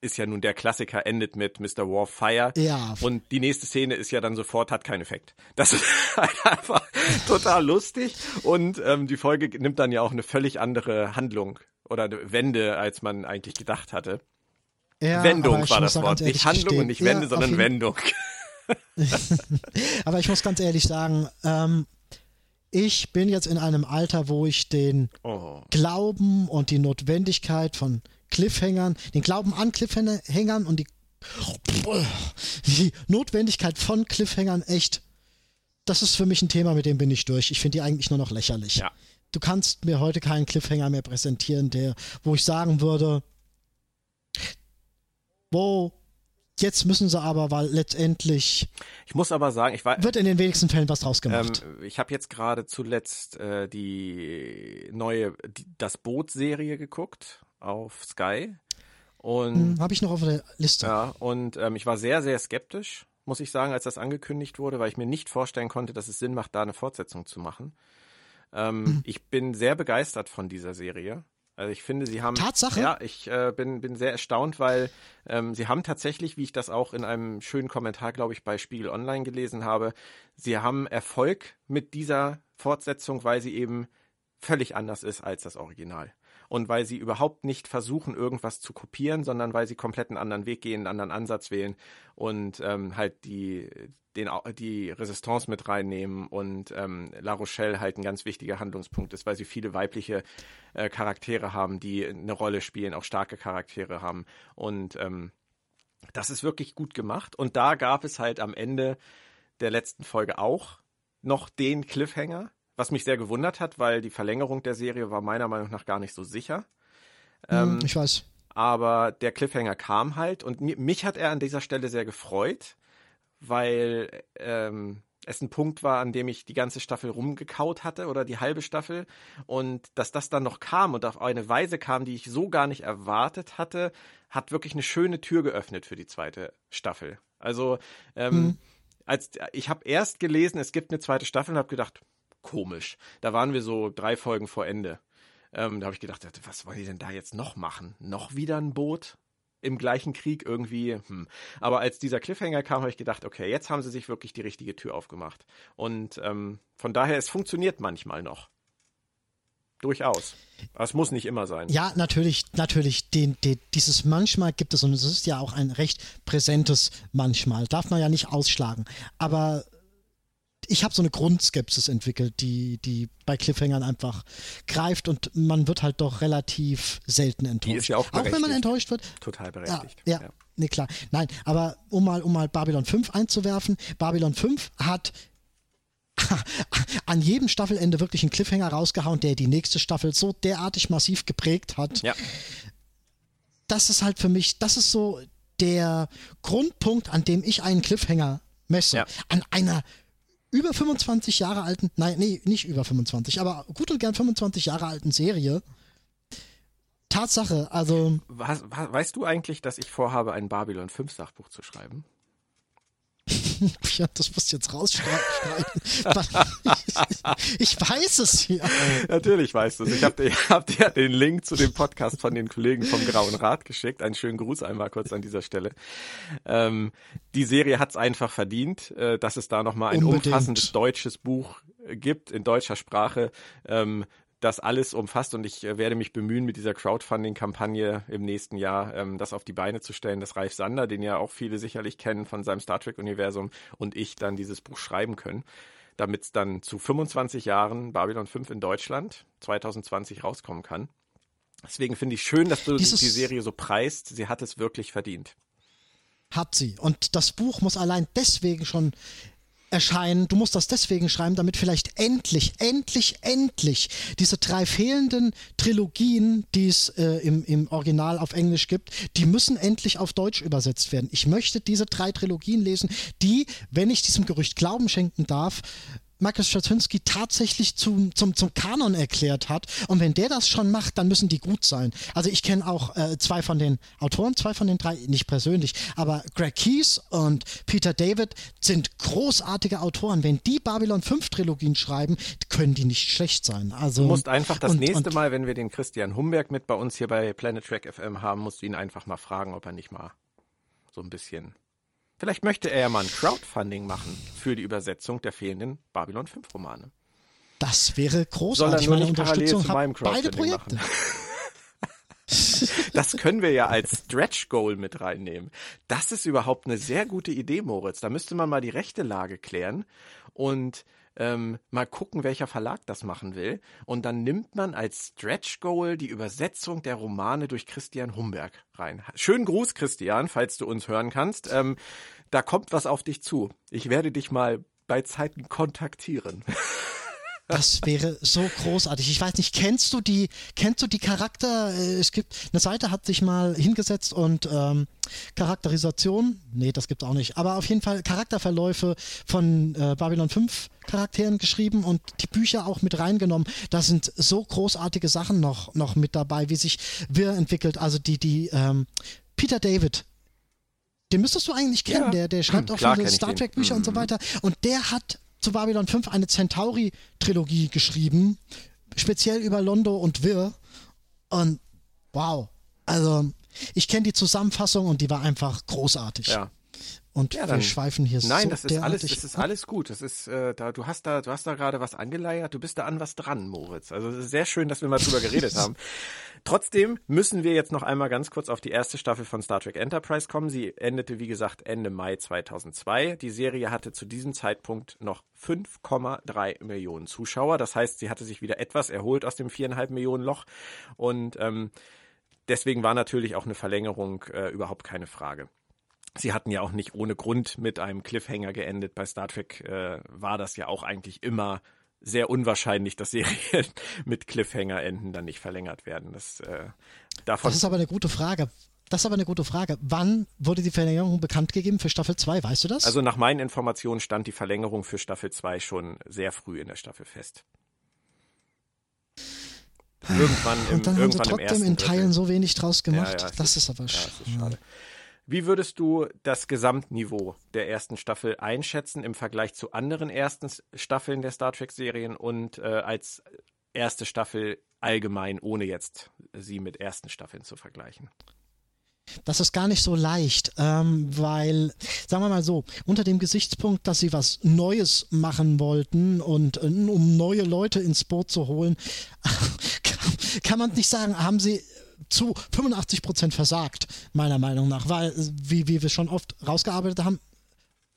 ist ja nun der Klassiker, endet mit Mr. Warfire. Ja. Und die nächste Szene ist ja dann sofort, hat keinen Effekt. Das ist (laughs) halt einfach total lustig. Und ähm, die Folge nimmt dann ja auch eine völlig andere Handlung oder Wende, als man eigentlich gedacht hatte. Ja, Wendung war das Wort. Nicht Handlung gestehen. und nicht Wende, ja, sondern Wendung. (laughs) (laughs) aber ich muss ganz ehrlich sagen, ähm, ich bin jetzt in einem Alter, wo ich den oh. Glauben und die Notwendigkeit von Cliffhangern, den Glauben an Cliffhangern und die, die Notwendigkeit von Cliffhangern echt, das ist für mich ein Thema, mit dem bin ich durch. Ich finde die eigentlich nur noch lächerlich. Ja du kannst mir heute keinen Cliffhanger mehr präsentieren, der, wo ich sagen würde, wo Jetzt müssen sie aber, weil letztendlich. Ich muss aber sagen, ich weiß. Wird in den wenigsten Fällen was draus gemacht. Ähm, ich habe jetzt gerade zuletzt äh, die neue die, Das Boot-Serie geguckt auf Sky. Und hm, habe ich noch auf der Liste. Ja, und ähm, ich war sehr, sehr skeptisch, muss ich sagen, als das angekündigt wurde, weil ich mir nicht vorstellen konnte, dass es Sinn macht, da eine Fortsetzung zu machen. Ähm, mhm. Ich bin sehr begeistert von dieser Serie. Also ich finde, sie haben Tatsache. Ja, ich äh, bin bin sehr erstaunt, weil ähm, sie haben tatsächlich, wie ich das auch in einem schönen Kommentar, glaube ich, bei Spiegel Online gelesen habe, sie haben Erfolg mit dieser Fortsetzung, weil sie eben völlig anders ist als das Original und weil sie überhaupt nicht versuchen, irgendwas zu kopieren, sondern weil sie komplett einen anderen Weg gehen, einen anderen Ansatz wählen und ähm, halt die, den, die Resistance mit reinnehmen und ähm, La Rochelle halt ein ganz wichtiger Handlungspunkt ist, weil sie viele weibliche äh, Charaktere haben, die eine Rolle spielen, auch starke Charaktere haben und ähm, das ist wirklich gut gemacht und da gab es halt am Ende der letzten Folge auch noch den Cliffhanger, was mich sehr gewundert hat, weil die Verlängerung der Serie war meiner Meinung nach gar nicht so sicher. Hm, ähm, ich weiß. Aber der Cliffhanger kam halt und mich hat er an dieser Stelle sehr gefreut, weil ähm, es ein Punkt war, an dem ich die ganze Staffel rumgekaut hatte oder die halbe Staffel und dass das dann noch kam und auf eine Weise kam, die ich so gar nicht erwartet hatte, hat wirklich eine schöne Tür geöffnet für die zweite Staffel. Also ähm, mhm. als ich habe erst gelesen, es gibt eine zweite Staffel und habe gedacht, komisch. Da waren wir so drei Folgen vor Ende. Ähm, da habe ich gedacht, was wollen die denn da jetzt noch machen? Noch wieder ein Boot? Im gleichen Krieg irgendwie. Hm. Aber als dieser Cliffhanger kam, habe ich gedacht, okay, jetzt haben sie sich wirklich die richtige Tür aufgemacht. Und ähm, von daher, es funktioniert manchmal noch. Durchaus. Aber es muss nicht immer sein. Ja, natürlich, natürlich. Den, den, dieses manchmal gibt es und es ist ja auch ein recht präsentes manchmal. Darf man ja nicht ausschlagen. Aber ich habe so eine Grundskepsis entwickelt, die, die bei Cliffhangern einfach greift und man wird halt doch relativ selten enttäuscht. Die ist ja auch, auch wenn man enttäuscht wird. Total berechtigt. Ja, ja, ja. nee, klar. Nein, aber um mal, um mal Babylon 5 einzuwerfen, Babylon 5 hat (laughs) an jedem Staffelende wirklich einen Cliffhanger rausgehauen, der die nächste Staffel so derartig massiv geprägt hat. Ja. Das ist halt für mich, das ist so der Grundpunkt, an dem ich einen Cliffhanger messe. Ja. An einer über 25 Jahre alten, nein, nee, nicht über 25, aber gut und gern 25 Jahre alten Serie, Tatsache, also. Was, weißt du eigentlich, dass ich vorhabe, ein Babylon 5 Sachbuch zu schreiben? (laughs) ja, das musst du jetzt rausschreiben. ich weiß es ja. Natürlich weißt du es. Ich habe dir, hab dir den Link zu dem Podcast von den Kollegen vom Grauen Rat geschickt. Einen schönen Gruß einmal kurz an dieser Stelle. Ähm, die Serie hat es einfach verdient, äh, dass es da nochmal ein Unbedingt. umfassendes deutsches Buch gibt in deutscher Sprache. Ähm, das alles umfasst und ich äh, werde mich bemühen, mit dieser Crowdfunding-Kampagne im nächsten Jahr ähm, das auf die Beine zu stellen, dass Ralf Sander, den ja auch viele sicherlich kennen von seinem Star Trek-Universum, und ich dann dieses Buch schreiben können, damit es dann zu 25 Jahren Babylon 5 in Deutschland 2020 rauskommen kann. Deswegen finde ich schön, dass du Dieses die Serie so preist. Sie hat es wirklich verdient. Hat sie. Und das Buch muss allein deswegen schon erscheinen. Du musst das deswegen schreiben, damit vielleicht endlich, endlich, endlich diese drei fehlenden Trilogien, die es äh, im, im Original auf Englisch gibt, die müssen endlich auf Deutsch übersetzt werden. Ich möchte diese drei Trilogien lesen, die, wenn ich diesem Gerücht Glauben schenken darf, Michael Straczynski tatsächlich zum, zum, zum Kanon erklärt hat. Und wenn der das schon macht, dann müssen die gut sein. Also ich kenne auch äh, zwei von den Autoren, zwei von den drei, nicht persönlich, aber Greg Keyes und Peter David sind großartige Autoren. Wenn die Babylon 5 Trilogien schreiben, können die nicht schlecht sein. Also, du musst einfach das und, nächste und, Mal, wenn wir den Christian Humberg mit bei uns hier bei Planet Track FM haben, musst du ihn einfach mal fragen, ob er nicht mal so ein bisschen Vielleicht möchte er ja mal ein Crowdfunding machen für die Übersetzung der fehlenden Babylon 5 Romane. Das wäre großartig. Parallel zu meinem Crowdfunding machen. (laughs) das können wir ja als Stretch Goal mit reinnehmen. Das ist überhaupt eine sehr gute Idee, Moritz. Da müsste man mal die rechte Lage klären und ähm, mal gucken, welcher Verlag das machen will. Und dann nimmt man als Stretch Goal die Übersetzung der Romane durch Christian Humberg rein. Schönen Gruß, Christian, falls du uns hören kannst. Ähm, da kommt was auf dich zu. Ich werde dich mal bei Zeiten kontaktieren. (laughs) Das wäre so großartig. Ich weiß nicht, kennst du die, kennst du die Charakter? Äh, es gibt eine Seite hat sich mal hingesetzt und ähm, Charakterisation, nee, das gibt's auch nicht, aber auf jeden Fall Charakterverläufe von äh, Babylon 5 Charakteren geschrieben und die Bücher auch mit reingenommen. Da sind so großartige Sachen noch, noch mit dabei, wie sich Wir entwickelt. Also die, die ähm, Peter David den müsstest du eigentlich kennen. Ja. Der, der schreibt auch viele Star Trek Bücher mhm. und so mhm. weiter. Und der hat zu Babylon 5 eine Centauri-Trilogie geschrieben, speziell über Londo und Wirr. Und wow, also ich kenne die Zusammenfassung und die war einfach großartig. Ja. Und ja, dann, wir schweifen hier Nein, so das ist alles, das ist alles gut. Das ist, äh, da, du hast da, du hast da gerade was angeleiert. Du bist da an was dran, Moritz. Also es ist sehr schön, dass wir mal drüber geredet (laughs) haben. Trotzdem müssen wir jetzt noch einmal ganz kurz auf die erste Staffel von Star Trek Enterprise kommen. Sie endete, wie gesagt, Ende Mai 2002. Die Serie hatte zu diesem Zeitpunkt noch 5,3 Millionen Zuschauer. Das heißt, sie hatte sich wieder etwas erholt aus dem viereinhalb Millionen Loch und ähm, deswegen war natürlich auch eine Verlängerung äh, überhaupt keine Frage. Sie hatten ja auch nicht ohne Grund mit einem Cliffhanger geendet. Bei Star Trek äh, war das ja auch eigentlich immer sehr unwahrscheinlich, dass Serien (laughs) mit Cliffhanger enden, dann nicht verlängert werden. Das, äh, davon das ist aber eine gute Frage. Das ist aber eine gute Frage. Wann wurde die Verlängerung bekannt gegeben für Staffel 2? Weißt du das? Also nach meinen Informationen stand die Verlängerung für Staffel 2 schon sehr früh in der Staffel fest. Irgendwann im, Und dann haben sie trotzdem in Teilen so wenig draus gemacht. Ja, ja, das ist, ist aber ja, ist schade. Wie würdest du das Gesamtniveau der ersten Staffel einschätzen im Vergleich zu anderen ersten Staffeln der Star Trek-Serien und äh, als erste Staffel allgemein, ohne jetzt sie mit ersten Staffeln zu vergleichen? Das ist gar nicht so leicht, ähm, weil, sagen wir mal so, unter dem Gesichtspunkt, dass sie was Neues machen wollten und äh, um neue Leute ins Boot zu holen, (laughs) kann, kann man nicht sagen, haben sie zu 85 Prozent versagt, meiner Meinung nach, weil, wie, wie wir schon oft rausgearbeitet haben,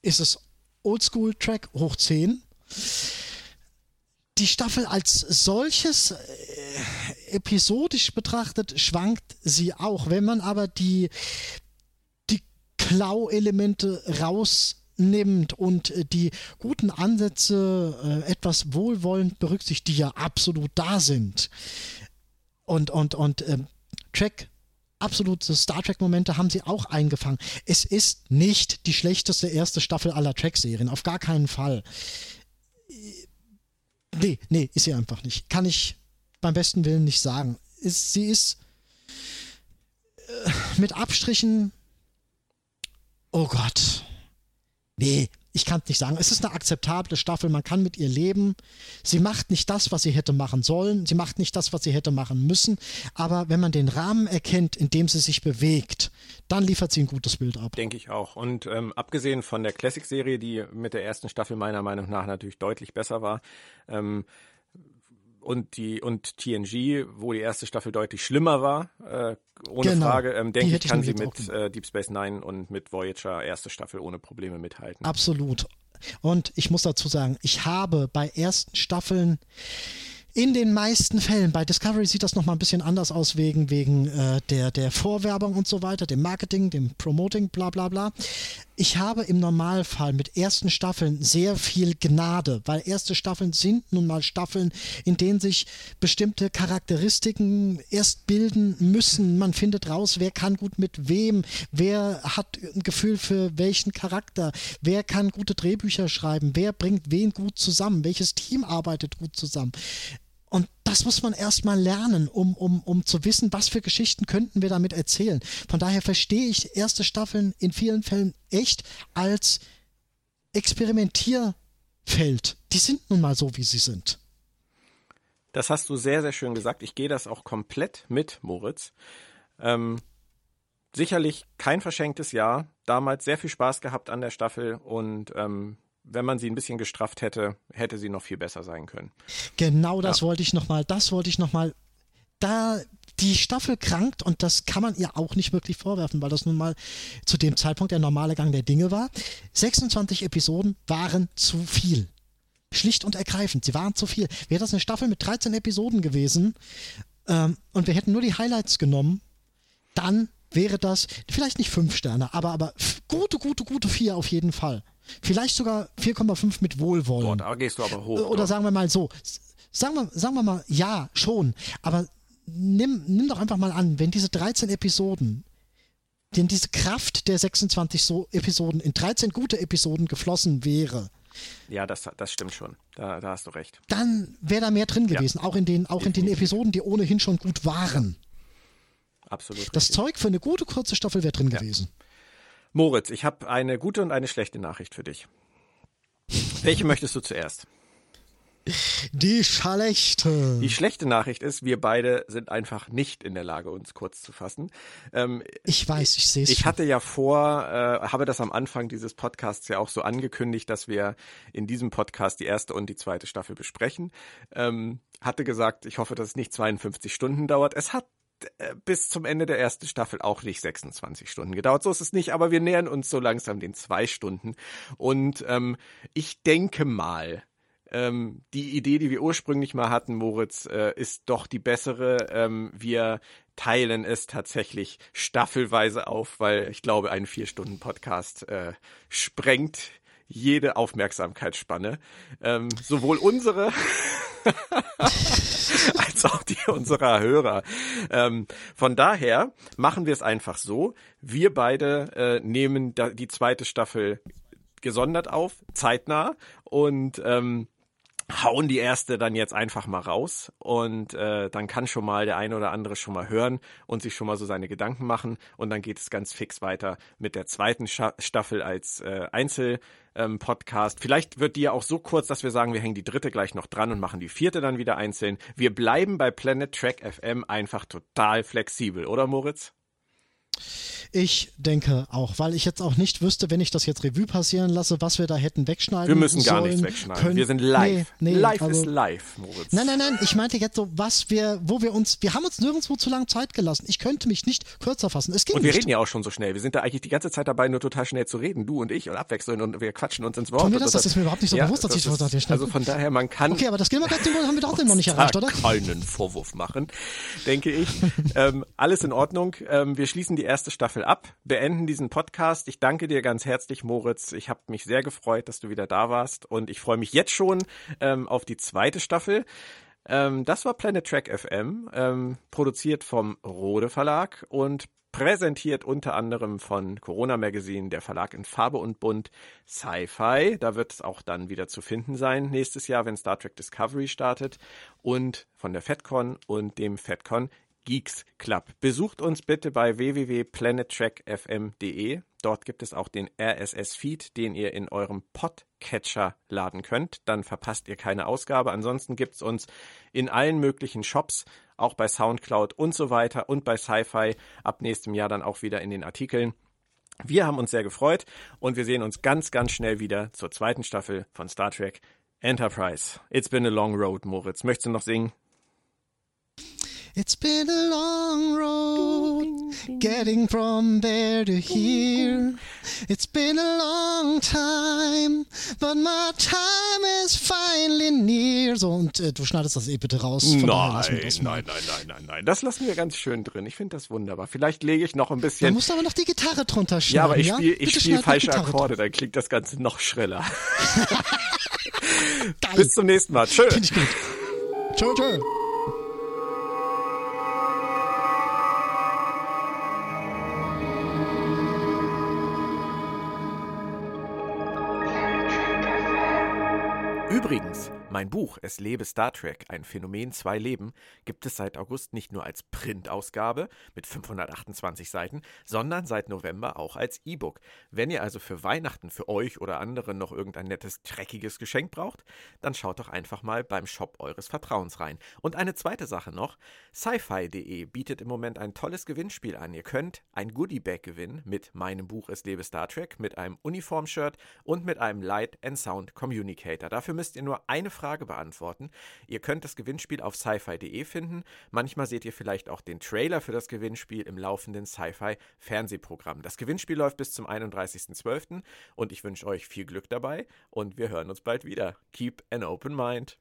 ist es Oldschool-Track hoch 10. Die Staffel als solches äh, episodisch betrachtet schwankt sie auch. Wenn man aber die, die Klau-Elemente rausnimmt und äh, die guten Ansätze äh, etwas wohlwollend berücksichtigt, die ja absolut da sind, und, und, und äh, Track absolute Star Trek-Momente haben sie auch eingefangen. Es ist nicht die schlechteste erste Staffel aller Track-Serien, auf gar keinen Fall. Nee, nee, ist sie einfach nicht. Kann ich beim besten Willen nicht sagen. Ist, sie ist Äh, mit Abstrichen. Oh Gott. Nee, ich kann es nicht sagen. Es ist eine akzeptable Staffel, man kann mit ihr leben. Sie macht nicht das, was sie hätte machen sollen, sie macht nicht das, was sie hätte machen müssen, aber wenn man den Rahmen erkennt, in dem sie sich bewegt, dann liefert sie ein gutes Bild ab. Denke ich auch. Und ähm, abgesehen von der Classic-Serie, die mit der ersten Staffel meiner Meinung nach natürlich deutlich besser war, ähm, und die und TNG, wo die erste Staffel deutlich schlimmer war, äh, ohne genau. Frage, ähm, denke ich, kann sie mit äh, Deep Space Nine und mit Voyager erste Staffel ohne Probleme mithalten. Absolut. Und ich muss dazu sagen, ich habe bei ersten Staffeln in den meisten Fällen, bei Discovery sieht das nochmal ein bisschen anders aus, wegen, wegen äh, der, der Vorwerbung und so weiter, dem Marketing, dem Promoting, bla bla bla. Ich habe im Normalfall mit ersten Staffeln sehr viel Gnade, weil erste Staffeln sind nun mal Staffeln, in denen sich bestimmte Charakteristiken erst bilden müssen. Man findet raus, wer kann gut mit wem, wer hat ein Gefühl für welchen Charakter, wer kann gute Drehbücher schreiben, wer bringt wen gut zusammen, welches Team arbeitet gut zusammen. Und das muss man erstmal lernen, um, um, um zu wissen, was für Geschichten könnten wir damit erzählen. Von daher verstehe ich erste Staffeln in vielen Fällen echt als Experimentierfeld. Die sind nun mal so, wie sie sind. Das hast du sehr, sehr schön gesagt. Ich gehe das auch komplett mit, Moritz. Ähm, sicherlich kein verschenktes Jahr. Damals sehr viel Spaß gehabt an der Staffel und ähm, wenn man sie ein bisschen gestrafft hätte, hätte sie noch viel besser sein können. Genau das ja. wollte ich nochmal, das wollte ich nochmal. Da die Staffel krankt und das kann man ihr auch nicht wirklich vorwerfen, weil das nun mal zu dem Zeitpunkt der normale Gang der Dinge war. 26 Episoden waren zu viel. Schlicht und ergreifend, sie waren zu viel. Wäre das eine Staffel mit 13 Episoden gewesen ähm, und wir hätten nur die Highlights genommen, dann wäre das vielleicht nicht fünf Sterne, aber, aber gute, gute, gute vier auf jeden Fall. Vielleicht sogar 4,5 mit Wohlwollen. Boah, da gehst du aber hoch. Oder doch. sagen wir mal so, sagen wir, sagen wir mal, ja, schon, aber nimm, nimm doch einfach mal an, wenn diese 13 Episoden, denn diese Kraft der 26 so Episoden in 13 gute Episoden geflossen wäre, ja, das, das stimmt schon. Da, da hast du recht. Dann wäre da mehr drin gewesen, ja. auch, in den, auch in den Episoden, die ohnehin schon gut waren. Absolut. Das richtig. Zeug für eine gute kurze Staffel wäre drin ja. gewesen. Moritz, ich habe eine gute und eine schlechte Nachricht für dich. Welche möchtest du zuerst? Die schlechte. Die schlechte Nachricht ist, wir beide sind einfach nicht in der Lage, uns kurz zu fassen. Ähm, ich weiß, ich sehe es. Ich hatte ja vor, äh, habe das am Anfang dieses Podcasts ja auch so angekündigt, dass wir in diesem Podcast die erste und die zweite Staffel besprechen. Ähm, hatte gesagt, ich hoffe, dass es nicht 52 Stunden dauert. Es hat bis zum Ende der ersten Staffel auch nicht 26 Stunden gedauert. So ist es nicht, aber wir nähern uns so langsam den zwei Stunden. Und ähm, ich denke mal, ähm, die Idee, die wir ursprünglich mal hatten, Moritz, äh, ist doch die bessere. Ähm, wir teilen es tatsächlich staffelweise auf, weil ich glaube, ein Vier-Stunden-Podcast äh, sprengt jede Aufmerksamkeitsspanne. Ähm, sowohl unsere (laughs) (laughs) als auch die unserer Hörer. Ähm, von daher machen wir es einfach so. Wir beide äh, nehmen da die zweite Staffel gesondert auf, zeitnah und ähm, hauen die erste dann jetzt einfach mal raus und äh, dann kann schon mal der eine oder andere schon mal hören und sich schon mal so seine Gedanken machen und dann geht es ganz fix weiter mit der zweiten Scha Staffel als äh, Einzel ähm, Podcast. Vielleicht wird die ja auch so kurz, dass wir sagen, wir hängen die dritte gleich noch dran und machen die vierte dann wieder einzeln. Wir bleiben bei Planet Track FM einfach total flexibel, oder Moritz? Ich denke auch, weil ich jetzt auch nicht wüsste, wenn ich das jetzt Revue passieren lasse, was wir da hätten wegschneiden Wir müssen gar nichts wegschneiden. Können. Wir sind live. Nee, nee, live also, ist live, Moritz. Nein, nein, nein. Ich meinte jetzt so, was wir, wo wir uns, wir haben uns nirgendwo zu lange Zeit gelassen. Ich könnte mich nicht kürzer fassen. Es ging Und wir nicht. reden ja auch schon so schnell. Wir sind da eigentlich die ganze Zeit dabei, nur total schnell zu reden. Du und ich und abwechseln und wir quatschen uns ins Wort. Tun wir das? Das ist mir überhaupt nicht so ja, bewusst, dass ich das ist, schnell. Also von daher, man kann. Okay, aber das Gilmergott-Symbol haben wir doch noch nicht erreicht, oder? keinen Vorwurf machen, denke ich. (laughs) ähm, alles in Ordnung. Ähm, wir schließen die erste Staffel ab, beenden diesen Podcast. Ich danke dir ganz herzlich, Moritz. Ich habe mich sehr gefreut, dass du wieder da warst und ich freue mich jetzt schon ähm, auf die zweite Staffel. Ähm, das war Planet Track FM, ähm, produziert vom Rode Verlag und präsentiert unter anderem von Corona Magazine, der Verlag in Farbe und Bunt, Sci-Fi. Da wird es auch dann wieder zu finden sein nächstes Jahr, wenn Star Trek Discovery startet. Und von der FedCon und dem FedCon Geeks Club. Besucht uns bitte bei www.planettrackfm.de. Dort gibt es auch den RSS-Feed, den ihr in eurem Podcatcher laden könnt. Dann verpasst ihr keine Ausgabe. Ansonsten gibt es uns in allen möglichen Shops, auch bei Soundcloud und so weiter und bei Sci-Fi. Ab nächstem Jahr dann auch wieder in den Artikeln. Wir haben uns sehr gefreut und wir sehen uns ganz, ganz schnell wieder zur zweiten Staffel von Star Trek Enterprise. It's been a long road, Moritz. Möchtest du noch singen? It's been a long road getting from there to here. It's been a long time, but my time is finally near. So, und äh, du schneidest das eh bitte raus. Von nein, nein, nein, nein, nein, nein. Das lassen wir ganz schön drin. Ich finde das wunderbar. Vielleicht lege ich noch ein bisschen. Du musst aber noch die Gitarre drunter schneiden. Ja, aber ich spiele ja? spiel falsche Akkorde, dann klingt das Ganze noch schriller. (laughs) (laughs) Bis zum nächsten Mal. Tschö. Finde ich gut. Tschö, tschö. Übrigens, mein Buch Es lebe Star Trek, ein Phänomen zwei Leben, gibt es seit August nicht nur als Printausgabe mit 528 Seiten, sondern seit November auch als E-Book. Wenn ihr also für Weihnachten für euch oder andere noch irgendein nettes, dreckiges Geschenk braucht, dann schaut doch einfach mal beim Shop eures Vertrauens rein. Und eine zweite Sache noch, sci-fi.de bietet im Moment ein tolles Gewinnspiel an. Ihr könnt ein Goodie-Bag gewinnen mit meinem Buch Es lebe Star Trek, mit einem Uniform-Shirt und mit einem Light and Sound Communicator. Dafür müsst ihr nur eine Frage beantworten. Ihr könnt das Gewinnspiel auf sci-fi.de finden. Manchmal seht ihr vielleicht auch den Trailer für das Gewinnspiel im laufenden Sci-Fi Fernsehprogramm. Das Gewinnspiel läuft bis zum 31.12. und ich wünsche euch viel Glück dabei und wir hören uns bald wieder. Keep an open mind.